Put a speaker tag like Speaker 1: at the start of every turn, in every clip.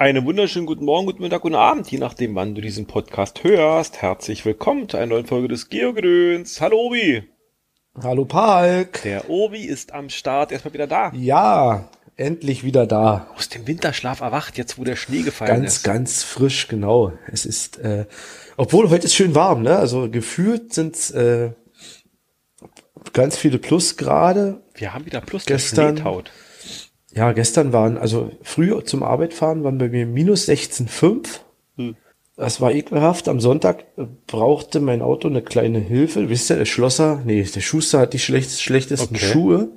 Speaker 1: Einen wunderschönen guten Morgen, guten Mittag, guten Abend, je nachdem, wann du diesen Podcast hörst. Herzlich willkommen zu einer neuen Folge des Geogedöns. Hallo Obi.
Speaker 2: Hallo Palk.
Speaker 1: Der Obi ist am Start, erstmal wieder da.
Speaker 2: Ja, endlich wieder da.
Speaker 1: Aus dem Winterschlaf erwacht, jetzt wo der Schnee gefallen
Speaker 2: ganz,
Speaker 1: ist.
Speaker 2: Ganz, ganz frisch, genau. Es ist, äh, obwohl heute ist schön warm, ne? Also gefühlt sind äh, ganz viele Plusgrade.
Speaker 1: Wir haben wieder Plus,
Speaker 2: gestern.
Speaker 1: Der Schneetaut.
Speaker 2: Ja, gestern waren, also früh zum Arbeit fahren waren bei mir minus 16,5. Hm. Das war ekelhaft. Am Sonntag brauchte mein Auto eine kleine Hilfe. Wisst ihr, der Schlosser, nee, der Schuster hat die schlecht, schlechtesten okay. Schuhe.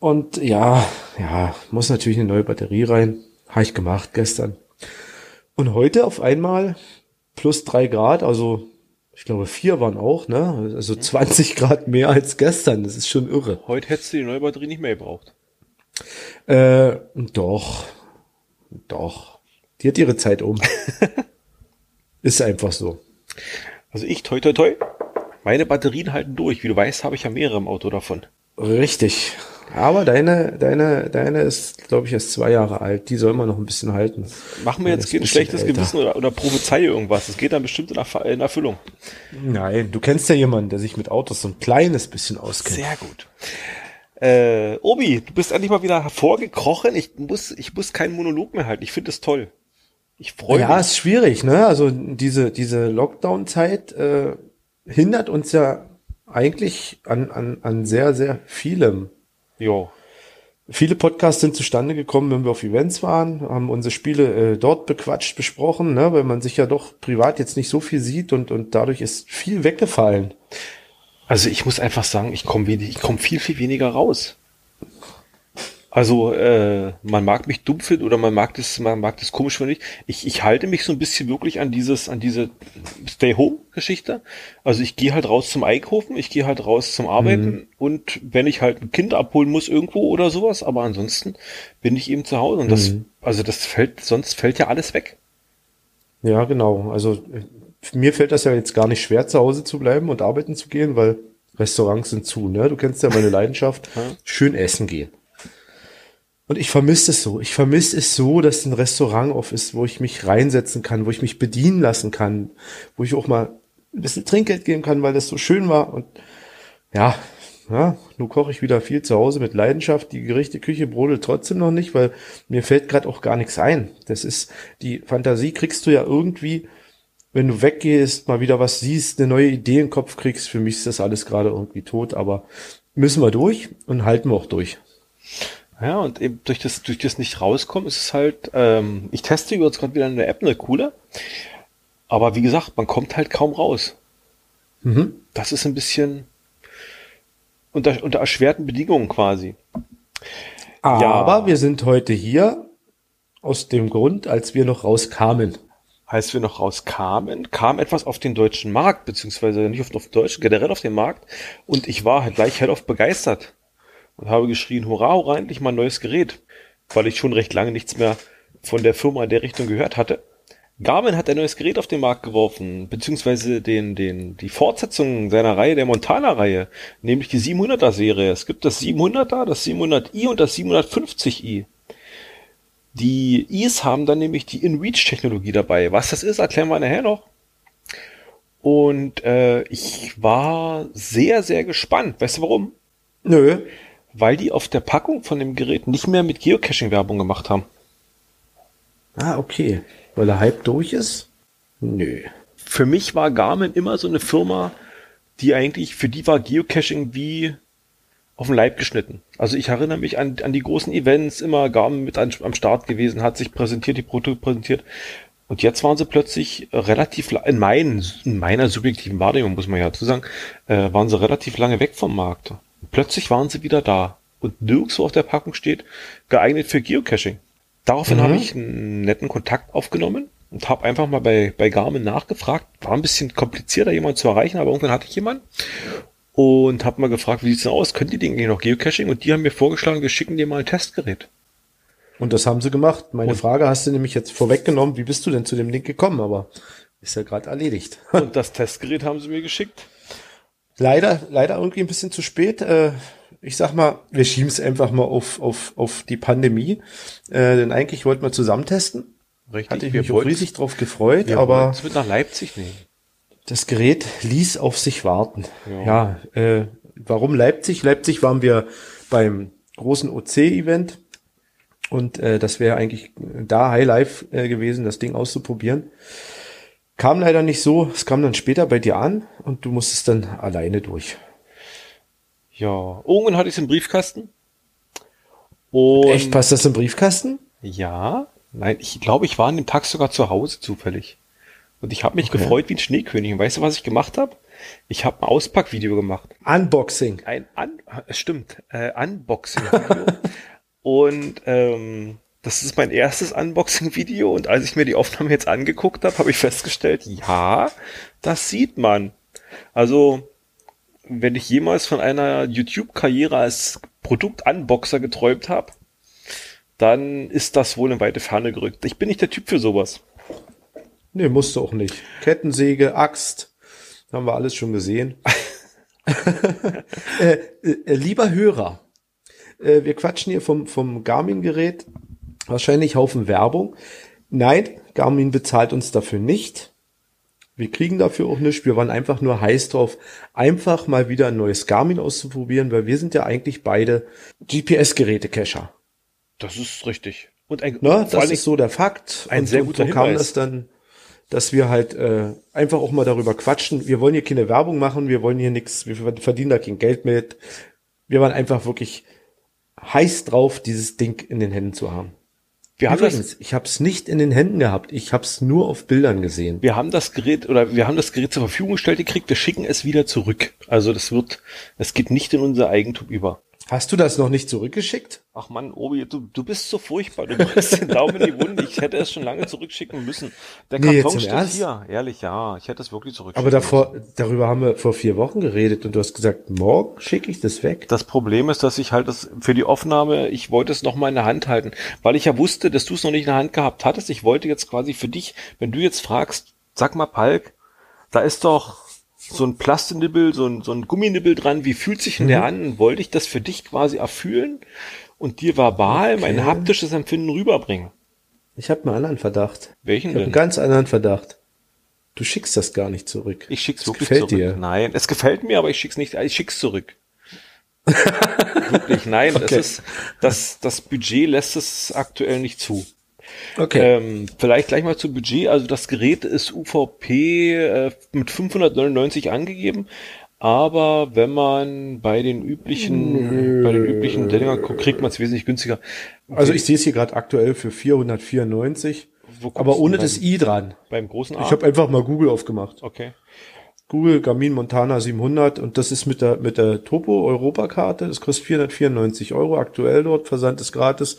Speaker 2: Und ja, ja, muss natürlich eine neue Batterie rein. Habe ich gemacht gestern. Und heute auf einmal plus drei Grad, also ich glaube vier waren auch, ne? Also 20 Grad mehr als gestern. Das ist schon irre.
Speaker 1: Heute hättest du die neue Batterie nicht mehr gebraucht.
Speaker 2: Äh, doch. Doch. Die hat ihre Zeit um. Ist einfach so.
Speaker 1: Also ich, toi, toi, toi. Meine Batterien halten durch. Wie du weißt, habe ich ja mehrere im Auto davon.
Speaker 2: Richtig. Aber deine, deine, deine ist, glaube ich, erst zwei Jahre alt. Die soll man noch ein bisschen halten.
Speaker 1: Machen wir jetzt ein schlechtes älter. Gewissen oder, oder prophezei irgendwas. Es geht dann bestimmt in, Erf in Erfüllung.
Speaker 2: Nein, du kennst ja jemanden, der sich mit Autos so ein kleines bisschen auskennt.
Speaker 1: Sehr gut. Äh, Obi, du bist endlich mal wieder hervorgekrochen. Ich muss, ich muss keinen Monolog mehr halten. Ich finde es toll. Ich freue
Speaker 2: ja, mich. Ja, ist schwierig, ne? Also diese, diese Lockdown-Zeit äh, hindert uns ja eigentlich an, an, an sehr, sehr vielem.
Speaker 1: Jo.
Speaker 2: Viele Podcasts sind zustande gekommen, wenn wir auf Events waren, haben unsere Spiele äh, dort bequatscht, besprochen, ne, weil man sich ja doch privat jetzt nicht so viel sieht und, und dadurch ist viel weggefallen.
Speaker 1: Also ich muss einfach sagen, ich komme ich komm viel, viel weniger raus. Also äh, man mag mich dumm finden oder man mag das, man mag das komisch finde ich. Ich, ich halte mich so ein bisschen wirklich an dieses, an diese Stay-Home-Geschichte. Also ich gehe halt raus zum Einkaufen, ich gehe halt raus zum Arbeiten mhm. und wenn ich halt ein Kind abholen muss irgendwo oder sowas, aber ansonsten bin ich eben zu Hause und das, mhm. also das fällt, sonst fällt ja alles weg.
Speaker 2: Ja, genau. Also mir fällt das ja jetzt gar nicht schwer, zu Hause zu bleiben und arbeiten zu gehen, weil Restaurants sind zu, ne? Du kennst ja meine Leidenschaft. Schön essen gehen. Und ich vermisse es so. Ich vermisse es so, dass ein Restaurant auf ist, wo ich mich reinsetzen kann, wo ich mich bedienen lassen kann, wo ich auch mal ein bisschen Trinkgeld geben kann, weil das so schön war. Und ja, ja, nun koche ich wieder viel zu Hause mit Leidenschaft. Die Gerichte Küche brodelt trotzdem noch nicht, weil mir fällt gerade auch gar nichts ein. Das ist, die Fantasie kriegst du ja irgendwie, wenn du weggehst, mal wieder was siehst, eine neue Idee im Kopf kriegst. Für mich ist das alles gerade irgendwie tot, aber müssen wir durch und halten wir auch durch.
Speaker 1: Ja, und eben durch das, durch das nicht rauskommen, ist es halt, ähm, ich teste jetzt gerade wieder in der App eine coole. Aber wie gesagt, man kommt halt kaum raus. Mhm. Das ist ein bisschen unter, unter erschwerten Bedingungen quasi.
Speaker 2: Aber ja. wir sind heute hier aus dem Grund, als wir noch rauskamen.
Speaker 1: Als wir noch rauskamen, kam etwas auf den deutschen Markt, beziehungsweise nicht auf, den deutschen, generell auf den Markt. Und ich war halt gleich halt oft begeistert und habe geschrien, hurra, hurra, endlich mal ein neues Gerät, weil ich schon recht lange nichts mehr von der Firma in der Richtung gehört hatte. Garmin hat ein neues Gerät auf den Markt geworfen, beziehungsweise den, den, die Fortsetzung seiner Reihe, der Montana-Reihe, nämlich die 700er-Serie. Es gibt das 700er, das 700i und das 750i. Die I's haben dann nämlich die InReach-Technologie dabei. Was das ist, erklären wir nachher noch. Und äh, ich war sehr, sehr gespannt. Weißt du warum?
Speaker 2: Nö
Speaker 1: weil die auf der Packung von dem Gerät nicht mehr mit Geocaching-Werbung gemacht haben.
Speaker 2: Ah, okay. Weil der Hype durch ist?
Speaker 1: Nö. Für mich war Garmin immer so eine Firma, die eigentlich, für die war Geocaching wie auf den Leib geschnitten. Also ich erinnere mich an, an die großen Events, immer Garmin mit an, am Start gewesen, hat sich präsentiert, die Produkte präsentiert. Und jetzt waren sie plötzlich relativ, in, mein, in meiner subjektiven Wahrnehmung, muss man ja dazu sagen, äh, waren sie relativ lange weg vom Markt. Plötzlich waren sie wieder da und nirgendwo auf der Packung steht, geeignet für Geocaching. Daraufhin mhm. habe ich einen netten Kontakt aufgenommen und habe einfach mal bei, bei Garmin nachgefragt. War ein bisschen komplizierter, jemanden zu erreichen, aber irgendwann hatte ich jemanden und habe mal gefragt, wie sieht's denn aus? Könnt ihr denn noch Geocaching? Und die haben mir vorgeschlagen, wir schicken dir mal ein Testgerät.
Speaker 2: Und das haben sie gemacht. Meine und Frage hast du nämlich jetzt vorweggenommen, wie bist du denn zu dem Link gekommen? Aber ist ja gerade erledigt.
Speaker 1: Und das Testgerät haben sie mir geschickt.
Speaker 2: Leider, leider irgendwie ein bisschen zu spät. Äh, ich sag mal, wir schieben es einfach mal auf, auf, auf die Pandemie. Äh, denn eigentlich wollten wir zusammen testen.
Speaker 1: Richtig,
Speaker 2: Hatte ich mich auch riesig drauf gefreut, aber
Speaker 1: es mit nach Leipzig nehmen.
Speaker 2: Das Gerät ließ auf sich warten.
Speaker 1: Ja.
Speaker 2: Ja, äh, warum Leipzig? Leipzig waren wir beim großen OC-Event und äh, das wäre eigentlich da Highlife äh, gewesen, das Ding auszuprobieren. Kam leider nicht so, es kam dann später bei dir an und du musstest dann alleine durch.
Speaker 1: Ja, irgendwann hatte ich es im Briefkasten. Und
Speaker 2: Echt, passt das im Briefkasten?
Speaker 1: Ja, nein, ich glaube, ich war an dem Tag sogar zu Hause zufällig. Und ich habe mich gefreut wie ein Schneekönig. Und weißt du, was ich gemacht habe? Ich habe ein Auspackvideo gemacht.
Speaker 2: Unboxing.
Speaker 1: Ein Un es stimmt, äh, Unboxing-Video. und ähm, das ist mein erstes Unboxing-Video. Und als ich mir die Aufnahme jetzt angeguckt habe, habe ich festgestellt, ja, das sieht man. Also, wenn ich jemals von einer YouTube-Karriere als Produkt-Unboxer geträumt habe, dann ist das wohl in weite Ferne gerückt. Ich bin nicht der Typ für sowas.
Speaker 2: Nee, musst du auch nicht. Kettensäge, Axt, haben wir alles schon gesehen. äh, äh, lieber Hörer, äh, wir quatschen hier vom, vom Garmin-Gerät, wahrscheinlich Haufen Werbung. Nein, Garmin bezahlt uns dafür nicht. Wir kriegen dafür auch nichts. Wir waren einfach nur heiß drauf, einfach mal wieder ein neues Garmin auszuprobieren, weil wir sind ja eigentlich beide GPS-Geräte-Cacher.
Speaker 1: Das ist richtig. Und ein,
Speaker 2: Ne,
Speaker 1: vor
Speaker 2: das ist so der Fakt.
Speaker 1: ein
Speaker 2: und
Speaker 1: sehr guter
Speaker 2: so kam
Speaker 1: Hinweis.
Speaker 2: das dann, dass wir halt äh, einfach auch mal darüber quatschen. Wir wollen hier keine Werbung machen, wir wollen hier nichts, wir verdienen da kein Geld mit. Wir waren einfach wirklich heiß drauf, dieses Ding in den Händen zu haben.
Speaker 1: wir haben das,
Speaker 2: Übrigens, ich habe es nicht in den Händen gehabt, ich habe es nur auf Bildern gesehen.
Speaker 1: wir haben das Gerät oder wir haben das Gerät zur Verfügung gestellt gekriegt. Wir schicken es wieder zurück. Also das wird, es geht nicht in unser Eigentum über.
Speaker 2: Hast du das noch nicht zurückgeschickt?
Speaker 1: Ach man, Obi, du, du bist so furchtbar. Du bringst den Daumen in die Wunde. Ich hätte es schon lange zurückschicken müssen. Der
Speaker 2: Nee,
Speaker 1: Karton steht
Speaker 2: Ernst?
Speaker 1: hier. Ehrlich, ja. Ich hätte es wirklich zurückschicken
Speaker 2: Aber davor, darüber haben wir vor vier Wochen geredet und du hast gesagt, morgen schicke ich das weg.
Speaker 1: Das Problem ist, dass ich halt das für die Aufnahme, ich wollte es noch mal in der Hand halten, weil ich ja wusste, dass du es noch nicht in der Hand gehabt hattest. Ich wollte jetzt quasi für dich, wenn du jetzt fragst, sag mal, Palk, da ist doch so ein Plastenibbel, so ein, so ein Gumminibbel dran, wie fühlt sich denn der an? Wollte ich das für dich quasi erfühlen und dir verbal mein
Speaker 2: Okay.
Speaker 1: haptisches Empfinden rüberbringen.
Speaker 2: Ich habe einen anderen Verdacht.
Speaker 1: Welchen
Speaker 2: Ich
Speaker 1: denn?
Speaker 2: einen ganz anderen Verdacht. Du schickst das gar nicht zurück.
Speaker 1: Ich schick's
Speaker 2: Das
Speaker 1: wirklich
Speaker 2: gefällt
Speaker 1: zurück.
Speaker 2: dir.
Speaker 1: Nein, es gefällt mir, aber ich schick's nicht, ich schick's zurück. wirklich, nein,
Speaker 2: Okay.
Speaker 1: das ist, das, das Budget lässt es aktuell nicht zu.
Speaker 2: Okay.
Speaker 1: Ähm, vielleicht gleich mal zum Budget. Also das Gerät ist UVP äh, mit 599 angegeben. Aber wenn man bei den üblichen, bei den üblichen Dingern guckt, kriegt man es wesentlich günstiger.
Speaker 2: also ich sehe es hier gerade aktuell für 494,
Speaker 1: Wo guckst
Speaker 2: aber ohne das i dran.
Speaker 1: Beim großen A.
Speaker 2: Ich habe einfach mal Google aufgemacht.
Speaker 1: okay.
Speaker 2: Google Garmin Montana 700 und das ist mit der mit der Topo Europakarte. Das kostet 494 Euro aktuell dort. Versand ist gratis.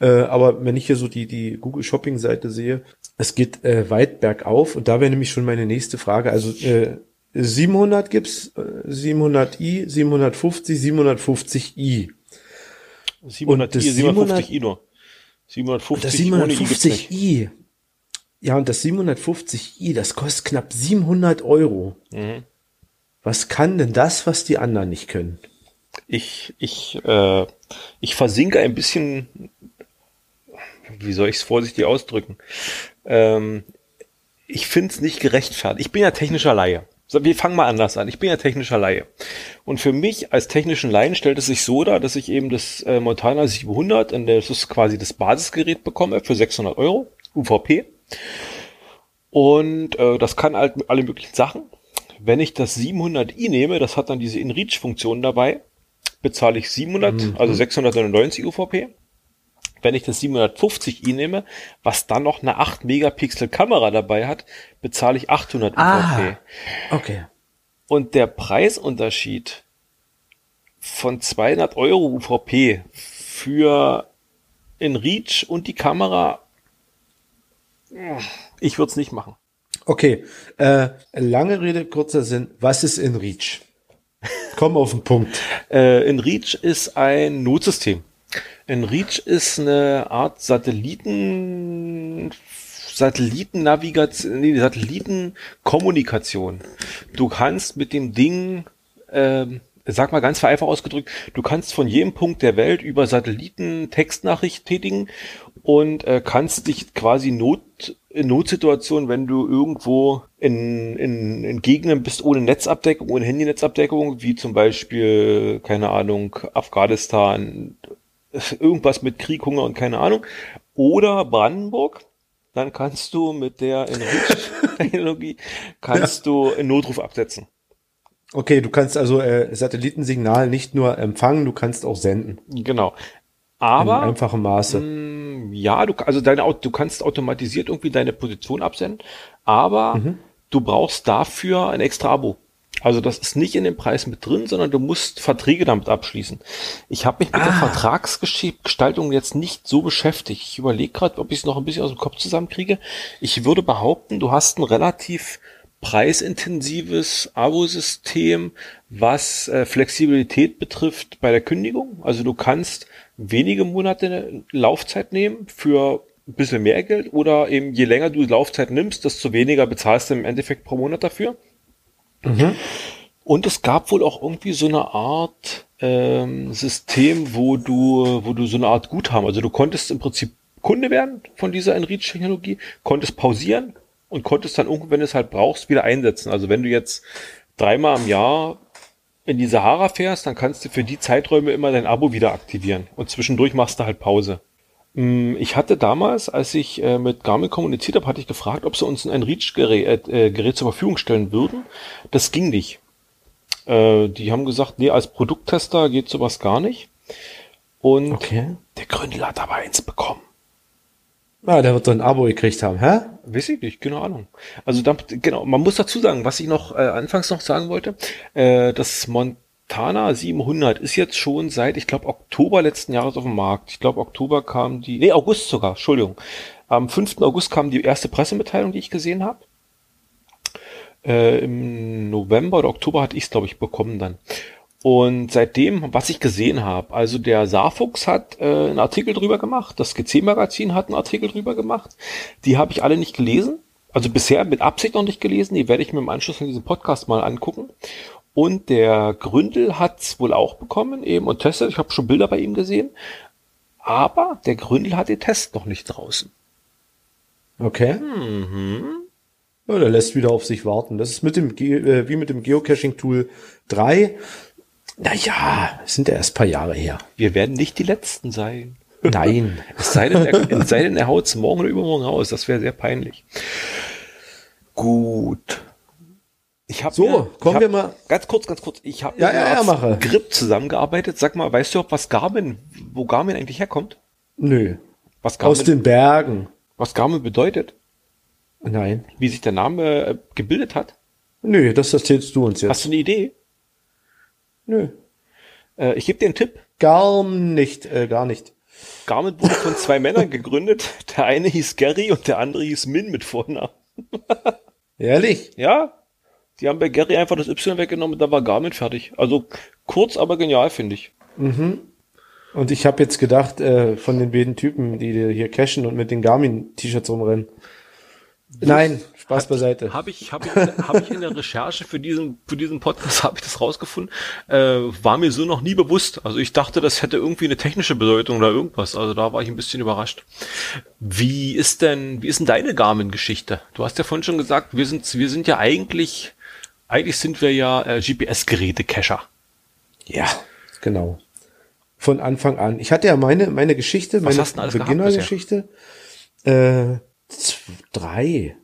Speaker 2: Äh, aber wenn ich hier so die die Google Shopping Seite sehe, es geht äh, weit bergauf und da wäre nämlich schon meine nächste Frage. Also äh, 700 gibt's, äh, 700i, 750, 750i.
Speaker 1: 700
Speaker 2: das
Speaker 1: I, 750 I nur. 750
Speaker 2: Das
Speaker 1: ohne I gibt's nicht.
Speaker 2: 750i. Ja, und das 750i, das kostet knapp 700 Euro.
Speaker 1: Mhm.
Speaker 2: Was kann denn das, was die anderen nicht können?
Speaker 1: Ich, ich, äh, ich versinke ein bisschen, wie soll ich es vorsichtig ausdrücken? Ähm, ich finde es nicht gerechtfertigt. Ich bin ja technischer Laie. Wir fangen mal anders an. Ich bin ja technischer Laie. Und für mich als technischen Laien stellt es sich so dar, dass ich eben das äh, Montana 700, und das ist quasi das Basisgerät bekomme für 600 Euro, UVP. Und äh, das kann halt alle möglichen Sachen. Wenn ich das 700i nehme, das hat dann diese InReach-Funktion dabei, bezahle ich 700, also 699 UVP. Wenn ich das 750i nehme, was dann noch eine 8 Megapixel Kamera dabei hat, bezahle ich 800
Speaker 2: Ah.
Speaker 1: UVP.
Speaker 2: Okay.
Speaker 1: Und der Preisunterschied von 200 Euro UVP für InReach und die Kamera, ich würde es nicht machen.
Speaker 2: Okay. Äh, lange Rede, kurzer Sinn. Was ist in Reach? Komm auf den Punkt.
Speaker 1: Äh, InReach ist ein Notsystem. InReach ist eine Art Satelliten, Satellitennavigation, nee, Satellitenkommunikation. Du kannst mit dem Ding, ähm, sag mal ganz vereinfacht ausgedrückt, du kannst von jedem Punkt der Welt über Satelliten Textnachricht tätigen und äh, kannst dich quasi Not, in Notsituationen, wenn du irgendwo in, in, in Gegenden bist ohne Netzabdeckung, ohne Handynetzabdeckung, wie zum Beispiel, keine Ahnung, Afghanistan, irgendwas mit Krieg, Hunger und keine Ahnung, oder Brandenburg, dann kannst du mit der Enrich-Technologie kannst ja. du einen Notruf absetzen.
Speaker 2: Okay, du kannst also äh, Satellitensignal nicht nur empfangen, du kannst auch senden.
Speaker 1: Genau. Aber
Speaker 2: in einfachem Maße. Mh,
Speaker 1: mm, ja, du also deine du kannst automatisiert irgendwie deine Position absenden, aber mhm. du brauchst dafür ein extra Abo. Also das ist nicht in dem Preis mit drin, sondern du musst Verträge damit abschließen. Ich habe mich mit ah. der Vertragsgestaltung jetzt nicht so beschäftigt. Ich überlege gerade, ob ich es noch ein bisschen aus dem Kopf zusammenkriege. Ich würde behaupten, du hast ein relativ preisintensives Abo-System, was äh, Flexibilität betrifft bei der Kündigung. Also du kannst wenige Monate Laufzeit nehmen für ein bisschen mehr Geld oder eben je länger du Laufzeit nimmst, desto weniger bezahlst du im Endeffekt pro Monat dafür. Mhm. Und es gab wohl auch irgendwie so eine Art ähm, System, wo du, wo du so eine Art Guthaben, also du konntest im Prinzip Kunde werden von dieser Enreach-Technologie, konntest pausieren, und konntest dann irgendwann, wenn du es halt brauchst, wieder einsetzen. Also wenn du jetzt dreimal im Jahr in die Sahara fährst, dann kannst du für die Zeiträume immer dein Abo wieder aktivieren und zwischendurch machst du halt Pause. Mm, ich hatte damals, als ich äh, mit Garmin kommuniziert habe, hatte ich gefragt, ob sie uns ein Reach-Gerät äh, Gerät zur Verfügung stellen würden. Das ging nicht. Äh, die haben gesagt, nee, als Produkttester geht sowas gar nicht. Und okay. der Gründel hat aber eins bekommen.
Speaker 2: Ah, der wird so ein Abo gekriegt haben, hä?
Speaker 1: Weiß ich nicht, keine Ahnung. Also da, genau, man muss dazu sagen, was ich noch äh, anfangs noch sagen wollte, äh, das Montana 700 ist jetzt schon seit, ich glaube, Oktober letzten Jahres auf dem Markt. Ich glaube, Oktober kam die, nee, August sogar, Entschuldigung. Am 5. August kam die erste Pressemitteilung, die ich gesehen habe. Äh, Im November oder Oktober hatte ich es, glaube ich, bekommen dann. Und seitdem, was ich gesehen habe, also der Saarfuchs hat äh, einen Artikel drüber gemacht, das GC-Magazin hat einen Artikel drüber gemacht. Die habe ich alle nicht gelesen. Also bisher mit Absicht noch nicht gelesen. Die werde ich mir im Anschluss an diesen Podcast mal angucken. Und der Gründel hat's wohl auch bekommen eben und testet. Ich habe schon Bilder bei ihm gesehen. Aber der Gründel hat den Test noch nicht draußen.
Speaker 2: Okay. Mhm. Ja, der lässt wieder auf sich warten. Das ist mit dem Ge äh, wie mit dem Geocaching Tool 3. Naja, sind ja erst paar Jahre her.
Speaker 1: Wir werden nicht die Letzten sein.
Speaker 2: Nein.
Speaker 1: es sei denn, er, es sei denn, er haut es morgen oder übermorgen raus. Das wäre sehr peinlich. Gut.
Speaker 2: Ich habe so, mir, kommen hab, wir mal
Speaker 1: ganz kurz, ganz kurz. Ich habe
Speaker 2: ja, ja, ja,
Speaker 1: mache. Grip zusammengearbeitet. Sag mal, weißt du, was Garmin, wo Garmin eigentlich herkommt?
Speaker 2: Nö.
Speaker 1: Was Garmin,
Speaker 2: Aus den Bergen.
Speaker 1: Was Garmin bedeutet?
Speaker 2: Nein.
Speaker 1: Wie sich der Name äh, gebildet hat?
Speaker 2: Nö, das erzählst du uns jetzt.
Speaker 1: Hast du eine Idee?
Speaker 2: Nö.
Speaker 1: Äh, ich gebe dir einen Tipp.
Speaker 2: Gar nicht, äh, gar nicht.
Speaker 1: Garmin wurde von zwei Männern gegründet. Der eine hieß Gary und der andere hieß Min mit Vornamen.
Speaker 2: Ehrlich?
Speaker 1: Ja. Die haben bei Gary einfach das Y weggenommen und da war Garmin fertig. Also kurz, aber genial, finde ich.
Speaker 2: Mhm. Und ich habe jetzt gedacht, äh, von den beiden Typen, die hier cashen und mit den Garmin-T-Shirts rumrennen. Nein, Spaß beiseite.
Speaker 1: Habe ich, hab ich, hab ich in der Recherche für diesen, für diesen Podcast habe ich das rausgefunden. Äh, war mir so noch nie bewusst. Also ich dachte, das hätte irgendwie eine technische Bedeutung oder irgendwas. Also da war ich ein bisschen überrascht. Wie ist denn, wie ist denn deine Garmin-Geschichte? Du hast ja vorhin schon gesagt, wir sind, wir sind ja eigentlich, eigentlich sind wir ja äh, GPS-Geräte-Cacher.
Speaker 2: Ja, genau. Von Anfang an. Ich hatte ja meine, meine Geschichte, meine Beginnergeschichte. Äh, drei.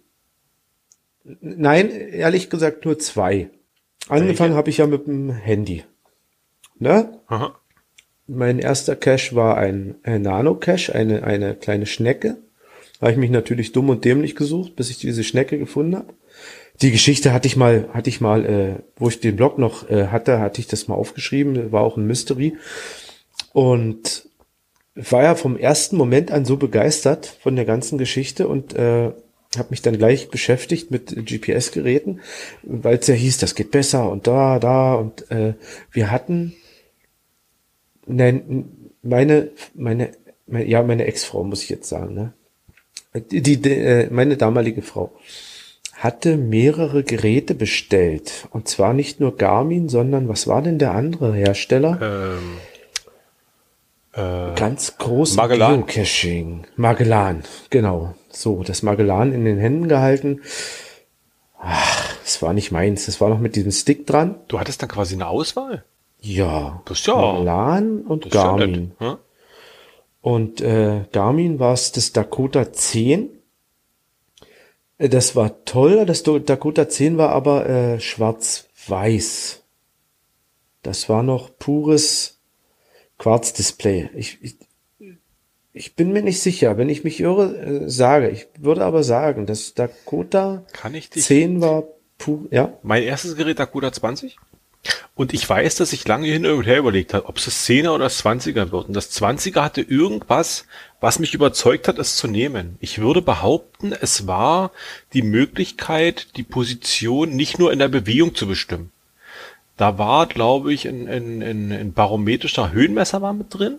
Speaker 2: Nein, ehrlich gesagt nur zwei. Angefangen habe ich ja mit dem Handy. Ne? Aha. Mein erster Cache war ein, ein Nano-Cache, eine, eine kleine Schnecke. Da habe ich mich natürlich dumm und dämlich gesucht, bis ich diese Schnecke gefunden habe. Die Geschichte hatte ich mal, hatte ich mal, äh, wo ich den Blog noch äh, hatte, hatte ich das mal aufgeschrieben, war auch ein Mystery. Und war ja vom ersten Moment an so begeistert von der ganzen Geschichte und äh, habe mich dann gleich beschäftigt mit GPS-Geräten, weil es ja hieß, das geht besser und da, da und äh, wir hatten nein, meine, meine, meine, ja, meine Ex-Frau, muss ich jetzt sagen, ne? Die, die, äh, meine damalige Frau hatte mehrere Geräte bestellt. Und zwar nicht nur Garmin, sondern was war denn der andere Hersteller? Ähm, Äh, Ganz groß
Speaker 1: Magellan.
Speaker 2: Geocaching. Magellan, genau. So, das Magellan in den Händen gehalten. Ach, das war nicht meins. Das war noch mit diesem Stick dran.
Speaker 1: Du hattest dann quasi eine Auswahl?
Speaker 2: Ja.
Speaker 1: Das ist ja.
Speaker 2: Magellan und Garmin. Ja hm? Und äh, Garmin war es das Dakota 10. Äh, das war toll. Das Dakota 10 war aber äh, schwarz-weiß. Das war noch pures Quarz-Display. Ich, ich, ich bin mir nicht sicher. Wenn ich mich irre, äh, sage. Ich würde aber sagen, das Dakota
Speaker 1: Kann ich dich
Speaker 2: 10 war pur, ja.
Speaker 1: Mein erstes Gerät Dakota 20? Und ich weiß, dass ich lange hin und her überlegt habe, ob es das 10er oder das 20er wird. Und das 20er hatte irgendwas, was mich überzeugt hat, es zu nehmen. Ich würde behaupten, es war die Möglichkeit, die Position nicht nur in der Bewegung zu bestimmen. Da war, glaube ich, ein, ein, ein, ein barometrischer Höhenmesser war mit drin.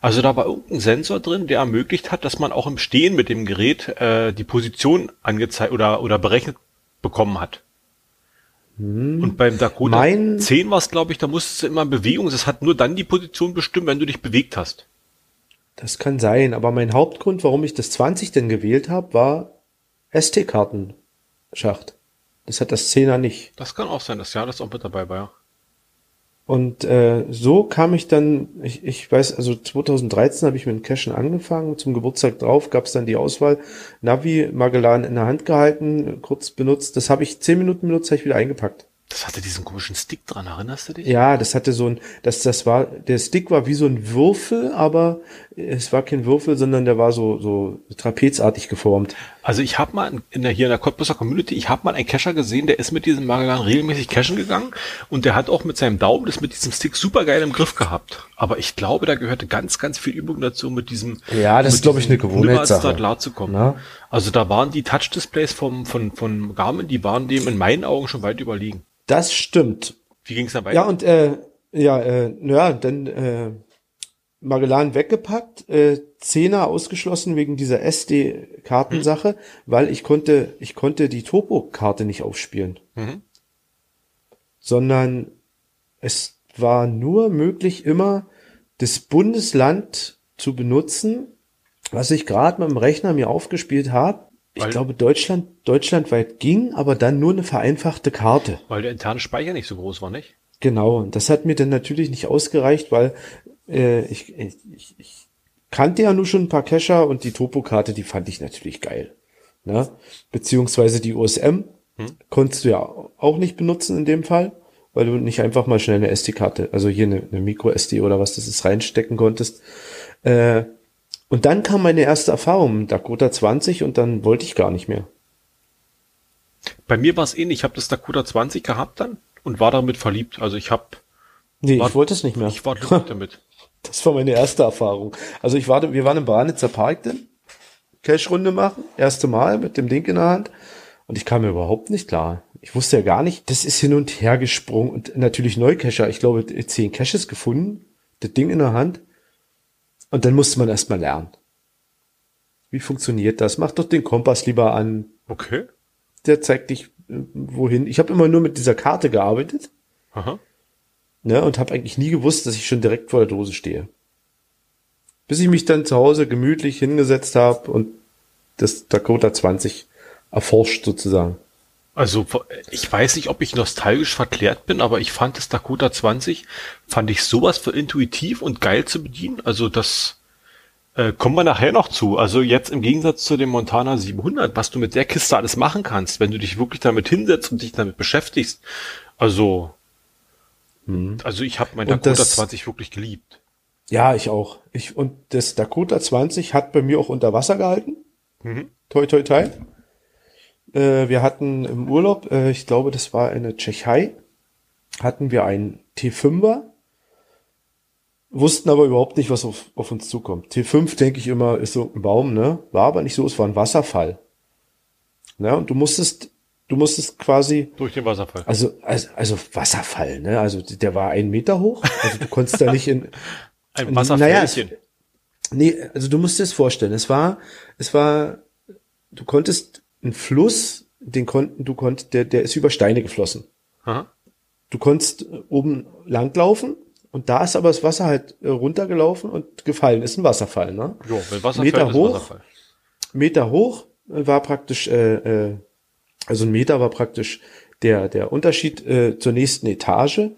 Speaker 1: Also da war irgendein Sensor drin, der ermöglicht hat, dass man auch im Stehen mit dem Gerät äh, die Position angezeigt oder, oder berechnet bekommen hat. Hm. Und beim Dakota
Speaker 2: mein
Speaker 1: 10 war es, glaube ich, da musstest du immer in Bewegung. Das hat nur dann die Position bestimmt, wenn du dich bewegt hast.
Speaker 2: Das kann sein, aber mein Hauptgrund, warum ich das 20 denn gewählt habe, war ST-Kartenschacht. Das hat das 10er nicht.
Speaker 1: Das kann auch sein, dass ja das auch mit dabei war, ja.
Speaker 2: Und äh, so kam ich dann, ich, ich weiß, also 2013 habe ich mit dem Cashen angefangen, zum Geburtstag drauf gab es dann die Auswahl, Navi, Magellan in der Hand gehalten, kurz benutzt, das habe ich zehn Minuten benutzt, habe ich wieder eingepackt.
Speaker 1: Das hatte diesen komischen Stick dran, erinnerst du dich?
Speaker 2: Ja, das hatte so ein, das, das war, der Stick war wie so ein Würfel, aber es war kein Würfel, sondern der war so, so trapezartig geformt.
Speaker 1: Also ich habe mal in der, hier in der Cottbusser Community, ich habe mal einen Cacher gesehen, der ist mit diesem Magellan regelmäßig cashen gegangen und der hat auch mit seinem Daumen das mit diesem Stick super geil im Griff gehabt. Aber ich glaube, da gehörte ganz, ganz viel Übung dazu, mit diesem,
Speaker 2: ja, das ist glaube ich eine Gewohnheitssache.
Speaker 1: klar zu kommen. Na? Also da waren die Touch-Displays vom, von, von Garmin, die waren dem in meinen Augen schon weit überlegen.
Speaker 2: Das stimmt.
Speaker 1: Wie ging's dabei?
Speaker 2: Ja, und äh, ja, äh, ja, dann äh, Magellan weggepackt, äh, Zehner ausgeschlossen wegen dieser SD-Kartensache, mhm. weil ich konnte, ich konnte die Topo-Karte nicht aufspielen. Mhm. Sondern es war nur möglich, immer das Bundesland zu benutzen, was ich gerade mit dem Rechner mir aufgespielt habe, ich weil, glaube, Deutschland, deutschlandweit ging, aber dann nur eine vereinfachte Karte.
Speaker 1: Weil der interne Speicher nicht so groß war, nicht?
Speaker 2: Genau, und das hat mir dann natürlich nicht ausgereicht, weil äh, ich, ich, ich kannte ja nur schon ein paar Cacher und die Topo-Karte, die fand ich natürlich geil. Ne? Beziehungsweise die USM hm? konntest du ja auch nicht benutzen in dem Fall, weil du nicht einfach mal schnell eine SD-Karte, also hier eine, eine Micro-SD oder was das ist, reinstecken konntest. Äh, und dann kam meine erste Erfahrung mit Dakota 20 und dann wollte ich gar nicht mehr.
Speaker 1: Bei mir war es ähnlich. Ich habe das Dakota 20 gehabt dann und war damit verliebt. Also ich habe.
Speaker 2: Nee, war, ich wollte es nicht mehr.
Speaker 1: Ich war glücklich damit.
Speaker 2: Das war meine erste Erfahrung. Also ich war, wir waren im Bahnitzer Park dann, Cash-Runde machen, erste Mal mit dem Ding in der Hand. Und ich kam mir überhaupt nicht klar. Ich wusste ja gar nicht, das ist hin und her gesprungen und natürlich Neucacher. Ich glaube, zehn Caches gefunden, das Ding in der Hand. Und dann musste man erstmal lernen. Wie funktioniert das? Mach doch den Kompass lieber an.
Speaker 1: Okay.
Speaker 2: Der zeigt dich äh, wohin. Ich habe immer nur mit dieser Karte gearbeitet. Aha. Ne, und habe eigentlich nie gewusst, dass ich schon direkt vor der Dose stehe. Bis ich mich dann zu Hause gemütlich hingesetzt habe und das Dakota 20 erforscht sozusagen.
Speaker 1: Also ich weiß nicht, ob ich nostalgisch verklärt bin, aber ich fand das Dakota 20, fand ich sowas für intuitiv und geil zu bedienen. Also das äh, kommen wir nachher noch zu. Also jetzt im Gegensatz zu dem Montana 700, was du mit der Kiste alles machen kannst, wenn du dich wirklich damit hinsetzt und dich damit beschäftigst. Also, hm. also ich habe mein und Dakota das, 20 wirklich geliebt.
Speaker 2: Ja, ich auch. Ich und das Dakota 20 hat bei mir auch unter Wasser gehalten. Mhm. Toi toi toi. Äh, wir hatten im Urlaub, äh, ich glaube, das war eine Tschechei, hatten wir einen T5er, wussten aber überhaupt nicht, was auf, auf uns zukommt. T5, denke ich immer, ist so ein Baum, ne? War aber nicht so, es war ein Wasserfall. Ne? Und du musstest, du musstest quasi.
Speaker 1: Durch den Wasserfall.
Speaker 2: Also, also, also Wasserfall, ne? Also der war einen Meter hoch. Also du konntest da nicht in.
Speaker 1: Ein Wasserfällchen.
Speaker 2: Naja, nee, also du musst dir das vorstellen. Es war, es war, du konntest ein Fluss, den konnten, du konntest, der, der ist über Steine geflossen. Aha. Du konntest oben langlaufen Und da ist aber das Wasser halt äh, runtergelaufen und gefallen. Ist ein Wasserfall, ne?
Speaker 1: Ja, wenn Wasser
Speaker 2: Meter
Speaker 1: fällt,
Speaker 2: hoch.
Speaker 1: Wasserfall.
Speaker 2: Meter hoch äh, war praktisch, äh, äh, also ein Meter war praktisch der, der Unterschied äh, zur nächsten Etage.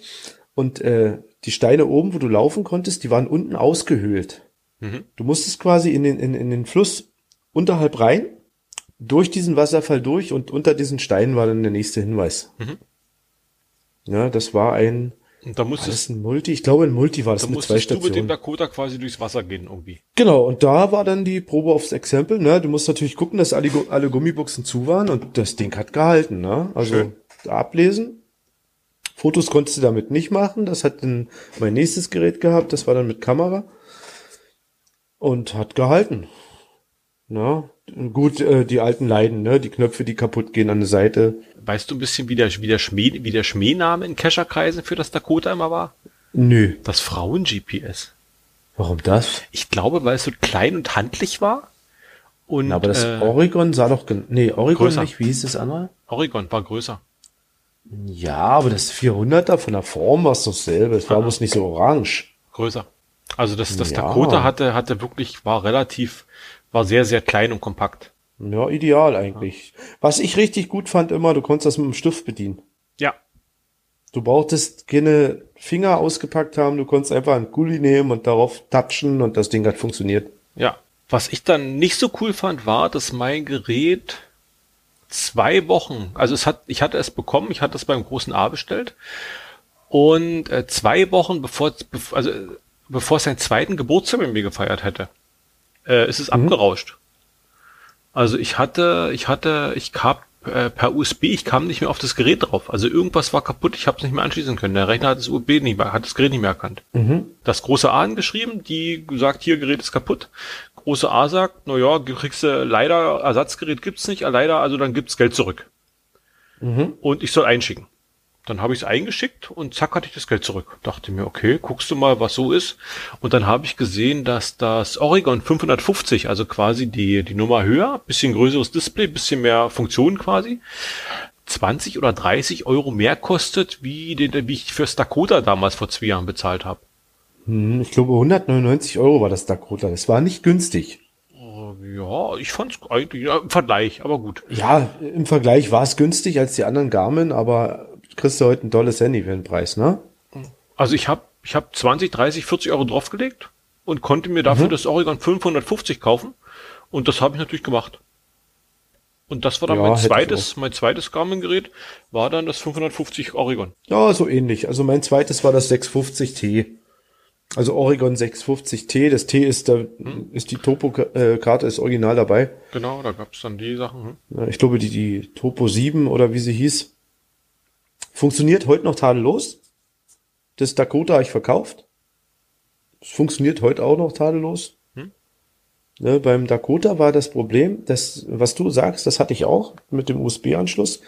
Speaker 2: Und äh, die Steine oben, wo du laufen konntest, die waren unten ausgehöhlt.
Speaker 1: Mhm.
Speaker 2: Du musstest quasi in den, in, in den Fluss unterhalb rein, durch diesen Wasserfall durch und unter diesen Steinen war dann der nächste Hinweis.
Speaker 1: Mhm.
Speaker 2: Ja, das war ein,
Speaker 1: Und da
Speaker 2: war
Speaker 1: musstest,
Speaker 2: das ein Multi? Ich glaube, ein Multi war das
Speaker 1: da
Speaker 2: mit zwei
Speaker 1: musstest du mit dem
Speaker 2: Stationen.
Speaker 1: Dakota quasi durchs Wasser gehen irgendwie.
Speaker 2: Genau, und da war dann die Probe aufs Exempel, ne? Du musst natürlich gucken, dass alle, alle Gummibuchsen zu waren und das Ding hat gehalten, ne? Also
Speaker 1: Schön.
Speaker 2: ablesen. Fotos konntest du damit nicht machen. Das hat dann mein nächstes Gerät gehabt, das war dann mit Kamera. Und hat gehalten. Na, gut, äh, die alten Leiden, ne? Die Knöpfe, die kaputt gehen an der Seite.
Speaker 1: Weißt du ein bisschen, wie der, wie der Schmäh, wie der Schmähname in Kescherkreisen für das Dakota immer war?
Speaker 2: Nö.
Speaker 1: Das Frauen-GPS.
Speaker 2: Warum das?
Speaker 1: Ich glaube, weil es so klein und handlich war. Und
Speaker 2: Na, aber das
Speaker 1: äh,
Speaker 2: Oregon sah doch, nee, Oregon
Speaker 1: größer.
Speaker 2: nicht, wie hieß das andere?
Speaker 1: Oregon war größer.
Speaker 2: Ja, aber das 400er von der Form war es doch selber. Es war bloß nicht so orange.
Speaker 1: Größer. Also das, das
Speaker 2: Ja.
Speaker 1: Dakota hatte, hatte wirklich, war relativ, war sehr, sehr klein und kompakt.
Speaker 2: Ja, ideal eigentlich. Was ich richtig gut fand immer, du konntest das mit dem Stift bedienen.
Speaker 1: Ja.
Speaker 2: Du brauchtest keine Finger ausgepackt haben, du konntest einfach einen Gully nehmen und darauf touchen und das Ding hat funktioniert.
Speaker 1: Ja. Was ich dann nicht so cool fand, war, dass mein Gerät zwei Wochen, also es hat, ich hatte es bekommen, ich hatte es beim großen A bestellt und äh, zwei Wochen bevor, bev- also bevor es seinen zweiten Geburtstag mit mir gefeiert hätte, äh, ist es abgerauscht. Also ich hatte, ich hatte, ich kam äh, per USB, ich kam nicht mehr auf das Gerät drauf. Also irgendwas war kaputt, ich habe es nicht mehr anschließen können. Der Rechner hat das USB nicht mehr, hat das Gerät nicht mehr erkannt. Das große A angeschrieben, die sagt, hier Gerät ist kaputt. Große A sagt, na ja, kriegst du leider Ersatzgerät gibt's nicht, leider, also dann gibt's Geld zurück. Und ich soll einschicken. Dann habe ich es eingeschickt und zack hatte ich das Geld zurück. Dachte mir, okay, guckst du mal, was so ist. Und dann habe ich gesehen, dass das Oregon 550, also quasi die, die Nummer höher, bisschen größeres Display, bisschen mehr Funktionen quasi, 20 oder 30 Euro mehr kostet, wie, den, wie ich fürs Dakota damals vor zwei Jahren bezahlt habe.
Speaker 2: Hm, Ich glaube 199 Euro war das Dakota. Das war nicht günstig.
Speaker 1: Ja, ich fand's eigentlich ja, im Vergleich, aber gut.
Speaker 2: Ja, im Vergleich war es günstig als die anderen Garmin, aber kriegst du heute ein tolles Handy für den Preis, ne?
Speaker 1: Also ich habe ich hab 20, 30, 40 Euro draufgelegt und konnte mir dafür das Oregon 550 kaufen. Und das habe ich natürlich gemacht. Und das war dann
Speaker 2: Ja,
Speaker 1: mein zweites, mein zweites Garmin-Gerät, war dann das 550 Oregon.
Speaker 2: Ja, so ähnlich. Also mein zweites war das 650T. Also Oregon 650T. Das T ist da, ist die Topo-Karte, ist original dabei.
Speaker 1: Genau, da gab's dann die Sachen. Hm?
Speaker 2: Ich glaube, die, die Topo 7 oder wie sie hieß, funktioniert heute noch tadellos. Das Dakota habe ich verkauft. Es funktioniert heute auch noch tadellos. Ne, beim Dakota war das Problem, das, was du sagst, das hatte ich auch mit dem USB-Anschluss.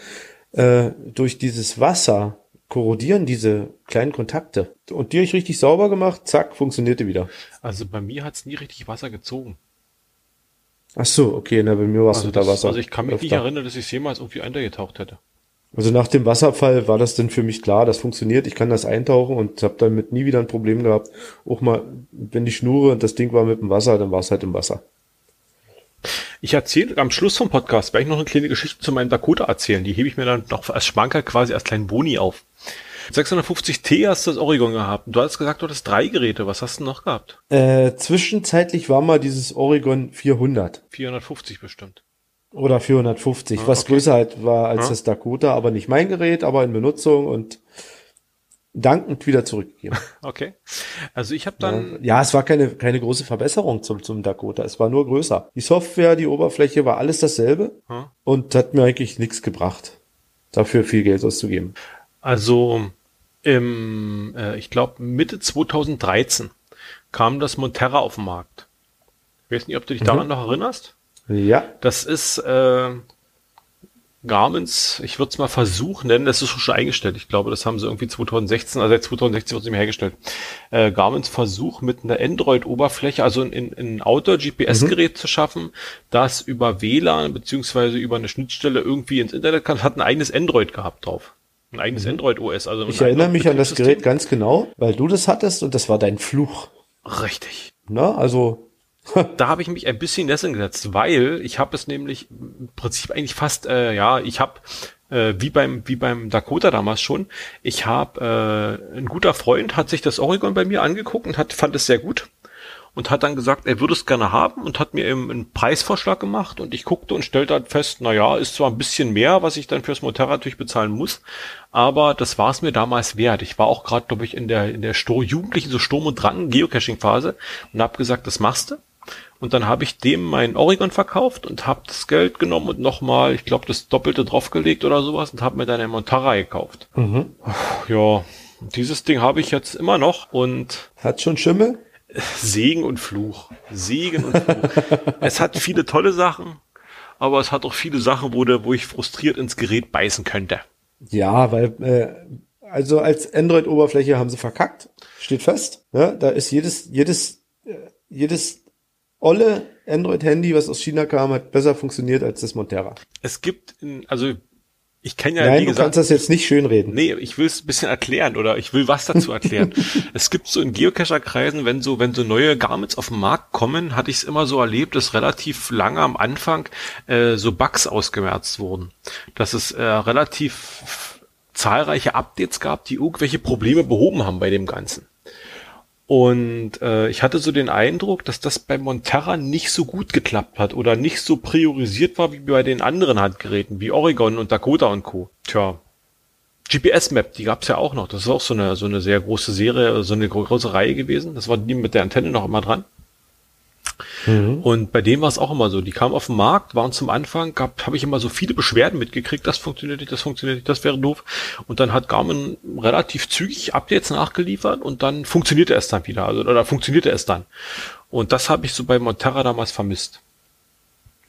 Speaker 2: Äh, durch dieses Wasser korrodieren diese kleinen Kontakte. Und die habe ich richtig sauber gemacht, zack, funktionierte wieder.
Speaker 1: Also bei mir hat's nie richtig Wasser gezogen.
Speaker 2: Ach so, okay, na, bei mir war es
Speaker 1: Also,
Speaker 2: unter Wasser.
Speaker 1: also ich kann mich nicht
Speaker 2: öfter.
Speaker 1: erinnern, dass ich jemals irgendwie untergetaucht hätte.
Speaker 2: Also nach dem Wasserfall war das dann für mich klar, das funktioniert, ich kann das eintauchen und habe damit nie wieder ein Problem gehabt. Auch mal, wenn die Schnure und das Ding war mit dem Wasser, dann war es halt im Wasser.
Speaker 1: Ich erzähle am Schluss vom Podcast, werde ich noch eine kleine Geschichte zu meinem Dakota erzählen. Die hebe ich mir dann noch als Schmanker quasi als kleinen Boni auf. 650T hast du das Oregon gehabt. Du hast gesagt, du hattest drei Geräte. Was hast du noch gehabt?
Speaker 2: Äh, zwischenzeitlich war mal dieses Oregon 400
Speaker 1: 450 bestimmt.
Speaker 2: Oder 450, was
Speaker 1: Ah, okay.
Speaker 2: größer halt war als
Speaker 1: Ja.
Speaker 2: das Dakota, aber nicht mein Gerät, aber in Benutzung und dankend wieder zurückgegeben.
Speaker 1: Okay. Also ich habe dann,
Speaker 2: ja, es war keine, keine große Verbesserung zum, zum Dakota, es war nur größer. Die Software, die Oberfläche war alles dasselbe
Speaker 1: Hm.
Speaker 2: und hat mir eigentlich nichts gebracht, dafür viel Geld auszugeben.
Speaker 1: also im, äh, ich glaube Mitte 2013 kam das Monterra auf den Markt. Ich weiß nicht, ob du dich daran noch erinnerst.
Speaker 2: Ja,
Speaker 1: Das ist äh, Garmins, ich würde es mal Versuch nennen, das ist schon eingestellt. Ich glaube, das haben sie irgendwie 2016, also seit 2016 wird es nicht mehr hergestellt. Äh, Garmins Versuch mit einer Android-Oberfläche, also ein, Outdoor-GPS-Gerät zu schaffen, das über WLAN beziehungsweise über eine Schnittstelle irgendwie ins Internet kann, hat ein eigenes Android gehabt drauf. Ein eigenes Android OS. Also
Speaker 2: Ich erinnere mich an das Gerät ganz genau, weil du das hattest und das war dein Fluch.
Speaker 1: Richtig.
Speaker 2: Na, also
Speaker 1: Da habe ich mich ein bisschen in gesetzt, weil ich habe es nämlich im Prinzip eigentlich fast, äh, ja, ich habe äh, wie beim wie beim Dakota damals schon, ich habe äh, ein guter Freund hat sich das Oregon bei mir angeguckt und hat fand es sehr gut und hat dann gesagt, er würde es gerne haben und hat mir eben einen Preisvorschlag gemacht und ich guckte und stellte dann fest, na ja, ist zwar ein bisschen mehr, was ich dann fürs Motorrad natürlich bezahlen muss, aber das war es mir damals wert. Ich war auch gerade, glaube ich, in der in der Stur jugendlichen so Sturm und Drang Geocaching Phase und habe gesagt, das machst du. Und dann habe ich dem meinen Oregon verkauft und habe das Geld genommen und nochmal, ich glaube, das Doppelte draufgelegt oder sowas und habe mir dann eine Montara gekauft.
Speaker 2: Mhm.
Speaker 1: Ja, dieses Ding habe ich jetzt immer noch und
Speaker 2: hat schon Schimmel.
Speaker 1: Segen und Fluch. Segen und Fluch. es hat viele tolle Sachen, aber es hat auch viele Sachen, wo, der, wo ich frustriert ins Gerät beißen könnte.
Speaker 2: Ja, weil, äh, also als Android-Oberfläche haben sie verkackt. Steht fest. Ja, da ist jedes, jedes, äh, jedes olle Android-Handy, was aus China kam, hat besser funktioniert als das Montera.
Speaker 1: Es gibt, also ich kenne ja,
Speaker 2: Nein, wie gesagt, du kannst das jetzt nicht schön reden.
Speaker 1: Nee, ich will es ein bisschen erklären oder ich will was dazu erklären. es gibt so in Geocacher-Kreisen, wenn so, wenn so neue Garments auf den Markt kommen, hatte ich es immer so erlebt, dass relativ lange am Anfang äh, so Bugs ausgemerzt wurden. Dass es äh, relativ zahlreiche Updates gab, die irgendwelche Probleme behoben haben bei dem Ganzen. Und äh, ich hatte so den Eindruck, dass das bei Monterra nicht so gut geklappt hat oder nicht so priorisiert war wie bei den anderen Handgeräten, wie Oregon und Dakota und Co. Tja. GPS-Map, die gab's ja auch noch. Das ist auch so eine, so eine sehr große Serie, so eine große Reihe gewesen. Das war die mit der Antenne noch immer dran. Mhm. Und bei dem war es auch immer so. Die kamen auf den Markt, waren zum Anfang, gab, habe ich immer so viele Beschwerden mitgekriegt, das funktioniert nicht, das funktioniert nicht, das wäre doof. Und dann hat Garmin relativ zügig Updates nachgeliefert und dann funktionierte es dann wieder, also oder funktionierte es dann. Und das habe ich so bei Monterra damals vermisst.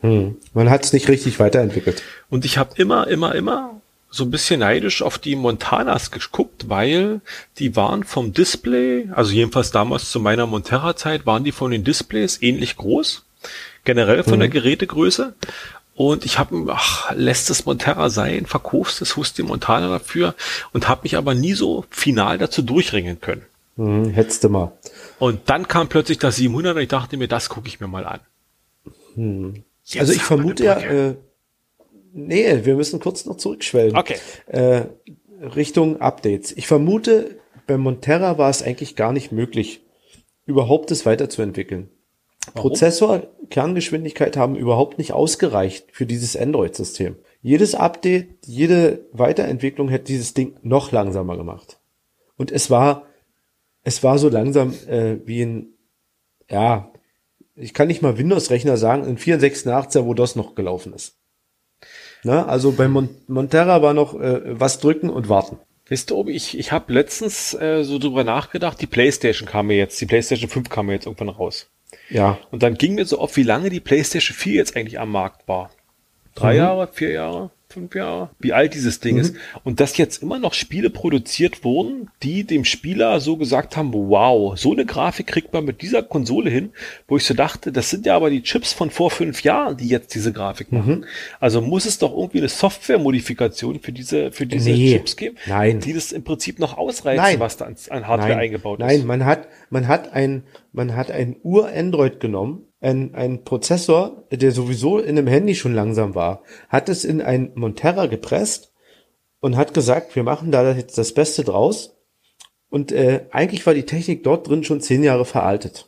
Speaker 2: Hm. Man hat es nicht richtig weiterentwickelt.
Speaker 1: Und ich habe immer, immer, immer so ein bisschen neidisch auf die Montanas geguckt, weil die waren vom Display, also jedenfalls damals zu meiner Monterra-Zeit, waren die von den Displays ähnlich groß, generell von mhm. der Gerätegröße. Und ich habe, ach, lässt es Monterra sein, verkaufst es, hust die Montana dafür und habe mich aber nie so final dazu durchringen können.
Speaker 2: Mhm, hättest du mal.
Speaker 1: Und dann kam plötzlich das 700 und ich dachte mir, das gucke ich mir mal an.
Speaker 2: Hm. Also ich vermute ja, äh, Nee, wir müssen kurz noch zurückschwellen.
Speaker 1: Okay.
Speaker 2: Äh, Richtung Updates. Ich vermute, bei Monterra war es eigentlich gar nicht möglich, überhaupt das weiterzuentwickeln. Warum? Prozessor, Kerngeschwindigkeit haben überhaupt nicht ausgereicht für dieses Android-System. Jedes Update, jede Weiterentwicklung hätte dieses Ding noch langsamer gemacht. Und es war, es war so langsam äh, wie ein, ja, ich kann nicht mal Windows-Rechner sagen, ein 486er, wo das noch gelaufen ist. Ne? Also bei Mon Monterra war noch äh, was drücken und warten.
Speaker 1: Wisst ihr, ich, ich habe letztens äh, so drüber nachgedacht, die Playstation kam mir jetzt, die Playstation 5 kam mir jetzt irgendwann raus.
Speaker 2: Ja.
Speaker 1: Und dann ging mir so auf, wie lange die Playstation 4 jetzt eigentlich am Markt war. Drei mhm. Jahre, vier Jahre? Fünf Jahre, wie alt dieses Ding mhm. ist. Und dass jetzt immer noch Spiele produziert wurden, die dem Spieler so gesagt haben, wow, so eine Grafik kriegt man mit dieser Konsole hin, wo ich so dachte, das sind ja aber die Chips von vor fünf Jahren, die jetzt diese Grafik machen. Mhm. Also muss es doch irgendwie eine Software-Modifikation für diese, für diese nee. Chips geben,
Speaker 2: Nein.
Speaker 1: die das im Prinzip noch ausreizen,
Speaker 2: Nein.
Speaker 1: was da an, an Hardware
Speaker 2: Nein.
Speaker 1: eingebaut
Speaker 2: ist. Nein, man hat, man hat ein, man hat ein Ur-Android genommen, ein, ein Prozessor, der sowieso in einem Handy schon langsam war, hat es in ein Monterra gepresst und hat gesagt, wir machen da jetzt das Beste draus. Und äh, eigentlich war die Technik dort drin schon zehn Jahre veraltet.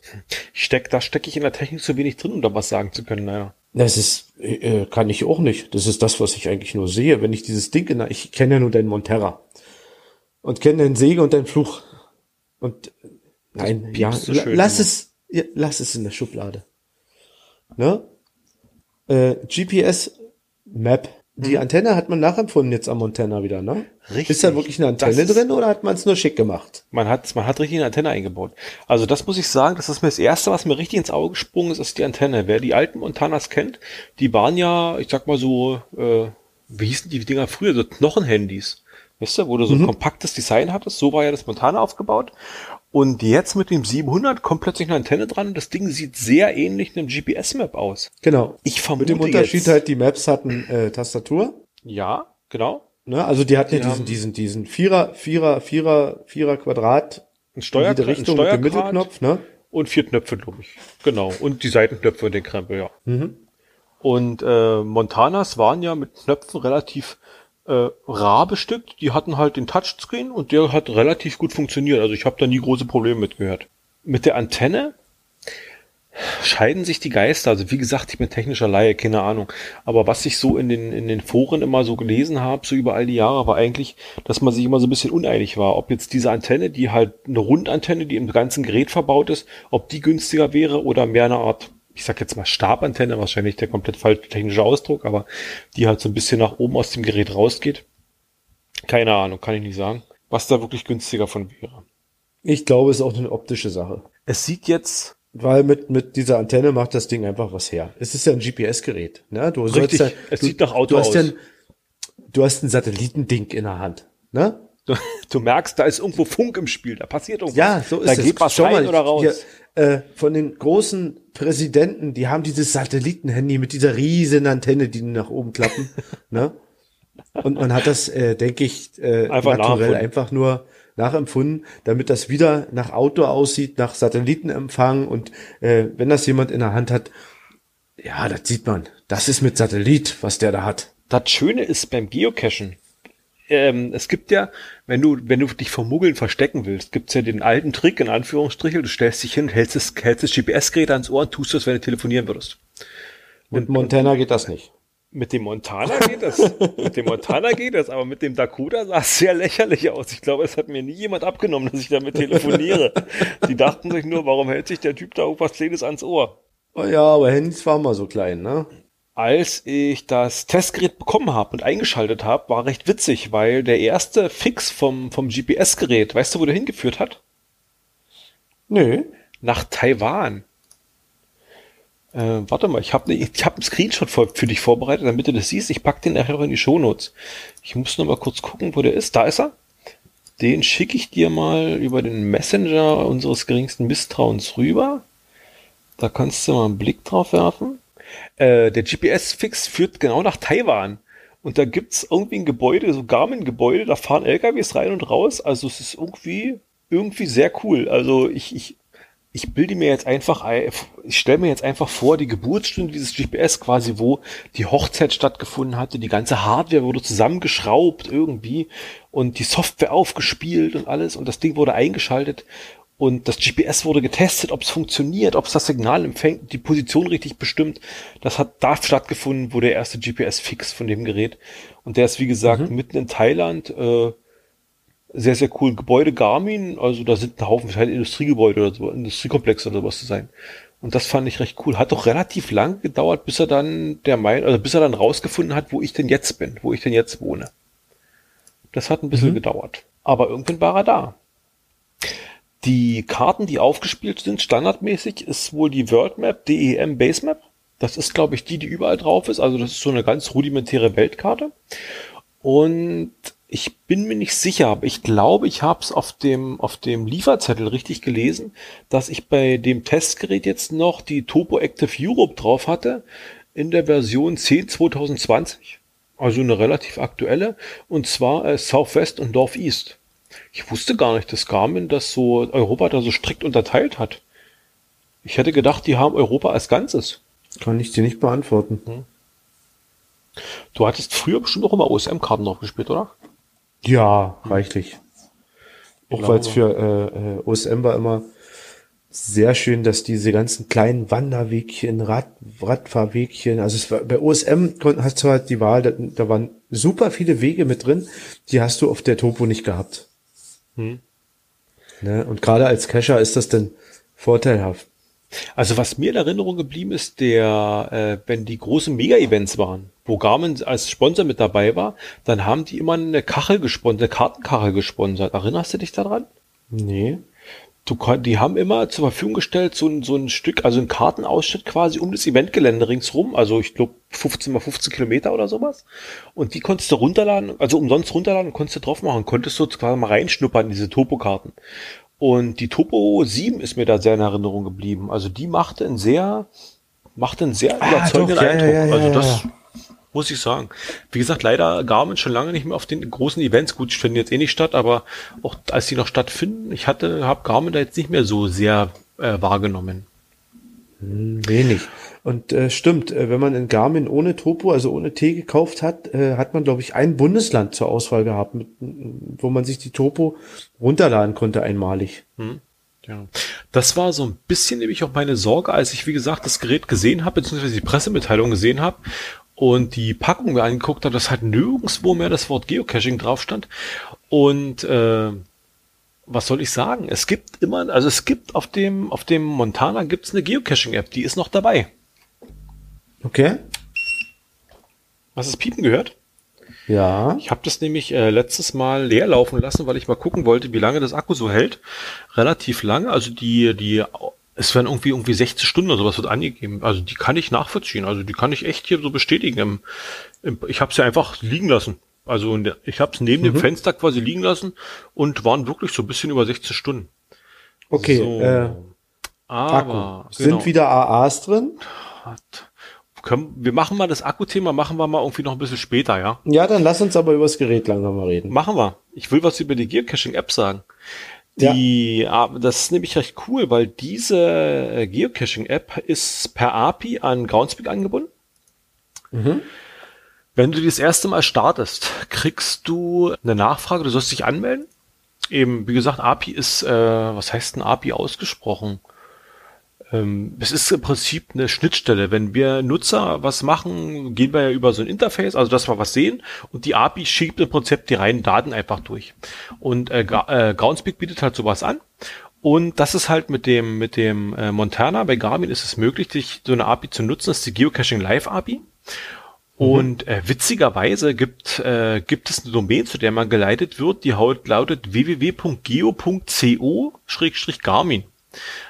Speaker 1: Steck, da stecke ich in der Technik zu wenig drin, um da was sagen zu können, naja.
Speaker 2: Das ist, äh, kann ich auch nicht. Das ist das, was ich eigentlich nur sehe. Wenn ich dieses Ding in ich kenne ja nur deinen Monterra. Und kenne deinen Säge und deinen Fluch. Und nein, ja, so lass es, ja, lass es in der Schublade ne? Äh, GPS Map. Die mhm. Antenne hat man nachempfunden jetzt am Montana wieder, ne?
Speaker 1: Richtig.
Speaker 2: Ist da wirklich eine Antenne drin oder hat man es nur schick gemacht?
Speaker 1: Man hat, man hat richtig eine Antenne eingebaut. Also das muss ich sagen, das ist mir das erste, was mir richtig ins Auge gesprungen ist, ist die Antenne. Wer die alten Montanas kennt, die waren ja, ich sag mal so, äh, wie hießen die Dinger früher, so Knochenhandys. Weißt du, wo du so ein mhm. kompaktes Design hattest, so war ja das Montana aufgebaut. Und jetzt mit dem 700 kommt plötzlich eine Antenne dran und das Ding sieht sehr ähnlich einem GPS-Map aus.
Speaker 2: Genau.
Speaker 1: Ich vermute
Speaker 2: Mit dem Unterschied jetzt, halt, die Maps hatten äh, Tastatur.
Speaker 1: Ja, genau.
Speaker 2: Ne? Also die hatten ja diesen, diesen, diesen Vierer, Vierer, Vierer, Vierer Quadrat.
Speaker 1: Ein Steuer,
Speaker 2: Richtung
Speaker 1: ein
Speaker 2: mit dem Mittelknopf, ne?
Speaker 1: Und vier Knöpfe, glaube ich. Genau. Und die Seitenknöpfe und den Krempel, ja. Mhm. Und äh, Montanas waren ja mit Knöpfen relativ äh, rar bestückt. Die hatten halt den Touchscreen und der hat relativ gut funktioniert. Also ich habe da nie große Probleme mit gehört. Mit der Antenne scheiden sich die Geister. Also wie gesagt, ich bin technischer Laie, keine Ahnung. Aber was ich so in den, in den Foren immer so gelesen habe, so über all die Jahre, war eigentlich, dass man sich immer so ein bisschen uneinig war, ob jetzt diese Antenne, die halt eine Rundantenne, die im ganzen Gerät verbaut ist, ob die günstiger wäre oder mehr eine Art, ich sag jetzt mal Stabantenne, wahrscheinlich der komplett falsche technische Ausdruck, aber die halt so ein bisschen nach oben aus dem Gerät rausgeht. Keine Ahnung, kann ich nicht sagen, was da wirklich günstiger von wäre.
Speaker 2: Ich glaube, es ist auch eine optische Sache.
Speaker 1: Es sieht jetzt
Speaker 2: weil mit, mit dieser Antenne macht das Ding einfach was her. Es ist ja ein GPS-Gerät. Ne? Du
Speaker 1: Richtig,
Speaker 2: ja,
Speaker 1: es du, sieht nach Auto
Speaker 2: du hast
Speaker 1: aus.
Speaker 2: Ja ein, du hast ein Satellitending in der Hand. Ne?
Speaker 1: Du, du, merkst, da ist irgendwo Funk im Spiel, da passiert irgendwas.
Speaker 2: Ja, so ist
Speaker 1: da
Speaker 2: es.
Speaker 1: Da geht was Schau rein mal, oder raus. Hier,
Speaker 2: äh, von den großen Präsidenten, die haben dieses Satellitenhandy mit dieser riesen Antenne, die nach oben klappen. ne? Und man hat das, äh, denke ich, äh,
Speaker 1: einfach
Speaker 2: naturell einfach nur nachempfunden, damit das wieder nach Auto aussieht, nach Satellitenempfang und äh, wenn das jemand in der Hand hat, ja, das sieht man. Das ist mit Satellit, was der da hat.
Speaker 1: Das Schöne ist beim Geocachen, ähm, es gibt ja, wenn du, wenn du dich vom Muggeln verstecken willst, gibt's ja den alten Trick, in Anführungsstrichen, du stellst dich hin, hältst das, hältst das GPS-Gerät ans Ohr und tust das, wenn du telefonieren würdest.
Speaker 2: Mit Montana geht das nicht.
Speaker 1: Mit dem Montana geht das. mit dem Montana geht das, aber mit dem Dakota sah es sehr lächerlich aus. Ich glaube, es hat mir nie jemand abgenommen, dass ich damit telefoniere. Die dachten sich nur, warum hält sich der Typ da irgendwas Kleines ans Ohr?
Speaker 2: Oh ja, aber Handys waren mal so klein, ne?
Speaker 1: Als ich das Testgerät bekommen habe und eingeschaltet habe, war recht witzig, weil der erste Fix vom, vom GPS-Gerät, weißt du, wo der hingeführt hat?
Speaker 2: Nö.
Speaker 1: Nach Taiwan. Äh, warte mal, ich habe ne, ich hab einen Screenshot für, für dich vorbereitet, damit du das siehst. Ich pack den nachher in die Shownotes. Ich muss noch mal kurz gucken, wo der ist. Da ist er. Den schicke ich dir mal über den Messenger unseres geringsten Misstrauens rüber. Da kannst du mal einen Blick drauf werfen. Äh, der GPS-Fix führt genau nach Taiwan. Und da gibt's irgendwie ein Gebäude, so Garmin-Gebäude, da fahren LKWs rein und raus. Also es ist irgendwie, irgendwie sehr cool. Also ich, ich ich bilde mir jetzt einfach, ich stelle mir jetzt einfach vor, die Geburtsstunde dieses GPS quasi, wo die Hochzeit stattgefunden hatte, die ganze Hardware wurde zusammengeschraubt irgendwie und die Software aufgespielt und alles und das Ding wurde eingeschaltet und das GPS wurde getestet, ob es funktioniert, ob es das Signal empfängt, die Position richtig bestimmt. Das hat da stattgefunden, wo der erste GPS-Fix von dem Gerät und der ist wie gesagt mhm. mitten in Thailand. Äh, sehr, sehr coolen Gebäude Garmin. Also da sind ein Haufen halt Industriegebäude oder so, Industriekomplexe oder sowas zu sein. Und das fand ich recht cool. Hat doch relativ lang gedauert, bis er dann der Mein, also bis er dann rausgefunden hat, wo ich denn jetzt bin, wo ich denn jetzt wohne. Das hat ein bisschen mhm. gedauert. Aber irgendwann war er da. Die Karten, die aufgespielt sind, standardmäßig, ist wohl die WorldMap DEM Basemap. Das ist, glaube ich, die, die überall drauf ist. Also das ist so eine ganz rudimentäre Weltkarte. Und ich bin mir nicht sicher, aber ich glaube, ich habe es auf dem, auf dem Lieferzettel richtig gelesen, dass ich bei dem Testgerät jetzt noch die Topo Active Europe drauf hatte in der Version 10 2020. Also eine relativ aktuelle. Und zwar äh, Southwest und Northeast. Ich wusste gar nicht, dass Garmin das so, Europa da so strikt unterteilt hat. Ich hätte gedacht, die haben Europa als Ganzes.
Speaker 2: Kann ich dir nicht beantworten. Hm.
Speaker 1: Du hattest früher bestimmt auch immer OSM-Karten drauf gespielt, oder?
Speaker 2: Ja, reichlich. Auch weil es für äh, äh OSM war immer sehr schön, dass diese ganzen kleinen Wanderwegchen, Rad, Radfahrwegchen, also es war, bei OSM hast du halt die Wahl, da, da waren super viele Wege mit drin, die hast du auf der Topo nicht gehabt. Hm. Ne? Und gerade als Cacher ist das dann vorteilhaft.
Speaker 1: Also was mir in Erinnerung geblieben ist, der, äh, wenn die großen Mega-Events waren, wo Garmin als Sponsor mit dabei war, dann haben die immer eine Kachel gesponsert, eine Kartenkachel gesponsert. Erinnerst du dich daran?
Speaker 2: Nee.
Speaker 1: Du, die haben immer zur Verfügung gestellt, so ein, so ein Stück, also ein Kartenausschnitt quasi um das Eventgelände ringsrum, also ich glaube 15 mal 15 Kilometer oder sowas. Und die konntest du runterladen, also umsonst runterladen konntest du drauf machen, konntest du quasi mal reinschnuppern in diese Topokarten. Und die Topo 7 ist mir da sehr in Erinnerung geblieben. Also die machte einen sehr, machte einen sehr ah, überzeugenden doch, ja, Eindruck. Ja, ja, also das muss ich sagen. Wie gesagt, leider Garmin schon lange nicht mehr auf den großen Events. Gut, finden jetzt eh nicht statt, aber auch als die noch stattfinden, ich hatte, habe Garmin da jetzt nicht mehr so sehr äh, wahrgenommen.
Speaker 2: Hm, wenig. Und äh, stimmt, äh, wenn man in Garmin ohne Topo, also ohne T gekauft hat, äh, hat man, glaube ich, ein Bundesland zur Auswahl gehabt, mit, wo man sich die Topo runterladen konnte einmalig. Hm.
Speaker 1: Ja. Das war so ein bisschen nämlich auch meine Sorge, als ich, wie gesagt, das Gerät gesehen habe, beziehungsweise die Pressemitteilung gesehen habe und die Packung mir angeguckt habe, dass halt nirgendwo mehr das Wort Geocaching drauf stand. Und äh, was soll ich sagen? Es gibt immer, also es gibt auf dem, auf dem Montana gibt's eine Geocaching-App, die ist noch dabei.
Speaker 2: Okay.
Speaker 1: Hast du das Piepen gehört?
Speaker 2: Ja.
Speaker 1: Ich habe das nämlich äh, letztes Mal leer laufen lassen, weil ich mal gucken wollte, wie lange das Akku so hält. Relativ lange. Also die, die, es werden irgendwie irgendwie 16 Stunden oder sowas wird angegeben. Also die kann ich nachvollziehen. Also die kann ich echt hier so bestätigen. Im, im, ich habe sie ja einfach liegen lassen. Also ich habe es neben mhm. dem Fenster quasi liegen lassen und waren wirklich so ein bisschen über 16 Stunden.
Speaker 2: Okay. So. Äh, aber Akku. sind genau. wieder AAs drin?
Speaker 1: Können, wir machen mal das Akkuthema, machen wir mal irgendwie noch ein bisschen später, ja?
Speaker 2: Ja, dann lass uns aber über das Gerät langsam mal reden.
Speaker 1: Machen wir. Ich will was über die Geocaching-App sagen. Die, ja. Ah, das ist nämlich recht cool, weil diese äh, Geocaching-App ist per API an Groundspeak angebunden. Mhm. Wenn du das erste Mal startest, kriegst du eine Nachfrage, du sollst dich anmelden. Eben, wie gesagt, API ist, äh, was heißt ein API ausgesprochen? Ähm, es ist im Prinzip eine Schnittstelle. Wenn wir Nutzer was machen, gehen wir ja über so ein Interface, also dass wir was sehen und die API schiebt im Prinzip die reinen Daten einfach durch. Und äh, äh, Groundspeak bietet halt sowas an. Und das ist halt mit dem, mit dem äh, Montana, bei Garmin ist es möglich, sich so eine API zu nutzen, das ist die Geocaching Live API. Mhm. Und äh, witzigerweise gibt, äh, gibt es eine Domain, zu der man geleitet wird, die lautet www.geo.co-garmin.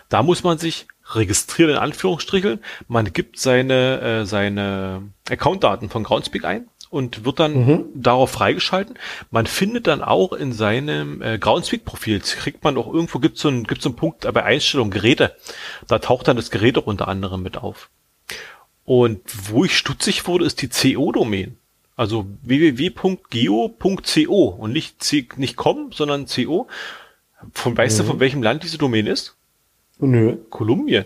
Speaker 1: Da muss man sich registrieren in Anführungsstrichen. Man gibt seine, äh, seine Accountdaten von Groundspeak ein und wird dann mhm. darauf freigeschalten. Man findet dann auch in seinem äh, Groundspeak-Profil, kriegt man auch irgendwo, gibt es so, ein, gibt's so einen Punkt bei Einstellung Geräte. Da taucht dann das Gerät auch unter anderem mit auf. Und wo ich stutzig wurde, ist die CO-Domain. Also www.geo.co und nicht, C, nicht com, sondern CO. Von, weißt mhm. du, von welchem Land diese Domain ist?
Speaker 2: Nö.
Speaker 1: Kolumbien.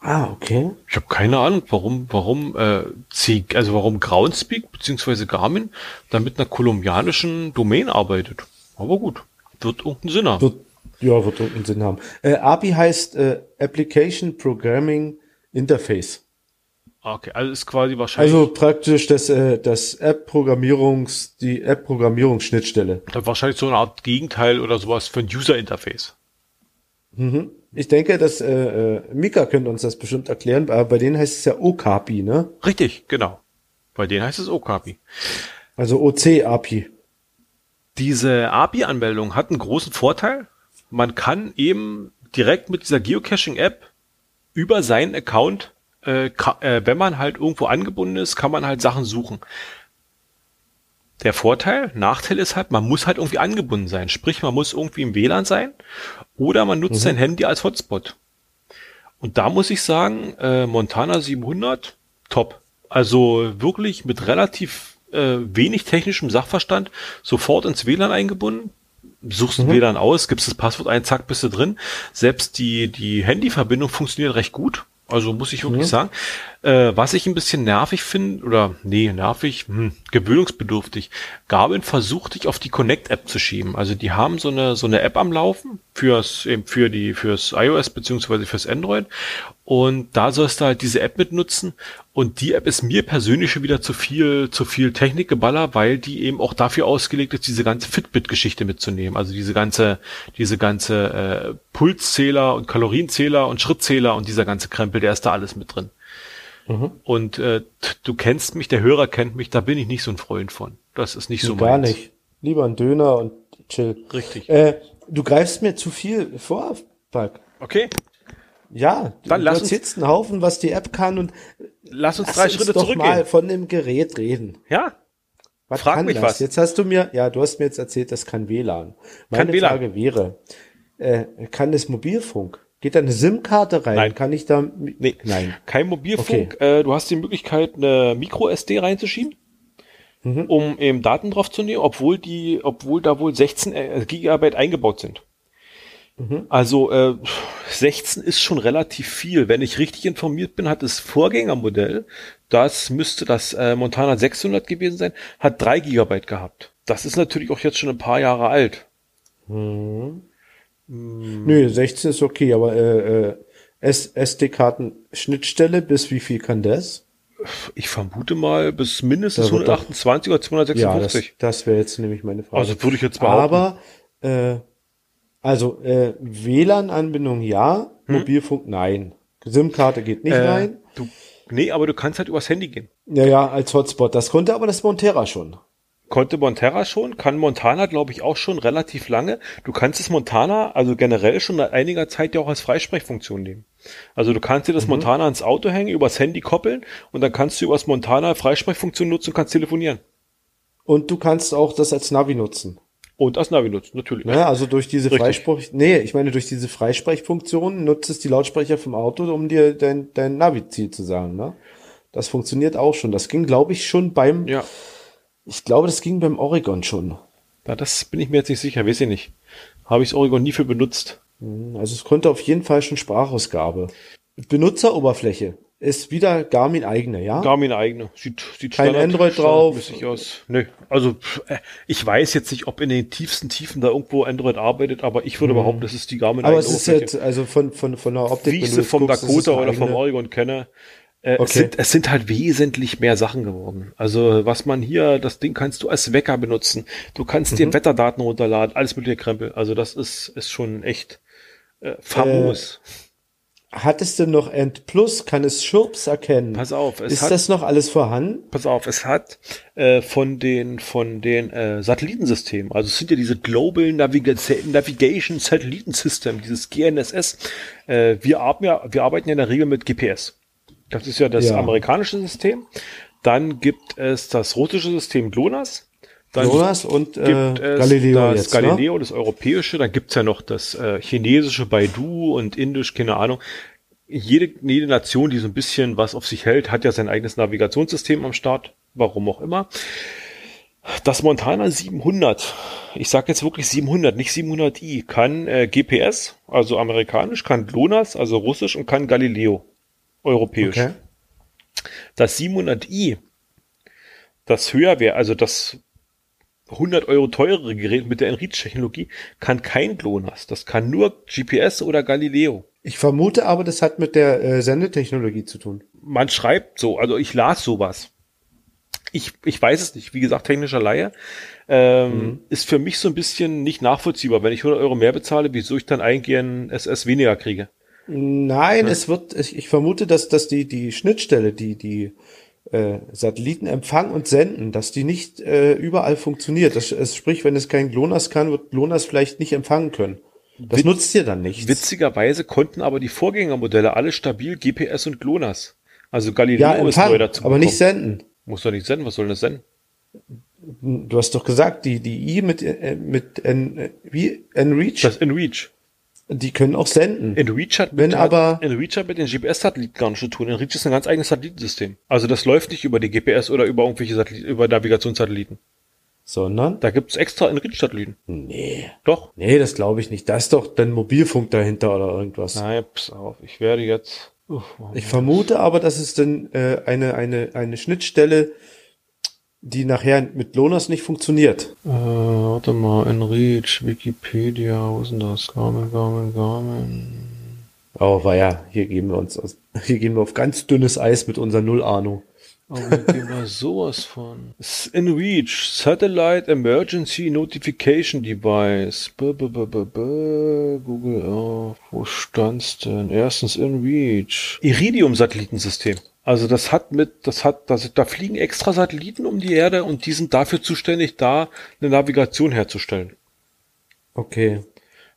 Speaker 2: Ah, okay.
Speaker 1: Ich habe keine Ahnung, warum, warum äh, C, also warum Groundspeak bzw. Garmin da mit einer kolumbianischen Domain arbeitet. Aber gut, wird irgendeinen Sinn haben.
Speaker 2: Wird, ja, wird irgendeinen Sinn haben. Äh, API heißt äh, Application Programming Interface.
Speaker 1: Ah, okay, also ist quasi wahrscheinlich.
Speaker 2: Also praktisch das, äh, das App-Programmierungs, die App-Programmierungsschnittstelle.
Speaker 1: Wahrscheinlich so eine Art Gegenteil oder sowas für ein User-Interface.
Speaker 2: Mhm. Ich denke, dass äh, äh, Mika könnte uns das bestimmt erklären, aber bei denen heißt es ja Okapi, ne?
Speaker 1: Richtig, genau. Bei denen heißt es Okapi.
Speaker 2: Also OC-API.
Speaker 1: Diese API-Anmeldung hat einen großen Vorteil. Man kann eben direkt mit dieser Geocaching-App über seinen Account, äh, äh, wenn man halt irgendwo angebunden ist, kann man halt Sachen suchen. Der Vorteil, Nachteil ist halt, man muss halt irgendwie angebunden sein. Sprich, man muss irgendwie im WLAN sein oder man nutzt mhm. sein Handy als Hotspot. Und da muss ich sagen, äh, Montana 700, top. Also wirklich mit relativ äh, wenig technischem Sachverstand sofort ins WLAN eingebunden. Suchst mhm. WLAN aus, gibst das Passwort ein, zack, bist du drin. Selbst die, die Handyverbindung funktioniert recht gut. Also muss ich wirklich mhm. sagen. Äh, was ich ein bisschen nervig finde, oder nee, nervig, hm, gewöhnungsbedürftig. Garmin versucht dich auf die Connect-App zu schieben. Also die haben so eine so eine App am Laufen fürs eben für die fürs iOS beziehungsweise fürs Android und da sollst du halt diese App mitnutzen. Und die App ist mir persönlich schon wieder zu viel, zu viel Technikgeballer, weil die eben auch dafür ausgelegt ist, diese ganze Fitbit-Geschichte mitzunehmen. Also diese ganze, diese ganze äh, Pulszähler und Kalorienzähler und Schrittzähler und dieser ganze Krempel, der ist da alles mit drin. Mhm. Und äh, du kennst mich, der Hörer kennt mich, da bin ich nicht so ein Freund von. Das ist nicht so
Speaker 2: Gar meins. nicht. Lieber ein Döner und chill.
Speaker 1: Richtig.
Speaker 2: Äh, du greifst mir zu viel vor, Park.
Speaker 1: Okay.
Speaker 2: Ja,
Speaker 1: dann
Speaker 2: du
Speaker 1: lass
Speaker 2: erzählst einen Haufen, was die App kann und
Speaker 1: lass uns lass drei uns Schritte doch zurückgehen. mal
Speaker 2: von dem Gerät reden.
Speaker 1: Ja.
Speaker 2: Was Frag mich das? was. Jetzt hast du mir, ja, du hast mir jetzt erzählt, das kann WLAN. Meine kann Frage WLAN. wäre, äh, kann das Mobilfunk? Geht da eine SIM-Karte rein?
Speaker 1: Nein.
Speaker 2: Kann ich da?
Speaker 1: Nee, nein. Kein Mobilfunk. Okay. Äh, du hast die Möglichkeit, eine Micro SD reinzuschieben. mhm. um eben Daten drauf zu nehmen, obwohl die, obwohl da wohl 16 äh, Gigabyte eingebaut sind. Mhm. Also äh, 16 ist schon relativ viel. Wenn ich richtig informiert bin, hat das Vorgängermodell, das müsste das äh, Montana 600 gewesen sein, hat 3 Gigabyte gehabt. Das ist natürlich auch jetzt schon ein paar Jahre alt.
Speaker 2: Mhm. Mhm. Nö, 16 ist okay, aber äh, äh, SD-Karten-Schnittstelle, bis wie viel kann das?
Speaker 1: Ich vermute mal bis mindestens 128 oder 256. Ja, das,
Speaker 2: das wäre jetzt nämlich meine Frage.
Speaker 1: Also würde ich jetzt behaupten.
Speaker 2: Aber äh, also äh, WLAN-Anbindung ja, hm? Mobilfunk nein. SIM-Karte geht nicht äh, rein.
Speaker 1: Du, nee, aber du kannst halt übers Handy gehen.
Speaker 2: Ja, ja, als Hotspot. Das konnte aber das Montera schon.
Speaker 1: Konnte Montana schon, kann Montana, glaube ich, auch schon relativ lange. Du kannst es Montana, also generell schon seit einiger Zeit ja auch als Freisprechfunktion nehmen. Also du kannst dir das mhm. Montana ans Auto hängen, übers Handy koppeln und dann kannst du übers Montana Freisprechfunktion nutzen und kannst telefonieren.
Speaker 2: Und du kannst auch das als Navi nutzen.
Speaker 1: Und als Navi nutzen, natürlich.
Speaker 2: Ja, also durch diese Freisprech, nee, ich meine, durch diese Freisprechfunktion nutzt es die Lautsprecher vom Auto, um dir dein, dein Navi-Ziel zu sagen, ne? Das funktioniert auch schon. Das ging, glaube ich, schon beim,
Speaker 1: ja
Speaker 2: ich glaube, das ging beim Oregon schon.
Speaker 1: Ja, das bin ich mir jetzt nicht sicher, weiß ich nicht. Habe ich das Oregon nie für benutzt.
Speaker 2: Hm, also es konnte auf jeden Fall schon Sprachausgabe. Benutzeroberfläche ist wieder Garmin eigene, ja?
Speaker 1: Garmin eigene. Sieht, sieht
Speaker 2: Kein Standard, Android drauf.
Speaker 1: aus. Nö. Also äh, ich weiß jetzt nicht, ob in den tiefsten Tiefen da irgendwo Android arbeitet, aber ich würde hm. behaupten, das ist die Garmin
Speaker 2: aber eigene. Aber es ist jetzt, also von, von, von der Optik,
Speaker 1: Wie ich sie vom Dakota oder vom Oregon kenne, okay. es, sind, es sind halt wesentlich mehr Sachen geworden. Also was man hier, das Ding kannst du als Wecker benutzen. Du kannst mhm. dir Wetterdaten runterladen, alles mit dir Krempel. Also das ist, ist schon echt äh, famos.
Speaker 2: Äh, hat es denn noch End Plus? Kann es Schurps erkennen?
Speaker 1: Pass auf,
Speaker 2: es ist hat, das noch alles vorhanden?
Speaker 1: Pass auf, es hat äh, von den von den äh, Satellitensystemen, also es sind ja diese Global Naviga Navigation Satelliten System, dieses GNSS. Äh, wir arbeiten ja, wir arbeiten ja in der Regel mit GPS. Das ist ja das ja. amerikanische System. Dann gibt es das russische System GLONASS.
Speaker 2: Dann GLONASS und
Speaker 1: äh, gibt es Galileo das jetzt, ne? Galileo, ne? das europäische. Dann gibt's ja noch das äh, chinesische Baidu und indisch, keine Ahnung. Jede, jede Nation, die so ein bisschen was auf sich hält, hat ja sein eigenes Navigationssystem am Start. Warum auch immer. Das Montana 700, ich sage jetzt wirklich 700, nicht 700i, kann äh, GPS, also amerikanisch, kann GLONASS, also russisch und kann Galileo europäisch. Okay. Das 700i, das höher wäre, also das 100 Euro teurere Gerät mit der Enreach-Technologie, kann kein GLONASS. Das kann nur GPS oder Galileo.
Speaker 2: Ich vermute aber, das hat mit der äh, Sendetechnologie zu tun.
Speaker 1: Man schreibt so, also ich las sowas. Ich, ich weiß es nicht. Wie gesagt, technischer Laie. Ähm, mhm. Ist für mich so ein bisschen nicht nachvollziehbar. Wenn ich 100 Euro mehr bezahle, wieso ich dann eigentlich ein SS weniger kriege?
Speaker 2: Nein, ja. es wird, ich, ich vermute, dass, dass die, die Schnittstelle, die, die äh, Satelliten empfangen und senden, dass die nicht äh, überall funktioniert. Das, es, sprich, wenn es kein GLONASS kann, wird GLONASS vielleicht nicht empfangen können. Das Witz, nutzt dir dann nichts.
Speaker 1: Witzigerweise konnten aber die Vorgängermodelle alle stabil GPS und GLONASS. Also Galileo ja,
Speaker 2: empfangen, ist neu dazu. Aber nicht senden.
Speaker 1: Muss doch nicht senden, was soll das senden?
Speaker 2: Du hast doch gesagt, die, die I mit, äh, mit N, wie? Enreach?
Speaker 1: Das Enreach.
Speaker 2: Die können auch senden.
Speaker 1: In Reach hat,
Speaker 2: Wenn
Speaker 1: mit,
Speaker 2: aber,
Speaker 1: in Reach hat mit den GPS-Satelliten gar nichts zu tun. In Reach ist ein ganz eigenes Satellitensystem. Also das läuft nicht über die GPS oder über irgendwelche Satelliten, über Navigationssatelliten.
Speaker 2: Sondern?
Speaker 1: Da gibt's extra in Reach Satelliten.
Speaker 2: Nee.
Speaker 1: Doch.
Speaker 2: Nee, das glaube ich nicht. Da ist doch dann Mobilfunk dahinter oder irgendwas.
Speaker 1: Nein, pass auf. Ich werde jetzt.
Speaker 2: Uh, ich vermute aber, dass es dann äh, eine, eine, eine Schnittstelle die nachher mit Lonas nicht funktioniert.
Speaker 1: Äh, warte mal, Enreach, Wikipedia, wo ist denn das? Garmin, Garmin, Garmin.
Speaker 2: Oh, war ja, hier gehen wir uns, aus, hier gehen wir auf ganz dünnes Eis mit unserer Null-Ahnung.
Speaker 1: Aber oh, gehen wir sowas von. InReach, Satellite Emergency Notification Device. B -b -b -b -b Google Earth, wo stand's denn? Erstens InReach. Iridium-Satellitensystem. Also das hat mit, das hat, das, da fliegen extra Satelliten um die Erde und die sind dafür zuständig, da eine Navigation herzustellen.
Speaker 2: Okay.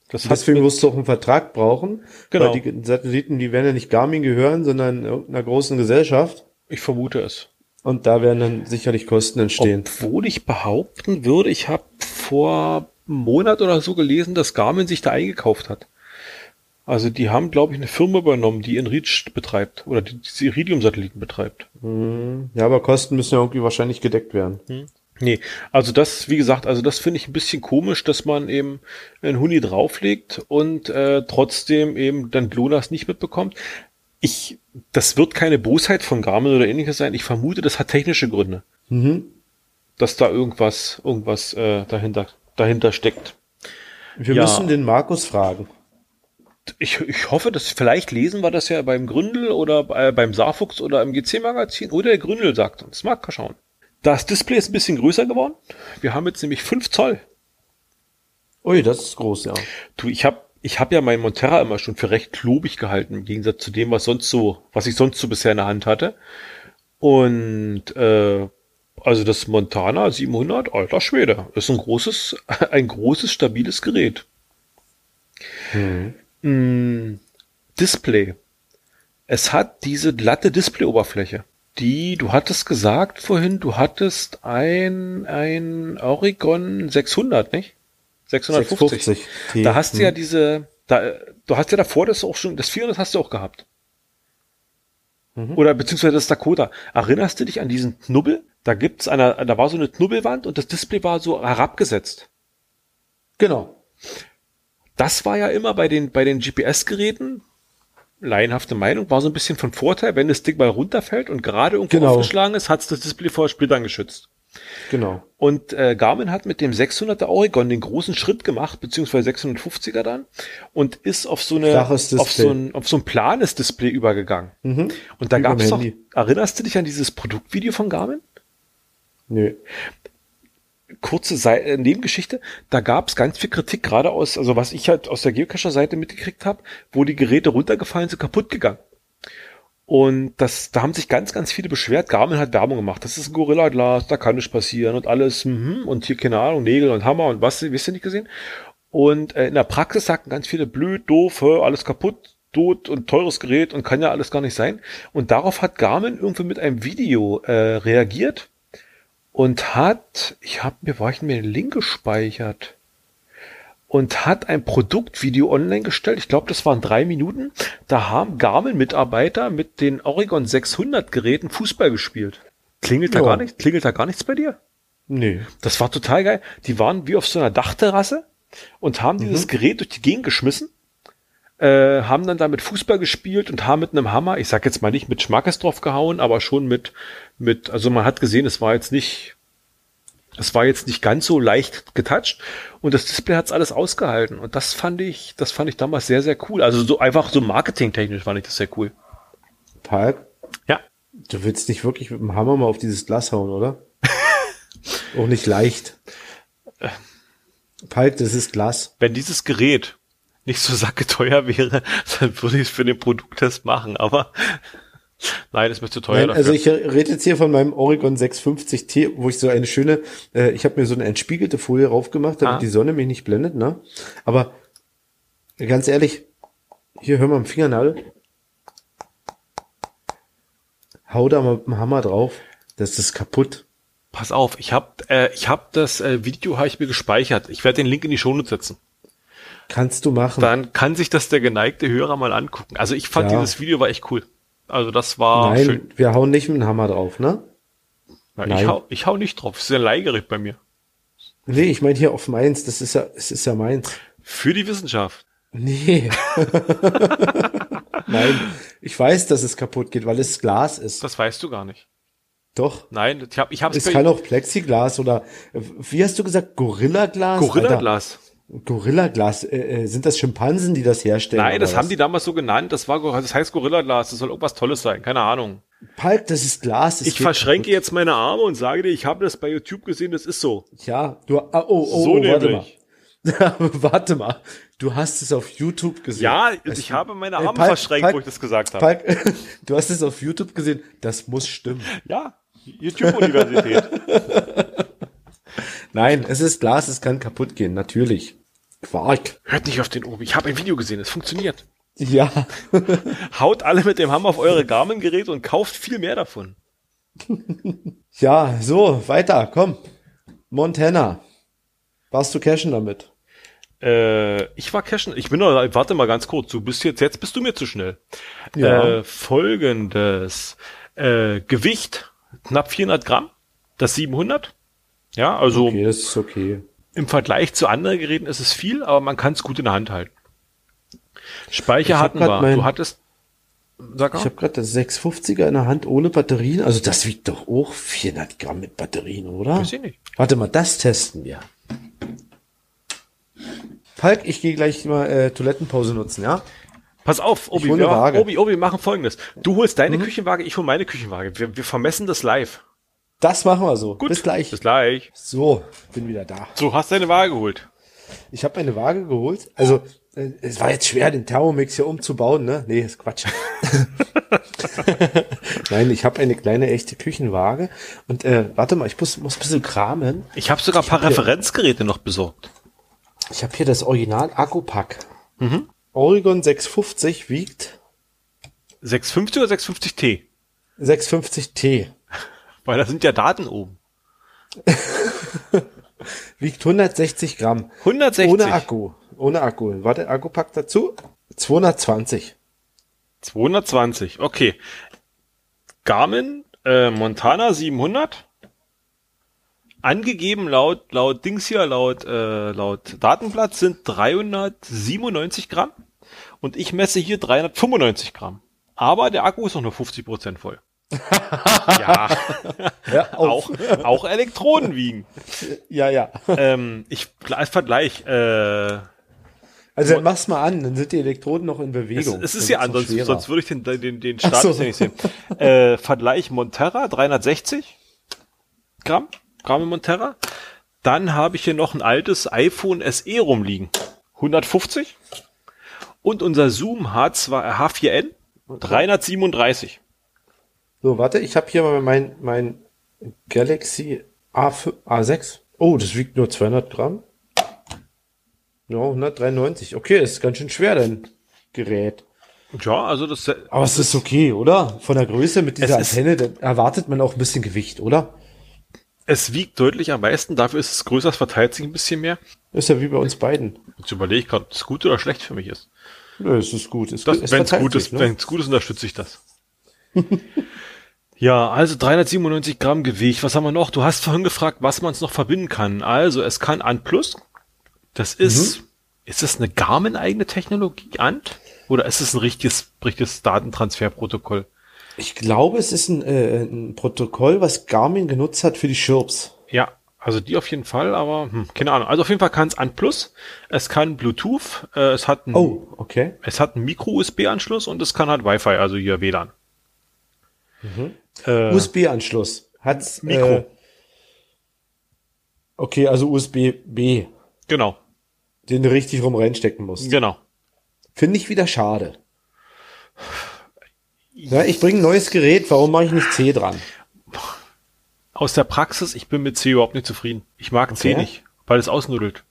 Speaker 2: Das Deswegen wirst du auch einen Vertrag brauchen.
Speaker 1: Genau.
Speaker 2: Weil die Satelliten, die werden ja nicht Garmin gehören, sondern irgendeiner großen Gesellschaft.
Speaker 1: Ich vermute es.
Speaker 2: Und da werden dann sicherlich Kosten entstehen.
Speaker 1: Obwohl ich behaupten würde, ich habe vor einem Monat oder so gelesen, dass Garmin sich da eingekauft hat. Also die haben, glaube ich, eine Firma übernommen, die Enreach betreibt oder die, die Iridium-Satelliten betreibt.
Speaker 2: Hm. Ja, aber Kosten müssen ja irgendwie wahrscheinlich gedeckt werden.
Speaker 1: Hm. Nee, also das, wie gesagt, also das finde ich ein bisschen komisch, dass man eben einen Huni drauflegt und äh, trotzdem eben dann GLONASS nicht mitbekommt. Ich, das wird keine Bosheit von Garmin oder ähnliches sein. Ich vermute, das hat technische Gründe. Mhm. Dass da irgendwas, irgendwas äh, dahinter, dahinter steckt.
Speaker 2: Wir ja. müssen den Markus fragen.
Speaker 1: Ich, ich hoffe, dass vielleicht lesen wir das ja beim Gründel oder äh, beim Saarfuchs oder im GC-Magazin oder der Gründel sagt uns. Mal schauen. Das Display ist ein bisschen größer geworden. Wir haben jetzt nämlich 5 Zoll.
Speaker 2: Ui, das ist groß, ja.
Speaker 1: Du, ich habe ich hab ja mein Montera immer schon für recht klobig gehalten, im Gegensatz zu dem, was sonst so, was ich sonst so bisher in der Hand hatte. Und äh, also das Montana 700, alter Schwede, ist ein großes, ein großes, stabiles Gerät. Hm. Mm, Display. Es hat diese glatte Displayoberfläche die, du hattest gesagt vorhin, du hattest ein, ein Oregon 600, nicht? 650. 650 da hast du ja hm. diese, da, du hast ja davor das auch schon, das 400 hast du auch gehabt. Mhm. Oder beziehungsweise das Dakota. Erinnerst du dich an diesen Knubbel? Da gibt's eine, da war so eine Knubbelwand und das Display war so herabgesetzt.
Speaker 2: Genau.
Speaker 1: Das war ja immer bei den, bei den GPS-Geräten, laienhafte Meinung, war so ein bisschen von Vorteil, wenn das Ding mal runterfällt und gerade irgendwo genau. aufgeschlagen ist, hat es das Display vor Splittern geschützt.
Speaker 2: Genau.
Speaker 1: Und äh, Garmin hat mit dem 600er Oregon den großen Schritt gemacht, beziehungsweise 650er dann, und ist auf so eine auf so ein auf so ein planes Display übergegangen. Mhm. Und da gab es doch, erinnerst du dich an dieses Produktvideo von Garmin?
Speaker 2: Nö
Speaker 1: kurze Seite, äh, Nebengeschichte, da gab es ganz viel Kritik, gerade aus, also was ich halt aus der Geocacher-Seite mitgekriegt habe, wo die Geräte runtergefallen sind, kaputt gegangen. Und das, da haben sich ganz, ganz viele beschwert. Garmin hat Werbung gemacht. Das ist ein Gorilla-Glas, da kann nichts passieren und alles. Mhm, und hier, keine Ahnung, Nägel und Hammer und was, wisst ihr nicht gesehen? Und äh, in der Praxis sagten ganz viele blöd, doof, alles kaputt, tot und teures Gerät und kann ja alles gar nicht sein. Und darauf hat Garmin irgendwie mit einem Video äh, reagiert und hat, ich habe mir, war ich mir den Link gespeichert und hat ein Produktvideo online gestellt. Ich glaube, das waren drei Minuten. Da haben Garmin-Mitarbeiter mit den Oregon 600 Geräten Fußball gespielt. Klingelt da gar nichts? Klingelt da gar nichts bei dir?
Speaker 2: Nee.
Speaker 1: Das war total geil. Die waren wie auf so einer Dachterrasse und haben mhm. dieses Gerät durch die Gegend geschmissen äh, haben dann damit Fußball gespielt und haben mit einem Hammer, ich sag jetzt mal nicht mit Schmackes drauf gehauen, aber schon mit, mit, also man hat gesehen, es war jetzt nicht, es war jetzt nicht ganz so leicht getoucht und das Display hat's alles ausgehalten und das fand ich, das fand ich damals sehr, sehr cool. Also so einfach so marketingtechnisch fand ich das sehr cool.
Speaker 2: Palk?
Speaker 1: Ja.
Speaker 2: Du willst nicht wirklich mit dem Hammer mal auf dieses Glas hauen, oder? Auch nicht leicht. Palk, das ist Glas.
Speaker 1: Wenn dieses Gerät nicht so sacke teuer wäre, dann würde ich es für den Produkttest machen, aber Nein, ist mir zu teuer.
Speaker 2: Nein, also ich rede jetzt hier von meinem Oregon 650T, wo ich so eine schöne, äh, ich habe mir so eine entspiegelte Folie raufgemacht, damit ah. die Sonne mich nicht blendet, ne? Aber ganz ehrlich, hier hör mal am Fingernagel. Hau da mal mit dem Hammer drauf. Das ist kaputt.
Speaker 1: Pass auf, ich habe äh, ich hab das äh, Video habe ich mir gespeichert. Ich werde den Link in die Shownotes setzen.
Speaker 2: Kannst du machen.
Speaker 1: Dann kann sich das der geneigte Hörer mal angucken. Also ich fand ja. dieses Video war echt cool. Also das war
Speaker 2: Nein, schön. wir hauen nicht mit dem Hammer drauf, ne?
Speaker 1: Na, Nein. Ich hau, ich hau nicht drauf. Das ist ein Leihgerät bei mir.
Speaker 2: Nee, ich meine hier auf meins. Das ist ja, es ist ja meins.
Speaker 1: Für die Wissenschaft.
Speaker 2: Nee. Nein, ich weiß, dass es kaputt geht, weil es Glas ist.
Speaker 1: Das weißt du gar nicht.
Speaker 2: Doch.
Speaker 1: Nein, ich habe ich hab's
Speaker 2: Es kann auch Plexiglas oder wie hast du gesagt, Gorilla-Glas?
Speaker 1: Gorilla-Glas.
Speaker 2: Gorilla-Glas, äh, äh, sind das Schimpansen, die das herstellen?
Speaker 1: Nein, das was? haben die damals so genannt. Das war, das heißt Gorilla-Glas. Das soll irgendwas Tolles sein. Keine Ahnung.
Speaker 2: Palk, das ist Glas. Das
Speaker 1: ich verschränke kaputt. jetzt meine Arme und sage dir, ich habe das bei YouTube gesehen. Das ist so.
Speaker 2: Ja, du. Ah, oh, oh,
Speaker 1: so
Speaker 2: oh,
Speaker 1: warte mal.
Speaker 2: warte mal. Du hast es auf YouTube gesehen.
Speaker 1: Ja, es, ich habe meine Arme Palk, verschränkt, Palk, wo ich das gesagt habe. Palk,
Speaker 2: du hast es auf YouTube gesehen. Das muss stimmen.
Speaker 1: Ja, YouTube-Universität.
Speaker 2: Nein, es ist Glas, es kann kaputt gehen, natürlich.
Speaker 1: Quark. Hört nicht auf den Obi. Ich habe ein Video gesehen, es funktioniert.
Speaker 2: Ja.
Speaker 1: Haut alle mit dem Hammer auf eure Garmin-Geräte und kauft viel mehr davon.
Speaker 2: Ja, so, weiter, komm. Montana. Warst du cashen damit?
Speaker 1: Äh, ich war cashen. Ich bin noch, warte mal ganz kurz. Du bist jetzt, jetzt bist du mir zu schnell.
Speaker 2: Ja.
Speaker 1: Äh, folgendes. Äh, Gewicht, knapp 400 Gramm. Das 700. Ja, also
Speaker 2: Okay, das ist okay.
Speaker 1: im Vergleich zu anderen Geräten ist es viel, aber man kann es gut in der Hand halten.
Speaker 2: Ich
Speaker 1: Speicher hatten wir.
Speaker 2: mein-
Speaker 1: Du hattest, sag
Speaker 2: Ich habe gerade das 650er in der Hand ohne Batterien. Also das wiegt doch auch 400 Gramm mit Batterien, oder?
Speaker 1: Weiß ich nicht.
Speaker 2: Warte mal, das testen wir. Falk, ich gehe gleich mal äh, Toilettenpause nutzen, ja?
Speaker 1: Pass auf, Obi, wir,
Speaker 2: Waage.
Speaker 1: Obi, Obi, wir machen folgendes. Du holst deine Küchenwaage, ich hol meine Küchenwaage. Wir, wir vermessen das live.
Speaker 2: Das machen wir so.
Speaker 1: Gut.
Speaker 2: Bis gleich.
Speaker 1: Bis gleich.
Speaker 2: So, bin wieder da.
Speaker 1: So, hast deine Waage geholt.
Speaker 2: Ich habe meine Waage geholt. Also, äh, es war jetzt schwer, den Thermomix hier umzubauen, ne? Nee, ist Quatsch. Nein, ich habe eine kleine echte Küchenwaage. Und äh, warte mal, ich muss, muss ein bisschen kramen.
Speaker 1: Ich habe sogar ein paar Referenzgeräte noch besorgt.
Speaker 2: Ich habe hier das Original Akkupack. Oregon 650 wiegt
Speaker 1: 650 oder 650T?
Speaker 2: 650T.
Speaker 1: Weil da sind ja Daten oben.
Speaker 2: Wiegt 160 Gramm.
Speaker 1: 160.
Speaker 2: Ohne Akku. Ohne Akku. Warte, Akkupack dazu. 220.
Speaker 1: 220, okay. Garmin äh, Montana 700. Angegeben laut, laut Dings hier, laut, äh, laut Datenblatt sind 397 Gramm. Und ich messe hier 395 Gramm. Aber der Akku ist noch nur 50 Prozent voll. Ja,
Speaker 2: Ja,
Speaker 1: auch, auch Elektronen wiegen.
Speaker 2: Ja, ja.
Speaker 1: ähm, ich, als Vergleich, äh,
Speaker 2: Also dann mach's mal an, dann sind die Elektroden noch in
Speaker 1: Es,
Speaker 2: Bewegung.
Speaker 1: es ist
Speaker 2: Dann
Speaker 1: ja anders,
Speaker 2: schwerer.
Speaker 1: sonst würde ich den, den, den Status
Speaker 2: so.
Speaker 1: nicht sehen. äh, Vergleich Monterra 360 Gramm, Gramm Monterra. Dann habe ich hier noch ein altes iPhone SE rumliegen. 150. Und unser Zoom H2, H4n 337.
Speaker 2: So, warte, ich habe hier mal mein, mein Galaxy A5, A6. Oh, das wiegt nur 200 Gramm. Ja, 193. Okay, das ist ganz schön schwer, dein Gerät.
Speaker 1: Ja, also das,
Speaker 2: Aber es ist okay, oder? Von der Größe mit dieser
Speaker 1: Es ist-
Speaker 2: Antenne, da erwartet man auch ein bisschen Gewicht, oder?
Speaker 1: es wiegt deutlich am meisten, dafür ist es größer, es verteilt sich ein bisschen mehr.
Speaker 2: Ist ja wie bei uns beiden.
Speaker 1: Jetzt überlege ich gerade, ob es gut oder schlecht für mich ist.
Speaker 2: Nö, es ist gut. Es,
Speaker 1: Das,
Speaker 2: es
Speaker 1: wenn es
Speaker 2: verteilt
Speaker 1: gut ist,
Speaker 2: ne?
Speaker 1: wenn es gut ist, unterstütze ich das. ja, also 397 Gramm Gewicht. Was haben wir noch? Du hast vorhin gefragt, was man es noch verbinden kann. Also es kann Ant Plus. Das ist, ist das eine Garmin-eigene Technologie, Ant? Oder ist es ein richtiges, richtiges Datentransferprotokoll?
Speaker 2: Ich glaube, es ist ein, äh, ein Protokoll, was Garmin genutzt hat für die Chirps.
Speaker 1: Ja, also die auf jeden Fall, aber hm, keine Ahnung. Also auf jeden Fall kann es Ant Plus. Es kann Bluetooth. Äh, es hat ein,
Speaker 2: Oh, okay.
Speaker 1: es hat einen Micro-USB-Anschluss und es kann halt Wi-Fi, also hier WLAN. Äh,
Speaker 2: USB-Anschluss. Hat's,
Speaker 1: Mikro.
Speaker 2: Äh, okay, also USB-B,
Speaker 1: genau,
Speaker 2: den du richtig rum reinstecken musst.
Speaker 1: genau.
Speaker 2: Finde ich wieder schade. Ja, ich bringe ein neues Gerät, warum mache ich nicht C dran?
Speaker 1: Aus der Praxis, ich bin mit C überhaupt nicht zufrieden. Ich mag C
Speaker 2: Okay.
Speaker 1: nicht, weil es ausnudelt.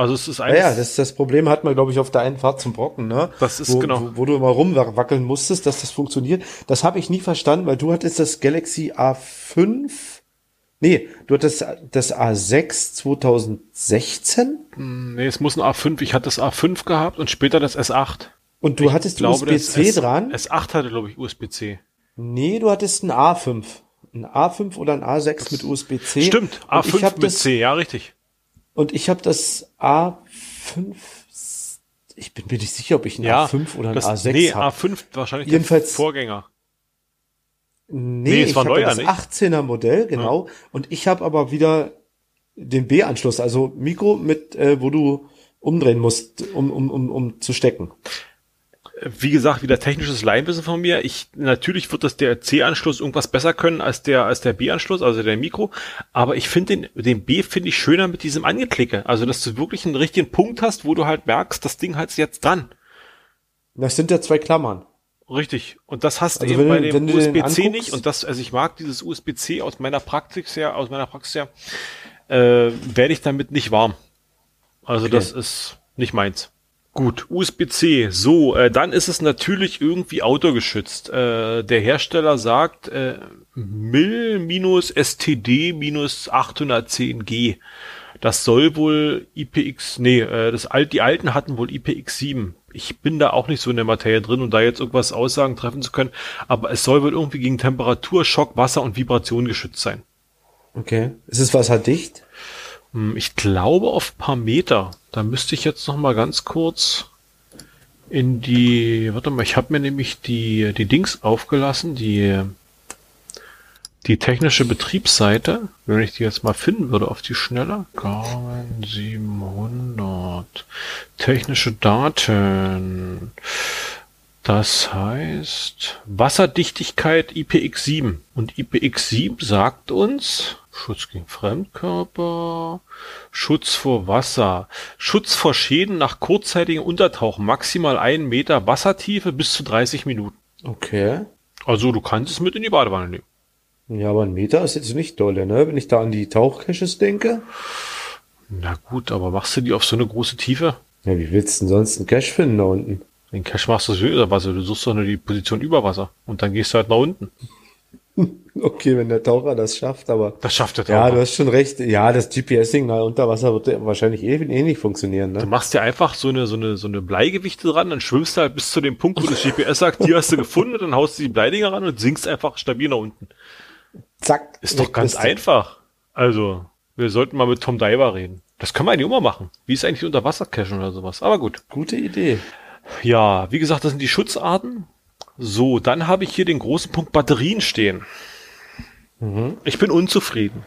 Speaker 1: Also es ist eines,
Speaker 2: ja, das, das Problem hat man, glaube ich, auf der einen Fahrt zum Brocken, ne?
Speaker 1: Das ist
Speaker 2: wo,
Speaker 1: genau.
Speaker 2: Wo, wo du immer rumwackeln musstest, dass das funktioniert. Das habe ich nie verstanden, weil du hattest das Galaxy A5. Nee, du hattest das A6 2016
Speaker 1: nee, es muss ein A5, ich hatte das A5 gehabt und später das S8.
Speaker 2: und du hattest
Speaker 1: glaube, das
Speaker 2: USB-C dran.
Speaker 1: S8 hatte, glaube ich, USB-C.
Speaker 2: Nee, du hattest ein A5. Ein A5 oder ein A6 mit USB-C.
Speaker 1: Stimmt,
Speaker 2: Und ich
Speaker 1: A5
Speaker 2: hab
Speaker 1: mit
Speaker 2: das,
Speaker 1: C, ja, richtig.
Speaker 2: Und ich habe das A5. Ich bin mir nicht sicher, ob ich ein
Speaker 1: Ja,
Speaker 2: A5 oder ein
Speaker 1: das,
Speaker 2: A6
Speaker 1: Nee,
Speaker 2: habe.
Speaker 1: A5 wahrscheinlich
Speaker 2: Jedenfalls-
Speaker 1: Vorgänger.
Speaker 2: Nee,
Speaker 1: Nee, es
Speaker 2: ich
Speaker 1: war
Speaker 2: habe
Speaker 1: neuer,
Speaker 2: das
Speaker 1: nicht?
Speaker 2: 18er Modell, genau. Und ich habe aber wieder den B-Anschluss, also Mikro mit, äh, wo du umdrehen musst, um, um, um, um zu stecken.
Speaker 1: Wie gesagt, wieder technisches Leinwissen von mir. Ich, natürlich wird das der C-Anschluss irgendwas besser können als der, als der B-Anschluss, also der Mikro. Aber ich finde den, den B finde ich schöner mit diesem Angeklicke. Also, dass du wirklich einen richtigen Punkt hast, wo du halt merkst, das Ding hat's jetzt dran.
Speaker 2: Das sind ja zwei Klammern.
Speaker 1: Richtig. Und das hast
Speaker 2: Also
Speaker 1: du eben bei dem USB-C nicht. Und das, also ich mag dieses USB-C aus meiner Praxis her, aus meiner Praxis her, äh, werde ich damit nicht warm. Also
Speaker 2: Okay.
Speaker 1: das ist nicht meins. Gut, USB-C. So, äh, dann ist es natürlich irgendwie autogeschützt. Äh, der Hersteller sagt äh, MIL minus STD minus 810G. Das soll wohl IPX, nee, äh, das alt, die alten hatten wohl IPX7. Ich bin da auch nicht so in der Materie drin, um da jetzt irgendwas Aussagen treffen zu können. Aber es soll wohl irgendwie gegen Temperatur, Schock, Wasser und Vibration geschützt sein.
Speaker 2: Okay. Ist es wasserdicht?
Speaker 1: Hm, ich glaube auf paar Meter. Da müsste ich jetzt noch mal ganz kurz in die, warte mal, ich habe mir nämlich die, die Dings aufgelassen, die, die technische Betriebsseite, wenn ich die jetzt mal finden würde auf die Schnelle. Garmin 700. Technische Daten. Das heißt Wasserdichtigkeit IPX7. Und IPX7 sagt uns Schutz gegen Fremdkörper, Schutz vor Wasser, Schutz vor Schäden nach kurzzeitigem Untertauchen, maximal einen Meter Wassertiefe bis zu 30 Minuten.
Speaker 2: Okay.
Speaker 1: Also du kannst es mit in die Badewanne nehmen.
Speaker 2: Ja, aber ein Meter ist jetzt nicht dolle, ne? Wenn ich da an die Tauchcaches denke.
Speaker 1: Na gut, aber machst du die auf so eine große Tiefe?
Speaker 2: Ja, wie willst du denn sonst einen Cache finden da unten?
Speaker 1: Den Cache machst du über Wasser, du suchst doch nur die Position über Wasser und dann gehst du halt nach unten.
Speaker 2: Okay, wenn der Taucher das schafft, aber.
Speaker 1: Das schafft der Taucher.
Speaker 2: Ja, du hast schon recht. Ja, das GPS-Signal unter Wasser wird wahrscheinlich eh, ähnlich funktionieren,
Speaker 1: Du
Speaker 2: ne?
Speaker 1: machst dir einfach so eine, so eine, so eine Bleigewichte dran, dann schwimmst du halt bis zu dem Punkt, wo das GPS sagt, die hast du gefunden, dann haust du die Bleidinger ran und sinkst einfach stabil nach unten.
Speaker 2: Zack.
Speaker 1: Ist doch ganz
Speaker 2: du.
Speaker 1: einfach. Also, wir sollten mal mit Tom Diver reden. Das können wir eigentlich immer machen. Wie ist eigentlich unter Wasser cachen oder sowas? Aber gut.
Speaker 2: Gute Idee.
Speaker 1: Ja, wie gesagt, das sind die Schutzarten. So, dann habe ich hier den großen Punkt Batterien stehen. Ich bin unzufrieden.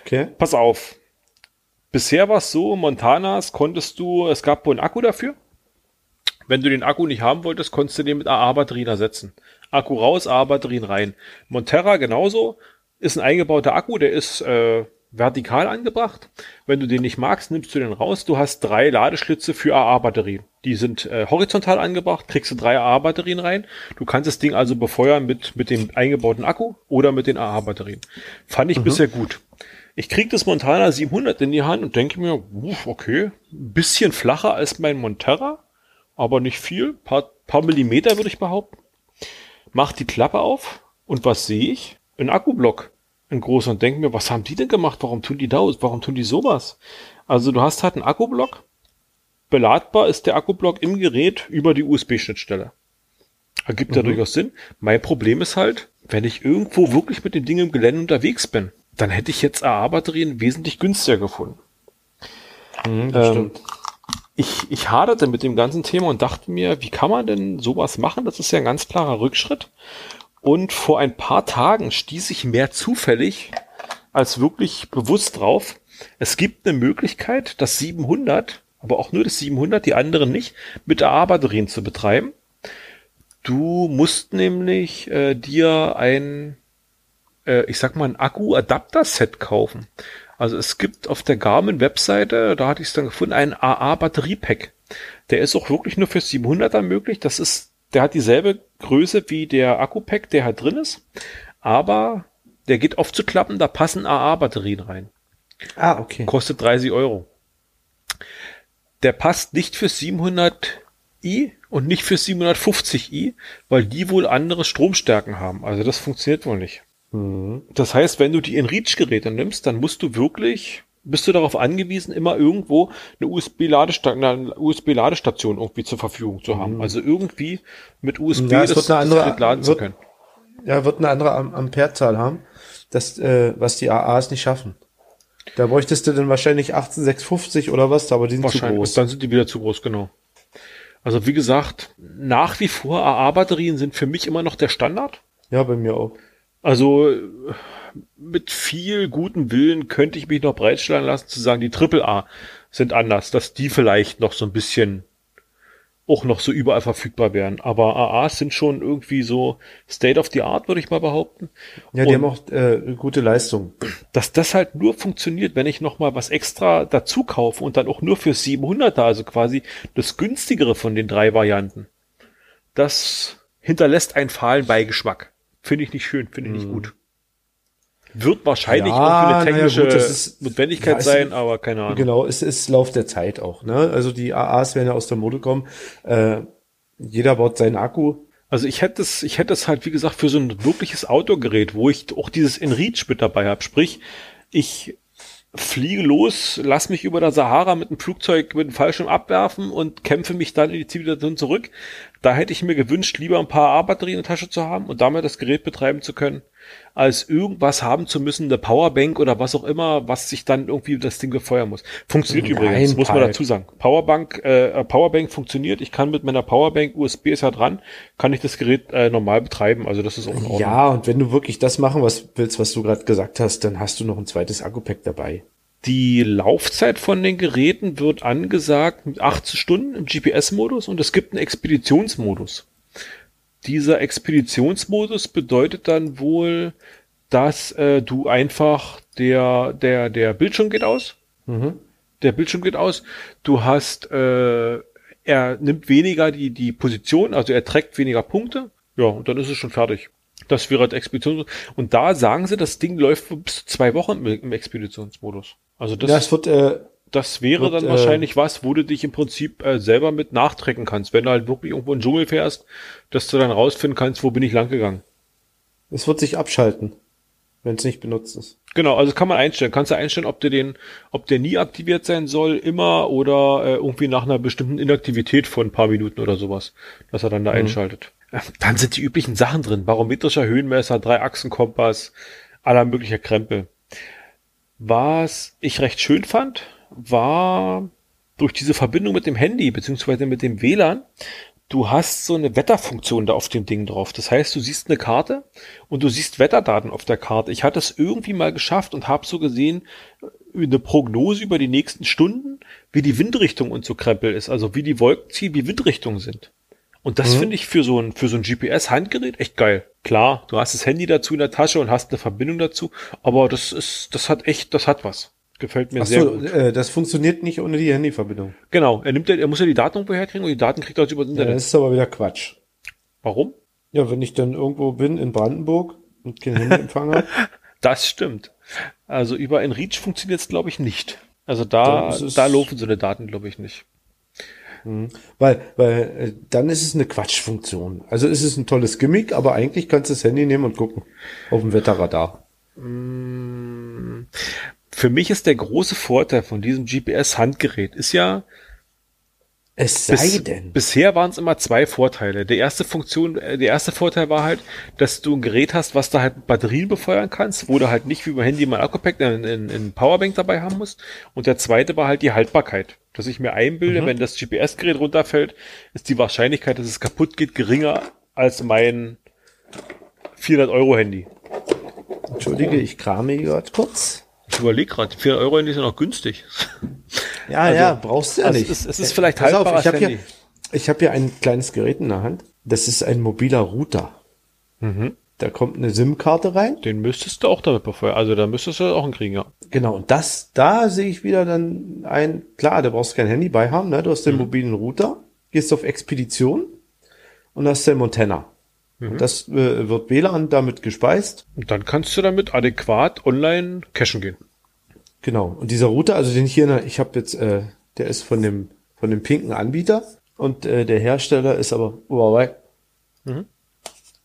Speaker 2: Okay.
Speaker 1: Pass auf. Bisher war es so, Montanas konntest du, es gab wohl einen Akku dafür. Wenn du den Akku nicht haben wolltest, konntest du den mit AA-Batterien ersetzen. Akku raus, AA-Batterien rein. Monterra genauso, ist ein eingebauter Akku, der ist äh, vertikal angebracht. Wenn du den nicht magst, nimmst du den raus. Du hast drei Ladeschlitze für AA-Batterien. Die sind äh, horizontal angebracht, kriegst du drei AA-Batterien rein. Du kannst das Ding also befeuern mit, mit dem eingebauten Akku oder mit den AA-Batterien. Fand ich bisher gut. Ich krieg das Montana 700 in die Hand und denke mir, uff, okay, ein bisschen flacher als mein Monterra, aber nicht viel, paar, paar Millimeter würde ich behaupten. Mach die Klappe auf und was sehe ich? Ein Akkublock, ein großer und denke mir, was haben die denn gemacht? Warum tun die da? Warum tun die sowas? Also du hast halt einen Akkublock. Beladbar ist der Akkublock im Gerät über die USB-Schnittstelle. Ergibt ja durchaus Sinn. Mein Problem ist halt, wenn ich irgendwo wirklich mit dem Ding im Gelände unterwegs bin, dann hätte ich jetzt AA-Batterien wesentlich günstiger gefunden.
Speaker 2: Mhm, das
Speaker 1: Ähm,
Speaker 2: stimmt.
Speaker 1: Ich, ich haderte mit dem ganzen Thema und dachte mir, wie kann man denn sowas machen? Das ist ja ein ganz klarer Rückschritt. Und vor ein paar Tagen stieß ich mehr zufällig als wirklich bewusst drauf. Es gibt eine Möglichkeit, das 700, aber auch nur das 700, die anderen nicht, mit AA-Batterien zu betreiben. Du musst nämlich äh, dir ein, äh, ich sag mal, ein Akku-Adapter-Set kaufen. Also es gibt auf der Garmin-Webseite, da hatte ich es dann gefunden, einen AA-Batterie-Pack. Der ist auch wirklich nur für 700er möglich. Das ist, der hat dieselbe Größe wie der Akku-Pack, der halt drin ist. Aber der geht oft zu klappen, da passen AA-Batterien rein.
Speaker 2: Ah, okay.
Speaker 1: Kostet 30 Euro. Der passt nicht für 700i und nicht für 750i, weil die wohl andere Stromstärken haben. Also das funktioniert wohl nicht.
Speaker 2: Mhm.
Speaker 1: Das heißt, wenn du die InReach-Geräte nimmst, dann musst du wirklich, bist du darauf angewiesen, immer irgendwo eine USB-Ladestation USB-Ladestation irgendwie zur Verfügung zu haben. Also irgendwie mit USB
Speaker 2: Mhm. Ja, es wird eine andere-
Speaker 1: Gerät laden zu
Speaker 2: wird-
Speaker 1: können.
Speaker 2: Ja, wird eine andere Am Amperezahl haben, das, äh, was die AAs nicht schaffen. Da bräuchtest du dann wahrscheinlich 18650 oder was, aber die sind zu groß.
Speaker 1: Dann sind die wieder zu groß, genau. Also wie gesagt, nach wie vor AA-Batterien sind für mich immer noch der Standard.
Speaker 2: Ja, bei mir auch.
Speaker 1: Also mit viel gutem Willen könnte ich mich noch breitstellen lassen zu sagen, die AAA sind anders, dass die vielleicht noch so ein bisschen auch noch so überall verfügbar wären. Aber AAs sind schon irgendwie so State of the Art, würde ich mal behaupten.
Speaker 2: Ja, die
Speaker 1: Und-
Speaker 2: haben auch äh, gute Leistung.
Speaker 1: dass das halt nur funktioniert, wenn ich noch mal was extra dazu kaufe und dann auch nur für 700er, also quasi das günstigere von den drei Varianten. Das hinterlässt einen fahlen Beigeschmack. Finde ich nicht schön, finde ich nicht gut. Wird wahrscheinlich.
Speaker 2: Ja,
Speaker 1: eine
Speaker 2: na ja,
Speaker 1: technische
Speaker 2: gut, ist-
Speaker 1: Notwendigkeit
Speaker 2: ja, es-
Speaker 1: sein, aber keine Ahnung.
Speaker 2: Genau, es ist Lauf der Zeit auch. Ne? Also die AAs werden ja aus der Mode kommen. Äh, jeder baut seinen Akku.
Speaker 1: Also ich hätte es, ich hätte es halt, wie gesagt, für so ein wirkliches Outdoor-Gerät, wo ich auch dieses InReach mit dabei habe. Sprich, ich fliege los, lass mich über der Sahara mit dem Flugzeug mit dem Fallschirm abwerfen und kämpfe mich dann in die Zivilisation zurück. Da hätte ich mir gewünscht, lieber ein paar A-Batterien in der Tasche zu haben und damit das Gerät betreiben zu können, als irgendwas haben zu müssen, eine Powerbank oder was auch immer, was sich dann irgendwie das Ding befeuern muss. Funktioniert
Speaker 2: Nein,
Speaker 1: übrigens, muss man dazu sagen. Powerbank, äh, Powerbank funktioniert. Ich kann mit meiner Powerbank, USB ist ja dran, kann ich das Gerät äh, normal betreiben. Also das ist auch in Ordnung.
Speaker 2: Ja, und wenn du wirklich das machen was willst, was du gerade gesagt hast, dann hast du noch ein zweites Akku-Pack dabei.
Speaker 1: Die Laufzeit von den Geräten wird angesagt mit 18 Stunden im GPS-Modus und es gibt einen Expeditionsmodus. Dieser Expeditionsmodus bedeutet dann wohl, dass äh, du einfach der der der Bildschirm geht aus, der Bildschirm geht aus. Du hast äh, er nimmt weniger die die Position, also er trägt weniger Punkte. Ja, und dann ist es schon fertig. Das wäre der Expeditions und da sagen sie, das Ding läuft bis zu zwei Wochen im Expeditionsmodus. Also das,
Speaker 2: Das wird, äh,
Speaker 1: das wäre
Speaker 2: wird,
Speaker 1: dann
Speaker 2: äh,
Speaker 1: wahrscheinlich was, wo du dich im Prinzip äh, selber mit nachtrecken kannst, wenn du halt wirklich irgendwo in den Dschungel fährst, dass du dann rausfinden kannst, wo bin ich lang gegangen.
Speaker 2: es wird sich abschalten, wenn es nicht benutzt ist.
Speaker 1: Genau, also kann man einstellen. Kannst du einstellen, ob der den, ob der nie aktiviert sein soll, immer oder äh, irgendwie nach einer bestimmten Inaktivität von ein paar Minuten oder sowas, dass er dann da einschaltet. Äh, Dann sind die üblichen Sachen drin. Barometrischer Höhenmesser, Drei-Achsen-Kompass, aller möglicher Krempel. Was ich recht schön fand, war durch diese Verbindung mit dem Handy beziehungsweise mit dem WLAN, du hast so eine Wetterfunktion da auf dem Ding drauf. Das heißt, du siehst eine Karte und du siehst Wetterdaten auf der Karte. Ich hatte es irgendwie mal geschafft und habe so gesehen, äh, eine Prognose über die nächsten Stunden, wie die Windrichtung und so Krempel ist, also wie die Wolken ziehen, wie Windrichtungen sind. Und das finde ich für so ein, für so ein GPS-Handgerät echt geil. Klar, du hast das Handy dazu in der Tasche und hast eine Verbindung dazu, aber das ist, das hat echt, das hat was. Gefällt mir
Speaker 2: Ach
Speaker 1: sehr
Speaker 2: so,
Speaker 1: gut.
Speaker 2: äh, das funktioniert nicht ohne die Handyverbindung.
Speaker 1: Genau, er nimmt, ja- er muss ja die Daten irgendwo herkriegen und die Daten kriegt er also über das
Speaker 2: Ja,
Speaker 1: Internet.
Speaker 2: das ist aber wieder Quatsch.
Speaker 1: Warum?
Speaker 2: Ja, wenn ich dann irgendwo bin in Brandenburg und kein Handyempfang habe,
Speaker 1: Das stimmt. Also über ein Reach funktioniert es, glaube ich, nicht. Also da, da laufen so eine Daten, glaube ich, nicht.
Speaker 2: Weil, weil äh, dann ist es eine Quatschfunktion. Also ist es ein tolles Gimmick, aber eigentlich kannst du das Handy nehmen und gucken auf dem Wetterradar.
Speaker 1: Für mich ist der große Vorteil von diesem GPS-Handgerät ist ja,
Speaker 2: Es sei
Speaker 1: bis,
Speaker 2: denn.
Speaker 1: bisher waren es immer zwei Vorteile. Der erste Funktion, äh, der erste Vorteil war halt, dass du ein Gerät hast, was du halt Batterien befeuern kannst, wo du halt nicht wie beim Handy mal Akku-Pack in, in, in Powerbank dabei haben musst. Und der zweite war halt die Haltbarkeit. Dass ich mir einbilde, wenn das GPS-Gerät runterfällt, ist die Wahrscheinlichkeit, dass es kaputt geht, geringer als mein 400 Euro Handy.
Speaker 2: Entschuldige, ich krame gerade kurz.
Speaker 1: Ich überlege gerade, 400 Euro ist ja noch günstig.
Speaker 2: Ja, ja, brauchst du ja
Speaker 1: also
Speaker 2: nicht.
Speaker 1: es ist- es ist vielleicht
Speaker 2: Pass auf,
Speaker 1: haltbarer
Speaker 2: ich habe hier, ich hab hier ein kleines Gerät in der Hand. Das ist ein mobiler Router.
Speaker 1: Mhm.
Speaker 2: Da kommt eine SIM-Karte rein.
Speaker 1: Den müsstest du auch damit befeuern. Also da müsstest du auch einen kriegen, ja.
Speaker 2: Genau, und das, da sehe ich wieder dann ein, klar, da brauchst du kein Handy bei haben, ne? Du hast den mobilen Router, gehst auf Expedition und hast den Montana. Und das äh, wird WLAN damit gespeist.
Speaker 1: Und dann kannst du damit adäquat online cashen gehen.
Speaker 2: Genau. Und dieser Router, also den hier, ich habe jetzt, äh, der ist von dem, von dem pinken Anbieter und äh, der Hersteller ist aber Huawei.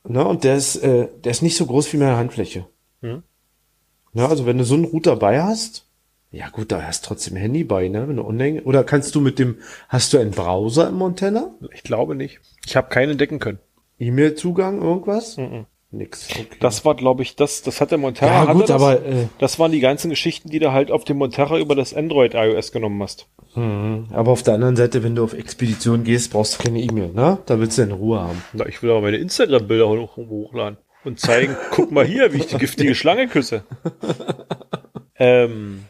Speaker 2: Ne, und der ist, äh, der ist nicht so groß wie meine Handfläche.
Speaker 1: Mhm.
Speaker 2: Ja, also wenn du so einen Router bei hast, ja gut, da hast du trotzdem Handy bei, ne? Wenn du online, oder kannst du mit dem, hast du einen Browser im Montana?
Speaker 1: Ich glaube nicht. Ich habe keinen entdecken können.
Speaker 2: E-Mail-Zugang, irgendwas? Nix. Okay.
Speaker 1: Das war, glaube ich, das, das hat der Montero.
Speaker 2: ja
Speaker 1: hatte
Speaker 2: gut,
Speaker 1: das,
Speaker 2: aber äh,
Speaker 1: das waren die ganzen Geschichten, die du halt auf dem Montero über das Android iOS genommen hast.
Speaker 2: aber auf der anderen Seite, wenn du auf Expedition gehst, brauchst du keine E-Mail, ne? Da willst du in Ruhe haben.
Speaker 1: Na, ich will aber meine Instagram-Bilder hoch, hochladen und zeigen, guck mal hier, wie ich die giftige Schlange küsse. ähm,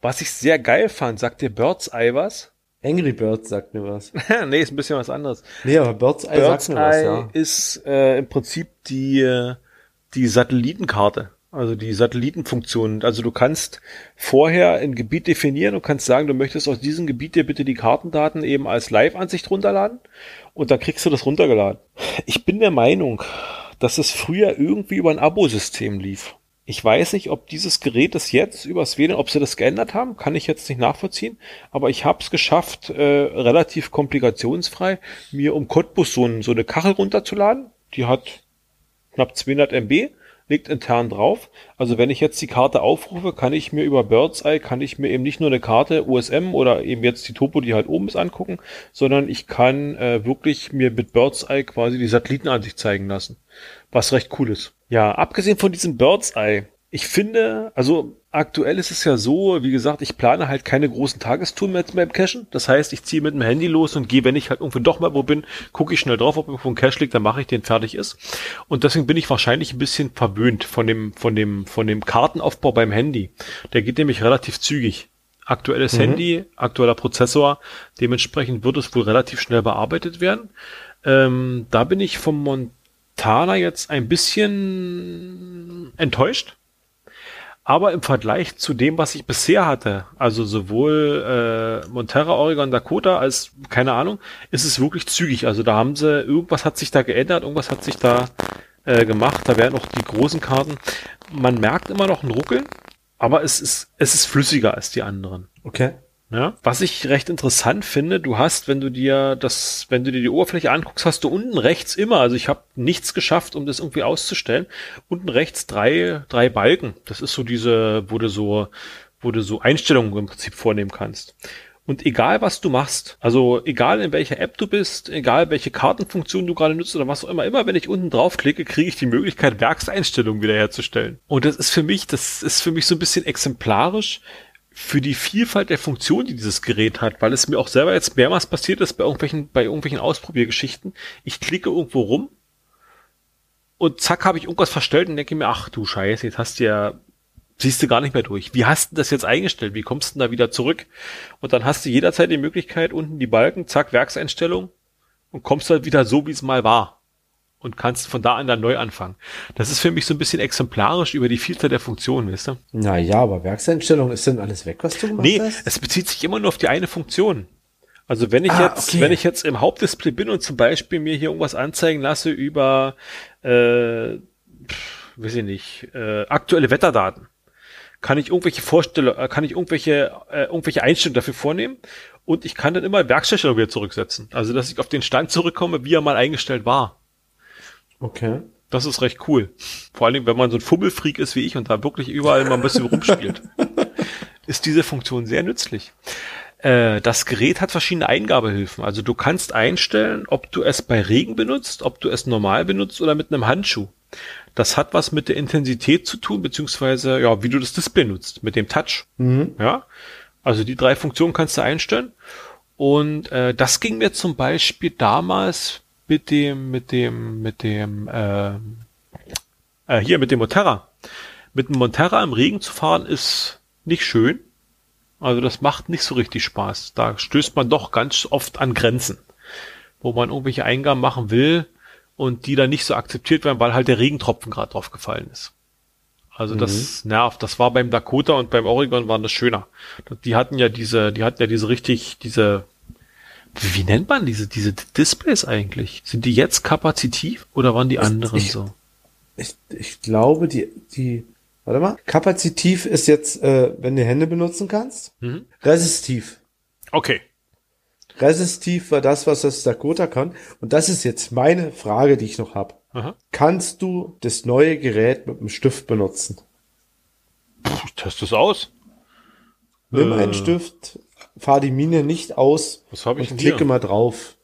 Speaker 1: was ich sehr geil fand, sagt dir Bird's Eye was?
Speaker 2: Angry Birds sagt mir was.
Speaker 1: nee, ist ein bisschen was anderes.
Speaker 2: Nee, aber Bird's Eye
Speaker 1: Bird's
Speaker 2: sagt mir was, ja.
Speaker 1: ist äh, im Prinzip die, äh, die Satellitenkarte. Also die Satellitenfunktion. Also du kannst vorher ein Gebiet definieren und kannst sagen, du möchtest aus diesem Gebiet dir bitte die Kartendaten eben als Live-Ansicht runterladen und dann kriegst du das runtergeladen. Ich bin der Meinung, dass es früher irgendwie über ein Abosystem lief. Ich weiß nicht, ob dieses Gerät es jetzt übers WLAN, ob sie das geändert haben, kann ich jetzt nicht nachvollziehen, aber ich habe es geschafft, äh, relativ komplikationsfrei, mir um Cottbus so, ein, so eine Kachel runterzuladen. Die hat knapp 200 MB, liegt intern drauf. Also wenn ich jetzt die Karte aufrufe, kann ich mir über Birdseye, kann ich mir eben nicht nur eine Karte USM oder eben jetzt die Topo, die halt oben ist, angucken, sondern ich kann äh, wirklich mir mit Birdseye quasi die Satellitenansicht zeigen lassen. Was recht cool ist. Ja, abgesehen von diesem Birdseye, ich finde, also aktuell ist es ja so, wie gesagt, ich plane halt keine großen Tagestouren mehr beim Cachen. Das heißt, ich ziehe mit dem Handy los und gehe, wenn ich halt irgendwo doch mal wo bin, gucke ich schnell drauf, ob irgendwo ein Cache liegt, dann mache ich den fertig ist. Und deswegen bin ich wahrscheinlich ein bisschen verwöhnt von dem, von dem, von dem Kartenaufbau beim Handy. Der geht nämlich relativ zügig. Aktuelles mhm. Handy, aktueller Prozessor, dementsprechend wird es wohl relativ schnell bearbeitet werden. Ähm, da bin ich vom Montana jetzt ein bisschen enttäuscht aber im Vergleich zu dem, was ich bisher hatte, also sowohl äh, Montera, Oregon, Dakota als, keine Ahnung, ist es wirklich zügig. Also da haben sie, irgendwas hat sich da geändert, irgendwas hat sich da äh, gemacht. Da werden auch die großen Karten. Man merkt immer noch ein Ruckeln, aber es ist, es ist flüssiger als die anderen.
Speaker 2: Okay.
Speaker 1: Ja, was ich recht interessant finde, du hast, wenn du dir das, wenn du dir die Oberfläche anguckst, hast du unten rechts immer, also ich habe nichts geschafft, um das irgendwie auszustellen, unten rechts drei, drei Balken. Das ist so diese, wo du so, wo du so Einstellungen im Prinzip vornehmen kannst. Und egal was du machst, also egal in welcher App du bist, egal welche Kartenfunktion du gerade nutzt oder was auch immer, immer wenn ich unten drauf klicke, kriege ich die Möglichkeit, Werkseinstellungen wiederherzustellen. Und das ist für mich, das ist für mich so ein bisschen exemplarisch, für die Vielfalt der Funktionen, die dieses Gerät hat, weil es mir auch selber jetzt mehrmals passiert ist bei irgendwelchen, bei irgendwelchen Ausprobiergeschichten. Ich klicke irgendwo rum und zack habe ich irgendwas verstellt und denke mir, ach du Scheiße, jetzt hast du ja, siehst du gar nicht mehr durch. Wie hast du das jetzt eingestellt? Wie kommst du da wieder zurück? Und dann hast du jederzeit die Möglichkeit, unten die Balken, zack, Werkseinstellung und kommst halt wieder so, wie es mal war und kannst von da an dann neu anfangen. Das ist für mich so ein bisschen exemplarisch über die Vielzahl der Funktionen, weißt du?
Speaker 2: Naja, aber Werkseinstellung ist denn alles weg, was du gemacht
Speaker 1: nee, hast? Nee, es bezieht sich immer nur auf die eine Funktion. Also wenn ich ah, jetzt, okay. wenn ich jetzt im Hauptdisplay bin und zum Beispiel mir hier irgendwas anzeigen lasse über, äh, weiß ich nicht, äh, aktuelle Wetterdaten, kann ich irgendwelche Vorstellungen, äh, kann ich irgendwelche, äh, irgendwelche Einstellungen dafür vornehmen und ich kann dann immer Werkstellung wieder zurücksetzen. Also dass ich auf den Stand zurückkomme, wie er mal eingestellt war.
Speaker 2: Okay.
Speaker 1: Das ist recht cool. Vor allem, wenn man so ein Fummelfreak ist wie ich und da wirklich überall mal ein bisschen rumspielt, ist diese Funktion sehr nützlich. Äh, das Gerät hat verschiedene Eingabehilfen. Also du kannst einstellen, ob du es bei Regen benutzt, ob du es normal benutzt oder mit einem Handschuh. Das hat was mit der Intensität zu tun, beziehungsweise ja, wie du das Display nutzt, mit dem Touch. Mhm. Ja, also die drei Funktionen kannst du einstellen. Und äh, das ging mir zum Beispiel damals mit dem, mit dem, mit dem, äh, äh, hier mit dem Monterra. Mit dem Monterra im Regen zu fahren ist nicht schön. Also das macht nicht so richtig Spaß. Da stößt man doch ganz oft an Grenzen, wo man irgendwelche Eingaben machen will und die dann nicht so akzeptiert werden, weil halt der Regentropfen gerade drauf gefallen ist. Also mhm. das nervt. Das war beim Dakota und beim Oregon waren das schöner. Die hatten ja diese, die hatten ja diese richtig, diese wie nennt man diese, diese Displays eigentlich? Sind die jetzt kapazitiv oder waren die anderen
Speaker 2: ich,
Speaker 1: so?
Speaker 2: Ich, ich glaube, die, die, warte mal, kapazitiv ist jetzt, äh, wenn du Hände benutzen kannst. Mhm. Resistiv.
Speaker 1: Okay.
Speaker 2: Resistiv war das, was das Dakota kann. Und das ist jetzt meine Frage, die ich noch habe. Kannst du das neue Gerät mit dem Stift benutzen?
Speaker 1: Puh, ich teste es aus.
Speaker 2: Nimm äh. einen Stift, fahr die Mine nicht aus
Speaker 1: Was hab ich und
Speaker 2: klicke hier? mal drauf.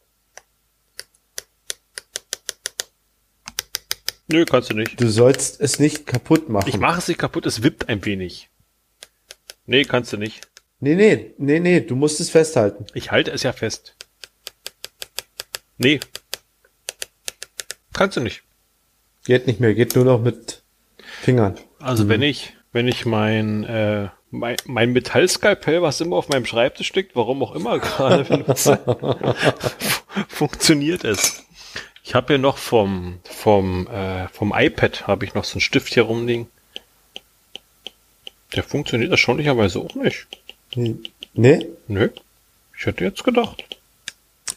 Speaker 1: Nö, kannst du nicht.
Speaker 2: Du sollst es nicht kaputt machen.
Speaker 1: Ich mache es nicht kaputt, es wippt ein wenig. Nee, kannst du nicht.
Speaker 2: Nee, nee, nee, nee, du musst es festhalten.
Speaker 1: Ich halte es ja fest. Nee. Kannst du nicht.
Speaker 2: Geht nicht mehr, geht nur noch mit Fingern.
Speaker 1: Also mhm. wenn ich, wenn ich mein äh, mein, mein Metallskalpell, was immer auf meinem Schreibtisch liegt, warum auch immer gerade benutze, funktioniert es. Ich habe hier noch vom vom äh, vom iPad habe ich noch so einen Stift hier rumliegen. Der funktioniert erstaunlicherweise auch nicht.
Speaker 2: Nee?
Speaker 1: Nö. Ich hätte jetzt gedacht.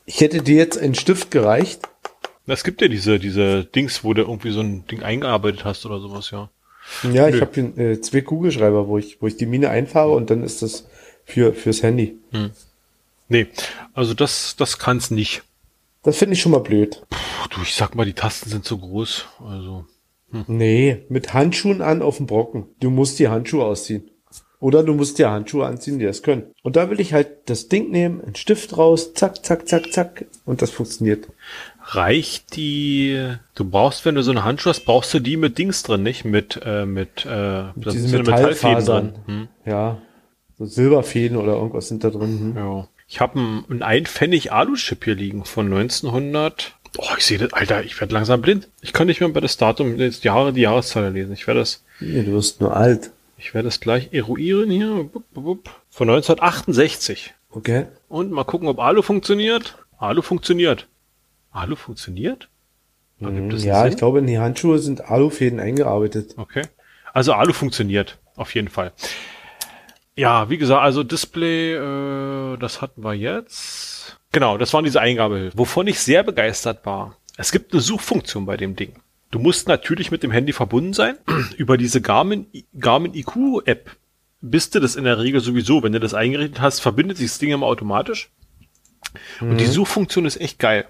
Speaker 2: Ich hätte dir jetzt einen Stift gereicht.
Speaker 1: Es gibt ja diese, diese Dings, wo du irgendwie so ein Ding eingearbeitet hast oder sowas, ja.
Speaker 2: Ja, Nö. ich habe hier äh, zwei Kugelschreiber, wo ich, wo ich die Mine einfahre und dann ist das für fürs Handy. Hm.
Speaker 1: Nee, also das, das kann's nicht.
Speaker 2: Das finde ich schon mal blöd.
Speaker 1: Puh, du, ich sag mal, die Tasten sind zu groß. Also.
Speaker 2: Hm. Nee, mit Handschuhen an auf dem Brocken. Du musst die Handschuhe ausziehen. Oder du musst dir Handschuhe anziehen, die das können. Und da will ich halt das Ding nehmen, einen Stift raus, zack, zack, zack, zack. Und das funktioniert.
Speaker 1: Reicht die, du brauchst, wenn du so eine Handschuhe hast, brauchst du die mit Dings drin, nicht? Mit, äh, mit, äh,
Speaker 2: mit diesen Metallfasern. Hm? Ja. So Silberfäden oder irgendwas sind da drin.
Speaker 1: Hm? Ja. Ich habe einen, einen Einpfennig Alu-Chip hier liegen von 1900. Oh, ich sehe das, Alter, ich werde langsam blind. Ich kann nicht mehr bei das Datum, jetzt Jahre, die Jahreszahl lesen. Ich werde das.
Speaker 2: Nee, du wirst nur alt.
Speaker 1: Ich werde es gleich eruieren hier. Von 1968.
Speaker 2: Okay.
Speaker 1: Und mal gucken, ob Alu funktioniert. Alu funktioniert. Alu funktioniert?
Speaker 2: Mhm, ja, Sinn? ich glaube, in die Handschuhe sind Alufäden eingearbeitet.
Speaker 1: Okay. Also Alu funktioniert. Auf jeden Fall. Ja, wie gesagt, also Display, äh, das hatten wir jetzt. Genau, das waren diese Eingabehilfen. Wovon ich sehr begeistert war. Es gibt eine Suchfunktion bei dem Ding. Du musst natürlich mit dem Handy verbunden sein. Über diese Garmin, Garmin IQ App bist du das in der Regel sowieso. Wenn du das eingerichtet hast, verbindet sich das Ding immer automatisch. Mhm. Und die mhm. Suchfunktion ist echt geil.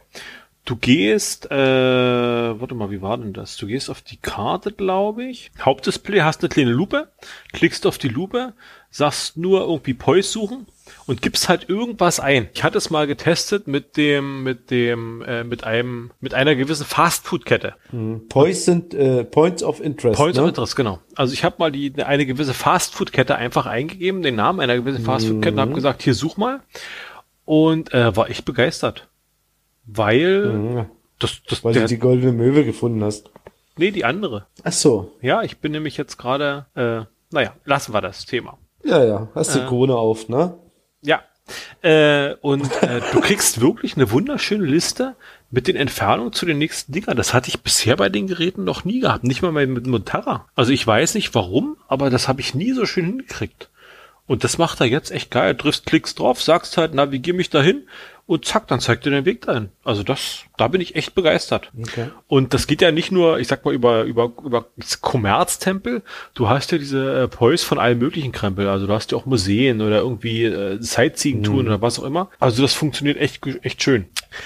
Speaker 1: Du gehst, äh, warte mal, wie war denn das? Du gehst auf die Karte, glaube ich. Hauptdisplay, hast eine kleine Lupe, klickst auf die Lupe, sagst nur irgendwie Poise suchen und gibst halt irgendwas ein. Ich hatte es mal getestet mit dem, mit dem, äh, mit einem, mit einer gewissen Fastfood-Kette.
Speaker 2: Hm. Points sind äh, Points of Interest.
Speaker 1: Points ne? of Interest, genau. Also ich habe mal die eine gewisse Fastfood-Kette einfach eingegeben, den Namen einer gewissen Fastfood-Kette, mhm. habe gesagt, hier such mal und äh, war echt begeistert, weil
Speaker 2: mhm. das, das, weil der, du die goldene Möwe gefunden hast.
Speaker 1: Nee, die andere.
Speaker 2: Ach so.
Speaker 1: Ja, ich bin nämlich jetzt gerade, äh, naja, lassen wir das Thema.
Speaker 2: Ja, ja, hast die äh, Krone auf, ne?
Speaker 1: Ja. Äh, und äh, du kriegst wirklich eine wunderschöne Liste mit den Entfernungen zu den nächsten Dingern. Das hatte ich bisher bei den Geräten noch nie gehabt. Nicht mal mit Montara. Also ich weiß nicht warum, aber das habe ich nie so schön hingekriegt. Und das macht er jetzt echt geil. Triffst, klickst drauf, sagst halt, navigier mich dahin und zack, dann zeigt dir den Weg dahin. Also das, da bin ich echt begeistert. Okay. Und das geht ja nicht nur, ich sag mal, über, über, über Kommerztempel. Du hast ja diese äh, Poys von allen möglichen Krempel. Also du hast ja auch Museen oder irgendwie äh, Sightseeing-Touren mhm. oder was auch immer. Also das funktioniert echt, echt schön.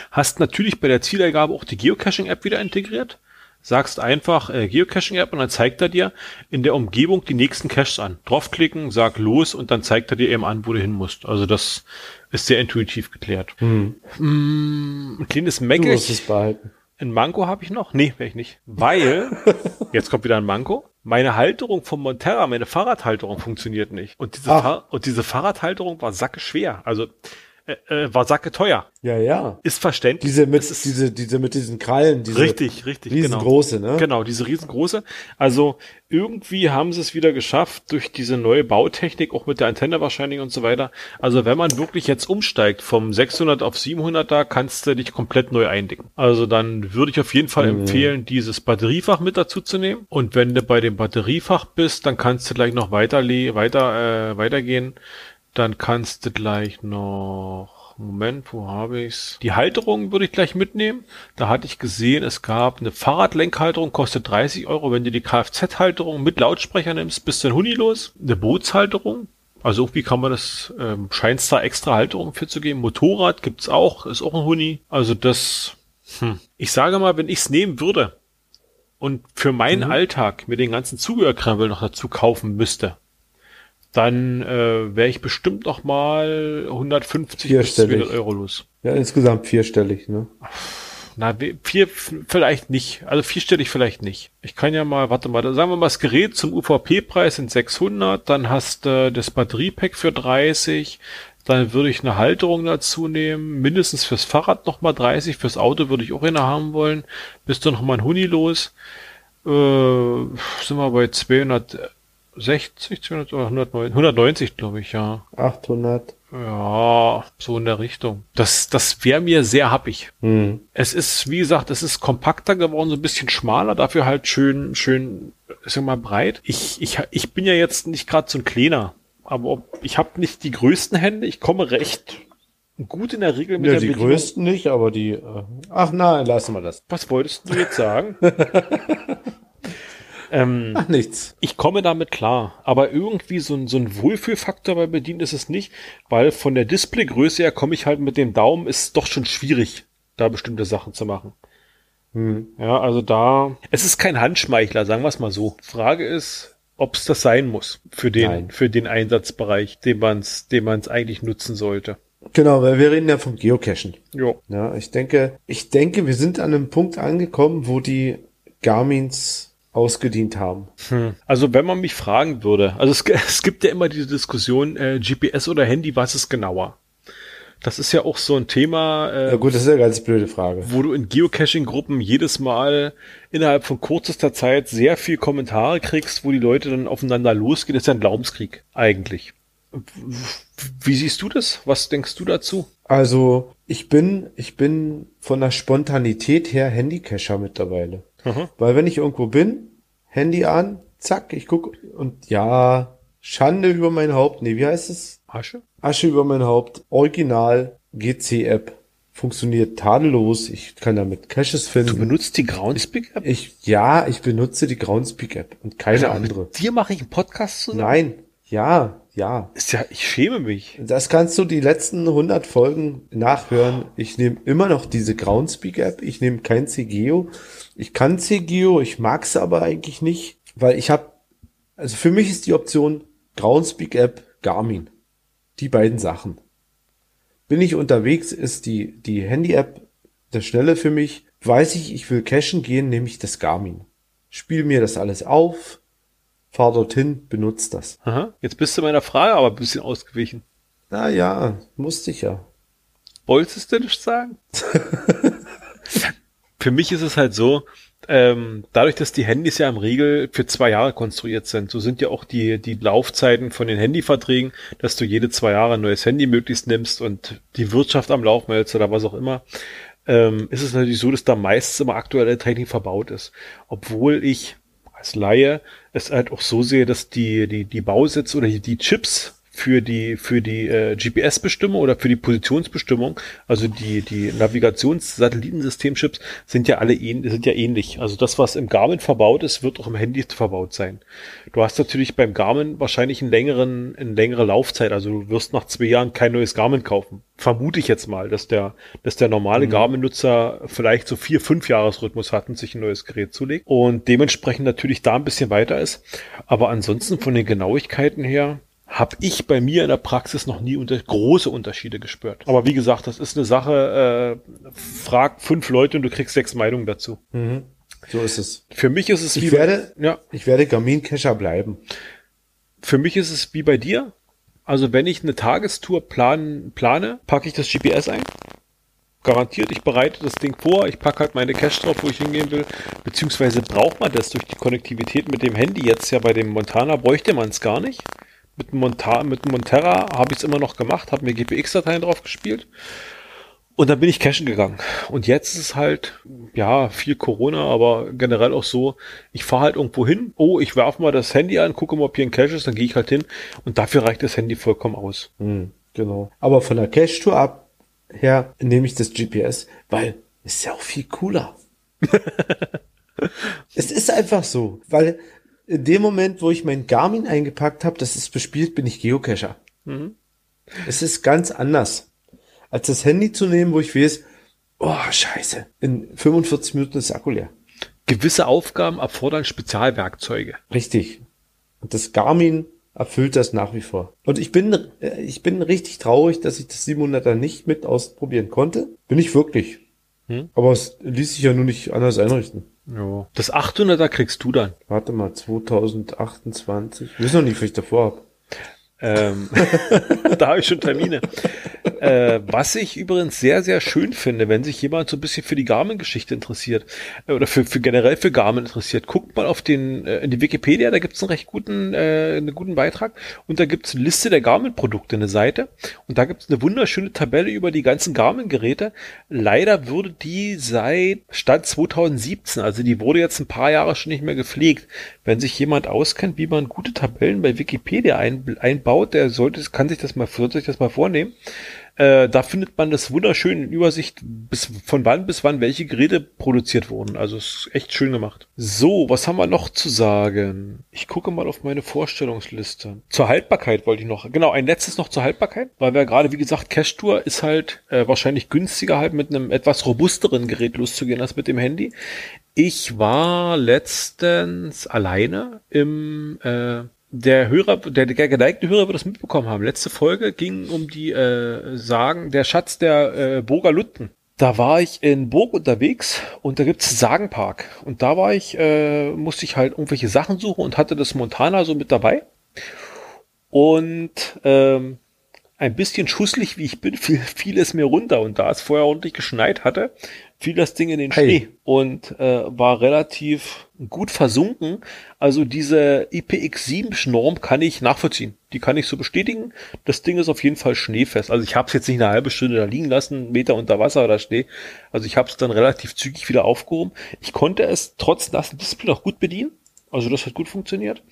Speaker 1: Hast natürlich bei der Zieleingabe auch die Geocaching-App wieder integriert sagst einfach äh, Geocaching-App und dann zeigt er dir in der Umgebung die nächsten Caches an. Draufklicken, sag los und dann zeigt er dir eben an, wo du hin musst. Also das ist sehr intuitiv geklärt. Hm. Mm, ein kleines Mäckel. Du musst
Speaker 2: es behalten.
Speaker 1: Ein Manko habe ich noch? Nee, wäre ich nicht. Weil, jetzt kommt wieder ein Manko. Meine Halterung vom Monterra, meine Fahrradhalterung funktioniert nicht. Und diese, Fahr und diese Fahrradhalterung war sacke schwer. Also äh, äh, war sacke teuer.
Speaker 2: Ja, ja.
Speaker 1: Ist verständlich.
Speaker 2: Diese mit, ist, diese, diese mit diesen Krallen, diese
Speaker 1: richtig, richtig,
Speaker 2: genau. riesengroße, genau.
Speaker 1: ne? Genau, diese riesengroße. Also irgendwie haben sie es wieder geschafft durch diese neue Bautechnik, auch mit der Antenne wahrscheinlich und so weiter. Also wenn man wirklich jetzt umsteigt vom 600 auf 700 da, kannst du dich komplett neu eindecken. Also dann würde ich auf jeden Fall mhm. empfehlen, dieses Batteriefach mit dazu zu nehmen. Und wenn du bei dem Batteriefach bist, dann kannst du gleich noch weiter, weiter, äh, weitergehen dann kannst du gleich noch, Moment, wo habe ich's? Die Halterung würde ich gleich mitnehmen. Da hatte ich gesehen, es gab eine Fahrradlenkhalterung, kostet 30 Euro. Wenn du die Kfz-Halterung mit Lautsprecher nimmst, bist du ein Huni los. Eine Bootshalterung, also irgendwie kann man das, ähm, scheint da extra Halterung für zu geben. Motorrad gibt's auch, ist auch ein Huni. Also das, hm. ich sage mal, wenn ich's nehmen würde und für meinen mhm. Alltag mir den ganzen Zubehörkrempel noch dazu kaufen müsste, dann äh, wäre ich bestimmt noch mal 150
Speaker 2: bis 200 Euro los. Ja, insgesamt vierstellig, ne?
Speaker 1: Na, vier vielleicht nicht. Also vierstellig vielleicht nicht. Ich kann ja mal, warte mal, sagen wir mal, das Gerät zum UVP-Preis sind 600, dann hast du äh, das Batteriepack für 30, dann würde ich eine Halterung dazu nehmen, mindestens fürs Fahrrad noch mal 30, fürs Auto würde ich auch eine haben wollen, bist du noch mal ein Huni los. Äh, sind wir bei 200 60, 200 oder 190, 190 glaube ich, ja.
Speaker 2: 800.
Speaker 1: Ja, so in der Richtung. Das, das wäre mir sehr happig.
Speaker 2: Hm.
Speaker 1: Es ist, wie gesagt, es ist kompakter geworden, so ein bisschen schmaler, dafür halt schön, schön, ist ja mal breit. Ich, ich, ich bin ja jetzt nicht gerade so ein kleiner, aber ich habe nicht die größten Hände, ich komme recht gut in der Regel
Speaker 2: mit ja, der die Bedienung. größten nicht, aber die, äh, ach nein, lassen wir das.
Speaker 1: Was wolltest du jetzt sagen?
Speaker 2: Ähm, Ach, nichts.
Speaker 1: Ich komme damit klar, aber irgendwie so ein, so ein Wohlfühlfaktor bei Bedienen ist es nicht, weil von der Displaygröße her komme ich halt mit dem Daumen, ist doch schon schwierig, da bestimmte Sachen zu machen. Hm. Ja, also da, es ist kein Handschmeichler, sagen wir es mal so. Frage ist, ob es das sein muss für den, für den Einsatzbereich, den man es den man's eigentlich nutzen sollte.
Speaker 2: Genau, weil wir reden ja vom Geocachen.
Speaker 1: Jo.
Speaker 2: Ja, ich denke, ich denke, wir sind an einem Punkt angekommen, wo die Garmins ausgedient haben.
Speaker 1: Hm. Also wenn man mich fragen würde, also es, es gibt ja immer diese Diskussion, äh, GPS oder Handy, was ist genauer? Das ist ja auch so ein Thema.
Speaker 2: Äh, ja gut, das ist eine ganz blöde Frage.
Speaker 1: Wo du in Geocaching-Gruppen jedes Mal innerhalb von kürzester Zeit sehr viel Kommentare kriegst, wo die Leute dann aufeinander losgehen. Das ist ja ein Glaubenskrieg eigentlich. Wie siehst du das? Was denkst du dazu?
Speaker 2: Also ich bin, ich bin von der Spontanität her Handycacher mittlerweile. Mhm. Weil wenn ich irgendwo bin, Handy an, zack, ich gucke und ja, Schande über mein Haupt. Nee, wie heißt es?
Speaker 1: Asche?
Speaker 2: Asche über mein Haupt. Original GC-App. Funktioniert tadellos. Ich kann damit Caches finden.
Speaker 1: Du benutzt die Groundspeak-App?
Speaker 2: Ich, ja, ich benutze die Groundspeak-App und keine also, andere.
Speaker 1: Mit dir mache ich einen Podcast
Speaker 2: zusammen? Nein. Ja, ja.
Speaker 1: Ist ja, ich schäme mich.
Speaker 2: Das kannst du die letzten 100 Folgen nachhören. Ich nehme immer noch diese Groundspeak-App. Ich nehme kein CGO. Ich kann CGO, ich mag es aber eigentlich nicht, weil ich habe, also für mich ist die Option Groundspeak-App Garmin. Die beiden Sachen. Bin ich unterwegs, ist die, die Handy-App das Schnelle für mich. Weiß ich, ich will cashen gehen, nehme ich das Garmin. Spiel mir das alles auf, fahr dorthin, benutzt das.
Speaker 1: Aha. Jetzt bist du meiner Frage aber ein bisschen ausgewichen.
Speaker 2: Na ja, musste ich ja.
Speaker 1: Wolltest du nicht sagen? Für mich ist es halt so, ähm, dadurch, dass die Handys ja im Regel für zwei Jahre konstruiert sind, so sind ja auch die, die Laufzeiten von den Handyverträgen, dass du jede zwei Jahre ein neues Handy möglichst nimmst und die Wirtschaft am Laufen hältst oder was auch immer, ähm, ist es natürlich so, dass da meistens immer aktuelle Technik verbaut ist. Obwohl ich als Laie es halt auch so sehe, dass die, die, die Bausätze oder die, die Chips für die für die äh, GPS-Bestimmung oder für die Positionsbestimmung, also die die Navigations-Satellitensystemchips sind ja alle ähn, sind ja ähnlich. Also das, was im Garmin verbaut ist, wird auch im Handy verbaut sein. Du hast natürlich beim Garmin wahrscheinlich einen längeren eine längere Laufzeit. Also du wirst nach zwei Jahren kein neues Garmin kaufen. Vermute ich jetzt mal, dass der dass der normale mhm. Garmin-Nutzer vielleicht so vier fünf Jahresrhythmus hat und sich ein neues Gerät zulegt und dementsprechend natürlich da ein bisschen weiter ist. Aber ansonsten von den Genauigkeiten her habe ich bei mir in der Praxis noch nie unter große Unterschiede gespürt. Aber wie gesagt, das ist eine Sache, äh, frag fünf Leute und du kriegst sechs Meinungen dazu.
Speaker 2: Mhm. So ist es.
Speaker 1: Für mich ist es
Speaker 2: ich wie werde, bei, ja. Ich werde Garmin Cacher bleiben.
Speaker 1: Für mich ist es wie bei dir. Also wenn ich eine Tagestour plan, plane, packe ich das GPS ein. Garantiert, ich bereite das Ding vor, ich packe halt meine Cache drauf, wo ich hingehen will. Beziehungsweise braucht man das durch die Konnektivität mit dem Handy jetzt ja bei dem Montana, bräuchte man es gar nicht. Mit, Monta mit Montera habe ich es immer noch gemacht, habe mir GPX-Dateien drauf gespielt. Und dann bin ich cashen gegangen. Und jetzt ist es halt, ja, viel Corona, aber generell auch so, ich fahre halt irgendwo hin, oh, ich werfe mal das Handy an, gucke mal, ob hier ein Cache ist, dann gehe ich halt hin und dafür reicht das Handy vollkommen aus.
Speaker 2: Hm, genau. Aber von der Cache-Tour ab her nehme ich das GPS, weil es ist ja auch viel cooler. es ist einfach so, weil in dem Moment, wo ich mein Garmin eingepackt habe, das ist bespielt, bin ich Geocacher. Mhm. Es ist ganz anders, als das Handy zu nehmen, wo ich weiß, oh, scheiße, in 45 Minuten ist Akku leer.
Speaker 1: Gewisse Aufgaben erfordern Spezialwerkzeuge.
Speaker 2: Richtig. Und das Garmin erfüllt das nach wie vor. Und ich bin, äh, ich bin richtig traurig, dass ich das 700er nicht mit ausprobieren konnte. Bin ich wirklich. Hm? Aber es ließ sich ja nur nicht anders einrichten.
Speaker 1: Ja. Das 800er kriegst du dann.
Speaker 2: Warte mal, 2028. Ich weiß noch nicht, was ich davor habe.
Speaker 1: Ähm, da habe ich schon Termine. Äh, was ich übrigens sehr, sehr schön finde, wenn sich jemand so ein bisschen für die Garmin-Geschichte interessiert äh, oder für, für generell für Garmin interessiert, guckt mal auf den äh, in die Wikipedia, da gibt es einen recht guten, äh, einen guten Beitrag und da gibt es eine Liste der Garmin-Produkte, eine Seite und da gibt es eine wunderschöne Tabelle über die ganzen Garmin-Geräte. Leider würde die seit Stand 2017, also die wurde jetzt ein paar Jahre schon nicht mehr gepflegt. Wenn sich jemand auskennt, wie man gute Tabellen bei Wikipedia ein, einbaut, der sollte, kann sich das mal, sollte sich das mal vornehmen Äh, da findet man das wunderschön in Übersicht, bis, von wann bis wann welche Geräte produziert wurden. Also ist echt schön gemacht. So, was haben wir noch zu sagen? Ich gucke mal auf meine Vorstellungsliste. Zur Haltbarkeit wollte ich noch. Genau, ein letztes noch zur Haltbarkeit, weil wir gerade, wie gesagt, Cash Tour ist halt äh, wahrscheinlich günstiger halt mit einem etwas robusteren Gerät loszugehen als mit dem Handy. Ich war letztens alleine im äh, der Hörer, der, der geneigte Hörer wird das mitbekommen haben. Letzte Folge ging um die äh, Sagen, der Schatz der äh, Burger Lutten. Da war ich in Burg unterwegs und da gibt's Sagenpark. Und da war ich, äh, musste ich halt irgendwelche Sachen suchen und hatte das Montana so mit dabei. Und ähm, ein bisschen schusslig wie ich bin, fiel, fiel es mir runter. Und da es vorher ordentlich geschneit hatte, fiel das Ding in den hey. Schnee und äh, war relativ gut versunken. Also diese IPX7-Norm kann ich nachvollziehen. Die kann ich so bestätigen. Das Ding ist auf jeden Fall schneefest. Also ich habe es jetzt nicht eine halbe Stunde da liegen lassen, Meter unter Wasser oder Schnee. Also ich habe es dann relativ zügig wieder aufgehoben. Ich konnte es trotz nassen Display noch gut bedienen. Also das hat gut funktioniert.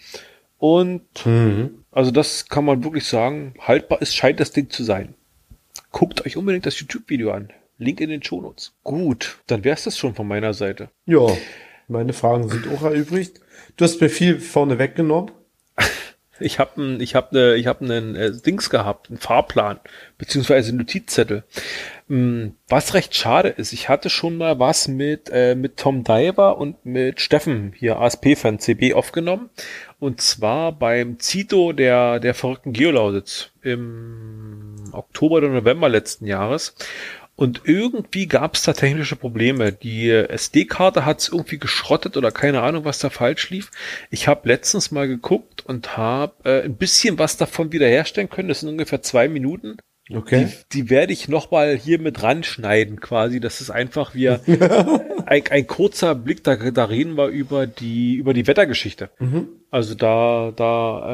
Speaker 1: Und mhm. also das kann man wirklich sagen, haltbar ist, scheint das Ding zu sein. Guckt euch unbedingt das YouTube-Video an. Link in den Shownotes. Gut, dann wär's das schon von meiner Seite.
Speaker 2: Ja, meine Fragen sind auch erübrigt. Du hast mir viel vorne weggenommen.
Speaker 1: Ich habe ich hab ne, ich hab einen äh, Dings gehabt, einen Fahrplan, beziehungsweise einen Notizzettel. Hm, was recht schade ist, ich hatte schon mal was mit, äh, mit Tom Diver und mit Steffen, hier ASP-Fan CB, aufgenommen. Und zwar beim Zito der, der verrückten Geolausitz im Oktober oder November letzten Jahres. Und irgendwie gab es da technische Probleme. Die SD-Karte hat es irgendwie geschrottet oder keine Ahnung, was da falsch lief. Ich habe letztens mal geguckt und habe äh, ein bisschen was davon wiederherstellen können. Das sind ungefähr zwei Minuten. Okay. Die, die werde ich nochmal hier mit ranschneiden, quasi. Das ist einfach wie ein, ein, kurzer Blick, da, da reden wir über die, über die Wettergeschichte. Mhm. Also da, da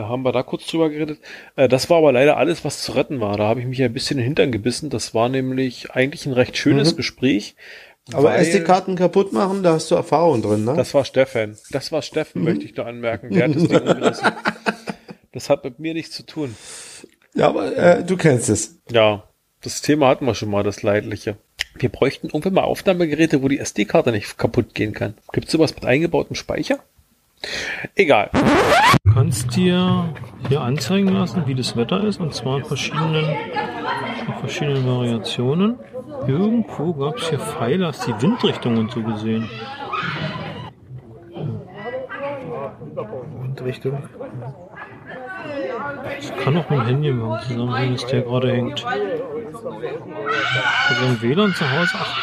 Speaker 1: äh, haben wir da kurz drüber geredet. Äh, das war aber leider alles, was zu retten war. Da habe ich mich ein bisschen in den Hintern gebissen. Das war nämlich eigentlich ein recht schönes mhm. Gespräch.
Speaker 2: Aber SD-Karten kaputt machen, da hast du Erfahrung drin, ne?
Speaker 1: Das war Steffen. Das war Steffen, mhm. möchte ich da anmerken. Der hat das Ding umgerissen. Das hat mit mir nichts zu tun.
Speaker 2: Ja, aber äh, du kennst es.
Speaker 1: Ja, das Thema hatten wir schon mal, das Leidliche. Wir bräuchten irgendwann mal Aufnahmegeräte, wo die SD-Karte nicht kaputt gehen kann. Gibt es sowas mit eingebautem Speicher? Egal. Du kannst dir hier anzeigen lassen, wie das Wetter ist, und zwar in verschiedenen, in verschiedenen Variationen. Irgendwo gab es hier Pfeile, hast die Windrichtung und so gesehen. Windrichtung. Das kann auch mit dem Handy im zusammenhängen, dass der gerade hängt. Also im WLAN zu Hause. Ach.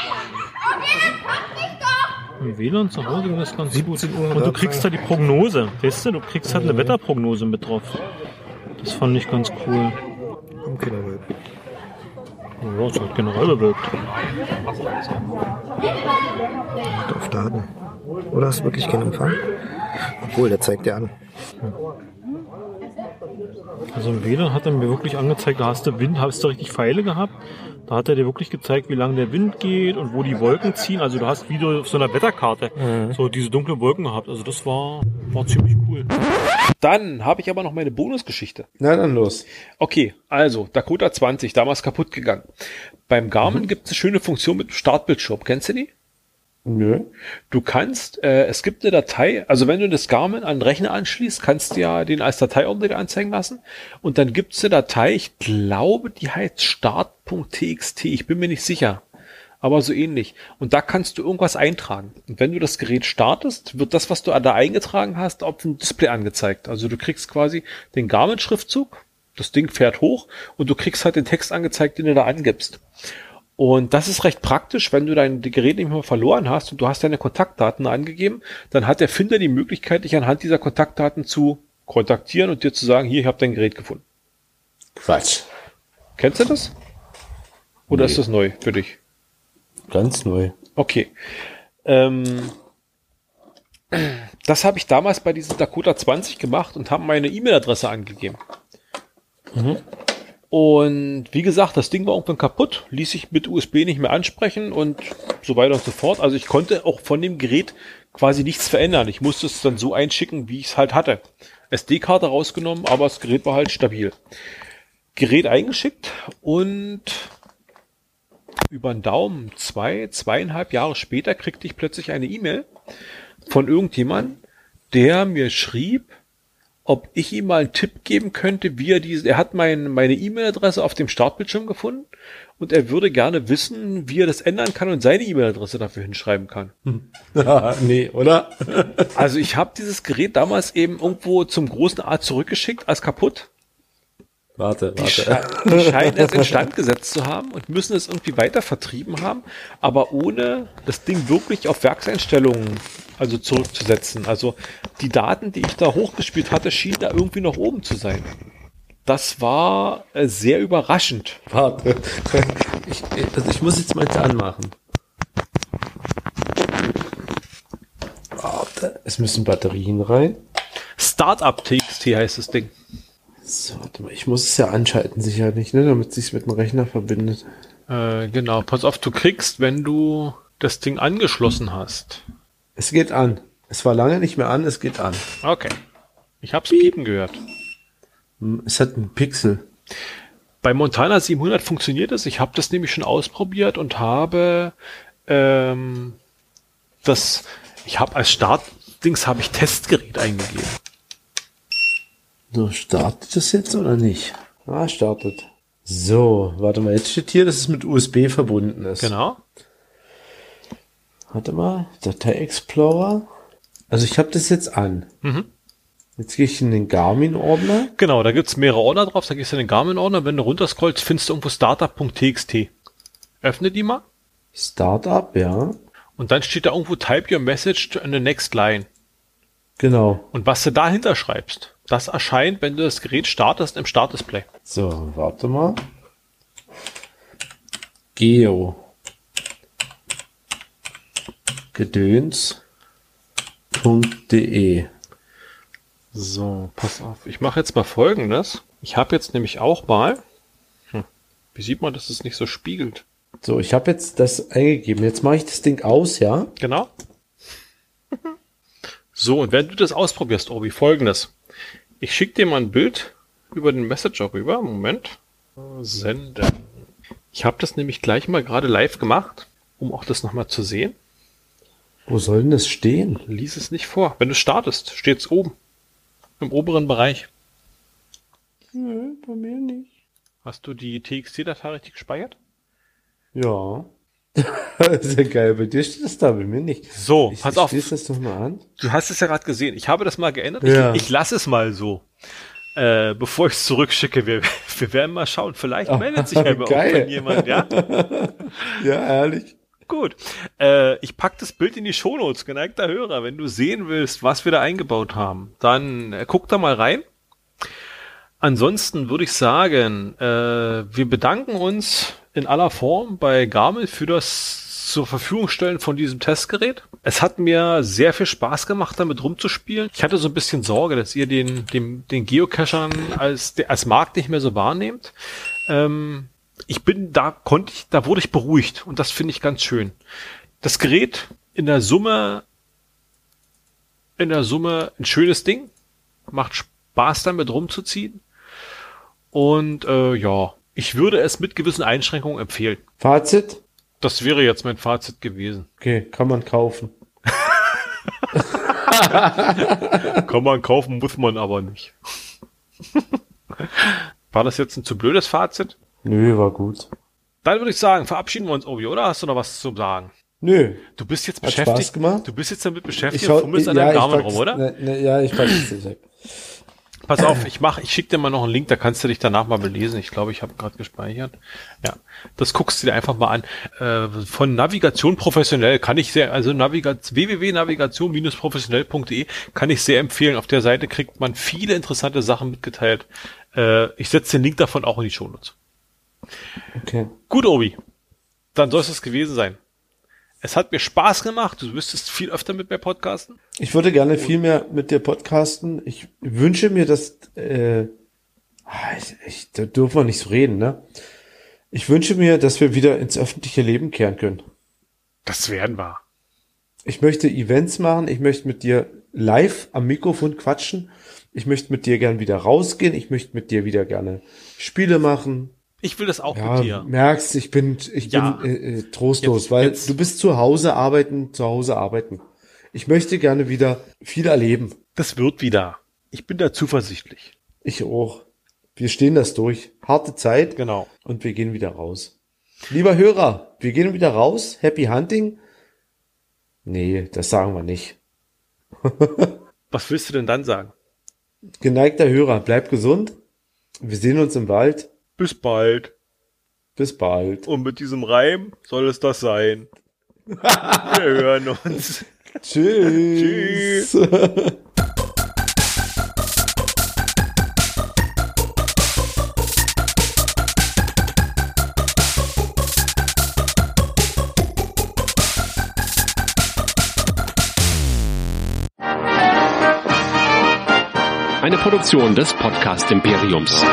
Speaker 1: Im WLAN zu Hause ging das ganz gut. Und du kriegst da die Prognose. Weißt du, du kriegst halt eine Wetterprognose mit drauf. Das fand ich ganz cool. Im Killerwelt. Ja, es hat generell bewirkt.
Speaker 2: Auf Daten. Oder hast du wirklich keinen Empfang? Obwohl, der zeigt dir an. Hm.
Speaker 1: Also im WLAN hat er mir wirklich angezeigt, da hast du Wind, hast du richtig Pfeile gehabt. Da hat er dir wirklich gezeigt, wie lange der Wind geht und wo die Wolken ziehen. Also du hast wie du auf so einer Wetterkarte mhm. so diese dunklen Wolken gehabt. Also das war, war ziemlich cool. Dann habe ich aber noch meine Bonusgeschichte.
Speaker 2: Na dann los.
Speaker 1: Okay, also Dakota 20, damals kaputt gegangen. Beim Garmin mhm. gibt es eine schöne Funktion mit Startbildschirm. Kennst du die? Nö. Du kannst, äh, es gibt eine Datei, also wenn du das Garmin an den Rechner anschließt, kannst du ja den als Dateiordner anzeigen lassen. Und dann gibt es eine Datei, ich glaube, die heißt start.txt, ich bin mir nicht sicher. Aber so ähnlich. Und da kannst du irgendwas eintragen. Und wenn du das Gerät startest, wird das, was du da eingetragen hast, auf dem Display angezeigt. Also du kriegst quasi den Garmin-Schriftzug, das Ding fährt hoch und du kriegst halt den Text angezeigt, den du da angibst. Und das ist recht praktisch, wenn du dein Gerät nicht mehr verloren hast und du hast deine Kontaktdaten angegeben, dann hat der Finder die Möglichkeit, dich anhand dieser Kontaktdaten zu kontaktieren und dir zu sagen, hier, ich habe dein Gerät gefunden.
Speaker 2: Quatsch.
Speaker 1: Kennst du das? Oder nee. ist das neu für dich?
Speaker 2: Ganz neu.
Speaker 1: Okay. Ähm, das habe ich damals bei diesem Dakota 20 gemacht und habe meine E-Mail-Adresse angegeben. Mhm. Und wie gesagt, das Ding war irgendwann kaputt, ließ sich mit USB nicht mehr ansprechen und so weiter und so fort. Also ich konnte auch von dem Gerät quasi nichts verändern. Ich musste es dann so einschicken, wie ich es halt hatte. SD-Karte rausgenommen, aber das Gerät war halt stabil. Gerät eingeschickt und über den Daumen zwei, zweieinhalb Jahre später kriegte ich plötzlich eine E-Mail von irgendjemandem, der mir schrieb, ob ich ihm mal einen Tipp geben könnte, wie er diese, er hat mein, meine E-Mail-Adresse auf dem Startbildschirm gefunden und er würde gerne wissen, wie er das ändern kann und seine E-Mail-Adresse dafür hinschreiben kann.
Speaker 2: nee, oder?
Speaker 1: also ich habe dieses Gerät damals eben irgendwo zum großen A zurückgeschickt als kaputt
Speaker 2: Warte,
Speaker 1: die,
Speaker 2: warte.
Speaker 1: sche die scheinen es instand gesetzt zu haben und müssen es irgendwie weiter vertrieben haben, aber ohne das Ding wirklich auf Werkseinstellungen also zurückzusetzen. Also die Daten, die ich da hochgespielt hatte, schienen da irgendwie noch oben zu sein. Das war äh, sehr überraschend.
Speaker 2: Warte. Ich, also ich muss jetzt mal anmachen. Warte. Es müssen Batterien rein.
Speaker 1: Startup TXT heißt das Ding.
Speaker 2: So, warte mal, ich muss es ja anschalten, sicherlich, ne, damit es sich mit dem Rechner verbindet.
Speaker 1: Äh, genau, pass auf, du kriegst, wenn du das Ding angeschlossen hast.
Speaker 2: Es geht an. Es war lange nicht mehr an, es geht an.
Speaker 1: Okay. Ich hab's piepen gehört.
Speaker 2: Es hat einen Pixel.
Speaker 1: Bei Montana 700 funktioniert es. Ich habe das nämlich schon ausprobiert und habe ähm, das, ich habe als Startdings habe ich Testgerät eingegeben.
Speaker 2: So, startet das jetzt oder nicht? Ah, startet. So, warte mal, jetzt steht hier, dass es mit USB verbunden ist.
Speaker 1: Genau.
Speaker 2: Warte mal, Datei Explorer. Also ich habe das jetzt an.
Speaker 1: Mhm.
Speaker 2: Jetzt gehe ich in den Garmin-Ordner.
Speaker 1: Genau, da gibt's mehrere Ordner drauf. Da gehst du in den Garmin-Ordner. Wenn du runterscrollst, findest du irgendwo startup.txt. Öffne die mal.
Speaker 2: Startup, ja.
Speaker 1: Und dann steht da irgendwo Type your message to the next line.
Speaker 2: Genau.
Speaker 1: Und was du dahinter schreibst, das erscheint, wenn du das Gerät startest im Startdisplay.
Speaker 2: So, warte mal. Geo. Gedöns.de
Speaker 1: So, pass auf. Ich mache jetzt mal folgendes. Ich habe jetzt nämlich auch mal. Hm, wie sieht man, dass es nicht so spiegelt?
Speaker 2: So, ich habe jetzt das eingegeben. Jetzt mache ich das Ding aus, ja?
Speaker 1: Genau. So, und wenn du das ausprobierst, Obi, folgendes. Ich schicke dir mal ein Bild über den Messenger rüber. Moment. Senden. Ich habe das nämlich gleich mal gerade live gemacht, um auch das nochmal zu sehen.
Speaker 2: Wo soll denn das stehen?
Speaker 1: Lies es nicht vor. Wenn du startest, steht's oben. Im oberen Bereich.
Speaker 2: Nö, bei mir nicht.
Speaker 1: Hast du die TXT-Datei richtig gespeichert?
Speaker 2: Ja. Sehr geil. Bei dir steht das da, bei mir nicht.
Speaker 1: So,
Speaker 2: Ich,
Speaker 1: pass
Speaker 2: ich
Speaker 1: auf.
Speaker 2: das doch mal an.
Speaker 1: Du hast es ja gerade gesehen. Ich habe das mal geändert.
Speaker 2: Ja.
Speaker 1: Ich, ich lasse es mal so. Äh, bevor ich es zurückschicke, wir, wir werden mal schauen. Vielleicht meldet sich ja bei jemand, ja?
Speaker 2: Ja, ehrlich.
Speaker 1: Gut. Äh, ich pack das Bild in die Shownotes, geneigter Hörer. Wenn du sehen willst, was wir da eingebaut haben, dann äh, guck da mal rein. Ansonsten würde ich sagen, äh, wir bedanken uns in aller Form bei Garmin für das zur Verfügung stellen von diesem Testgerät. Es hat mir sehr viel Spaß gemacht, damit rumzuspielen. Ich hatte so ein bisschen Sorge, dass ihr den, den, den Geocachern als, als Markt nicht mehr so wahrnehmt. Ähm, ich bin, da konnte ich, da wurde ich beruhigt und das finde ich ganz schön. Das Gerät in der Summe, in der Summe ein schönes Ding, macht Spaß damit rumzuziehen und äh, ja, ich würde es mit gewissen Einschränkungen empfehlen.
Speaker 2: Fazit?
Speaker 1: Das wäre jetzt mein Fazit gewesen.
Speaker 2: Okay, kann man kaufen.
Speaker 1: Kann man kaufen, muss man aber nicht. War das jetzt ein zu blödes Fazit?
Speaker 2: Nö, war gut.
Speaker 1: Dann würde ich sagen, verabschieden wir uns, Obi, oder? Hast du noch was zu sagen?
Speaker 2: Nö.
Speaker 1: Du bist jetzt
Speaker 2: Hat
Speaker 1: beschäftigt.
Speaker 2: Spaß gemacht.
Speaker 1: Du bist jetzt damit beschäftigt
Speaker 2: schau-
Speaker 1: und fummelst an
Speaker 2: ja,
Speaker 1: deinem
Speaker 2: ich pack's-
Speaker 1: rum, oder?
Speaker 2: Ne, ne, ja, ich pack's es nicht.
Speaker 1: Pass auf, ich mach, ich schick dir mal noch einen Link, da kannst du dich danach mal belesen. Ich glaube, ich habe gerade gespeichert. Ja, das guckst du dir einfach mal an. Äh, von Navigation professionell kann ich sehr, also Navigat www.navigation-professionell.de kann ich sehr empfehlen. Auf der Seite kriegt man viele interessante Sachen mitgeteilt. Äh, ich setze den Link davon auch in die Shownotes.
Speaker 2: Okay.
Speaker 1: Gut, Obi. Dann soll es das gewesen sein. Es hat mir Spaß gemacht. Du müsstest viel öfter mit mir podcasten.
Speaker 2: Ich würde gerne viel mehr mit dir podcasten. Ich wünsche mir, dass äh, ah, ich, ich, da dürfen wir nicht so reden, ne? Ich wünsche mir, dass wir wieder ins öffentliche Leben kehren können.
Speaker 1: Das werden wir.
Speaker 2: Ich möchte Events machen. Ich möchte mit dir live am Mikrofon quatschen. Ich möchte mit dir gern wieder rausgehen. Ich möchte mit dir wieder gerne Spiele machen.
Speaker 1: Ich will das auch
Speaker 2: Ja,
Speaker 1: mit dir.
Speaker 2: merkst, ich bin, ich
Speaker 1: Ja.
Speaker 2: bin äh, äh, trostlos,
Speaker 1: Jetzt-
Speaker 2: weil
Speaker 1: jetzt-
Speaker 2: du bist zu Hause arbeiten, zu Hause arbeiten. Ich möchte gerne wieder viel erleben.
Speaker 1: Das wird wieder. Ich bin da zuversichtlich.
Speaker 2: Ich auch. Wir stehen das durch. Harte Zeit.
Speaker 1: Genau.
Speaker 2: Und wir gehen wieder raus. Lieber Hörer, wir gehen wieder raus. Happy Hunting? Nee, das sagen wir nicht.
Speaker 1: Was willst du denn dann sagen?
Speaker 2: Geneigter Hörer, bleib gesund. Wir sehen uns im Wald.
Speaker 1: Bis bald.
Speaker 2: Bis bald.
Speaker 1: Und mit diesem Reim soll es das sein. Wir hören uns.
Speaker 2: Tschüss.
Speaker 3: Eine Produktion des Podcast Imperiums.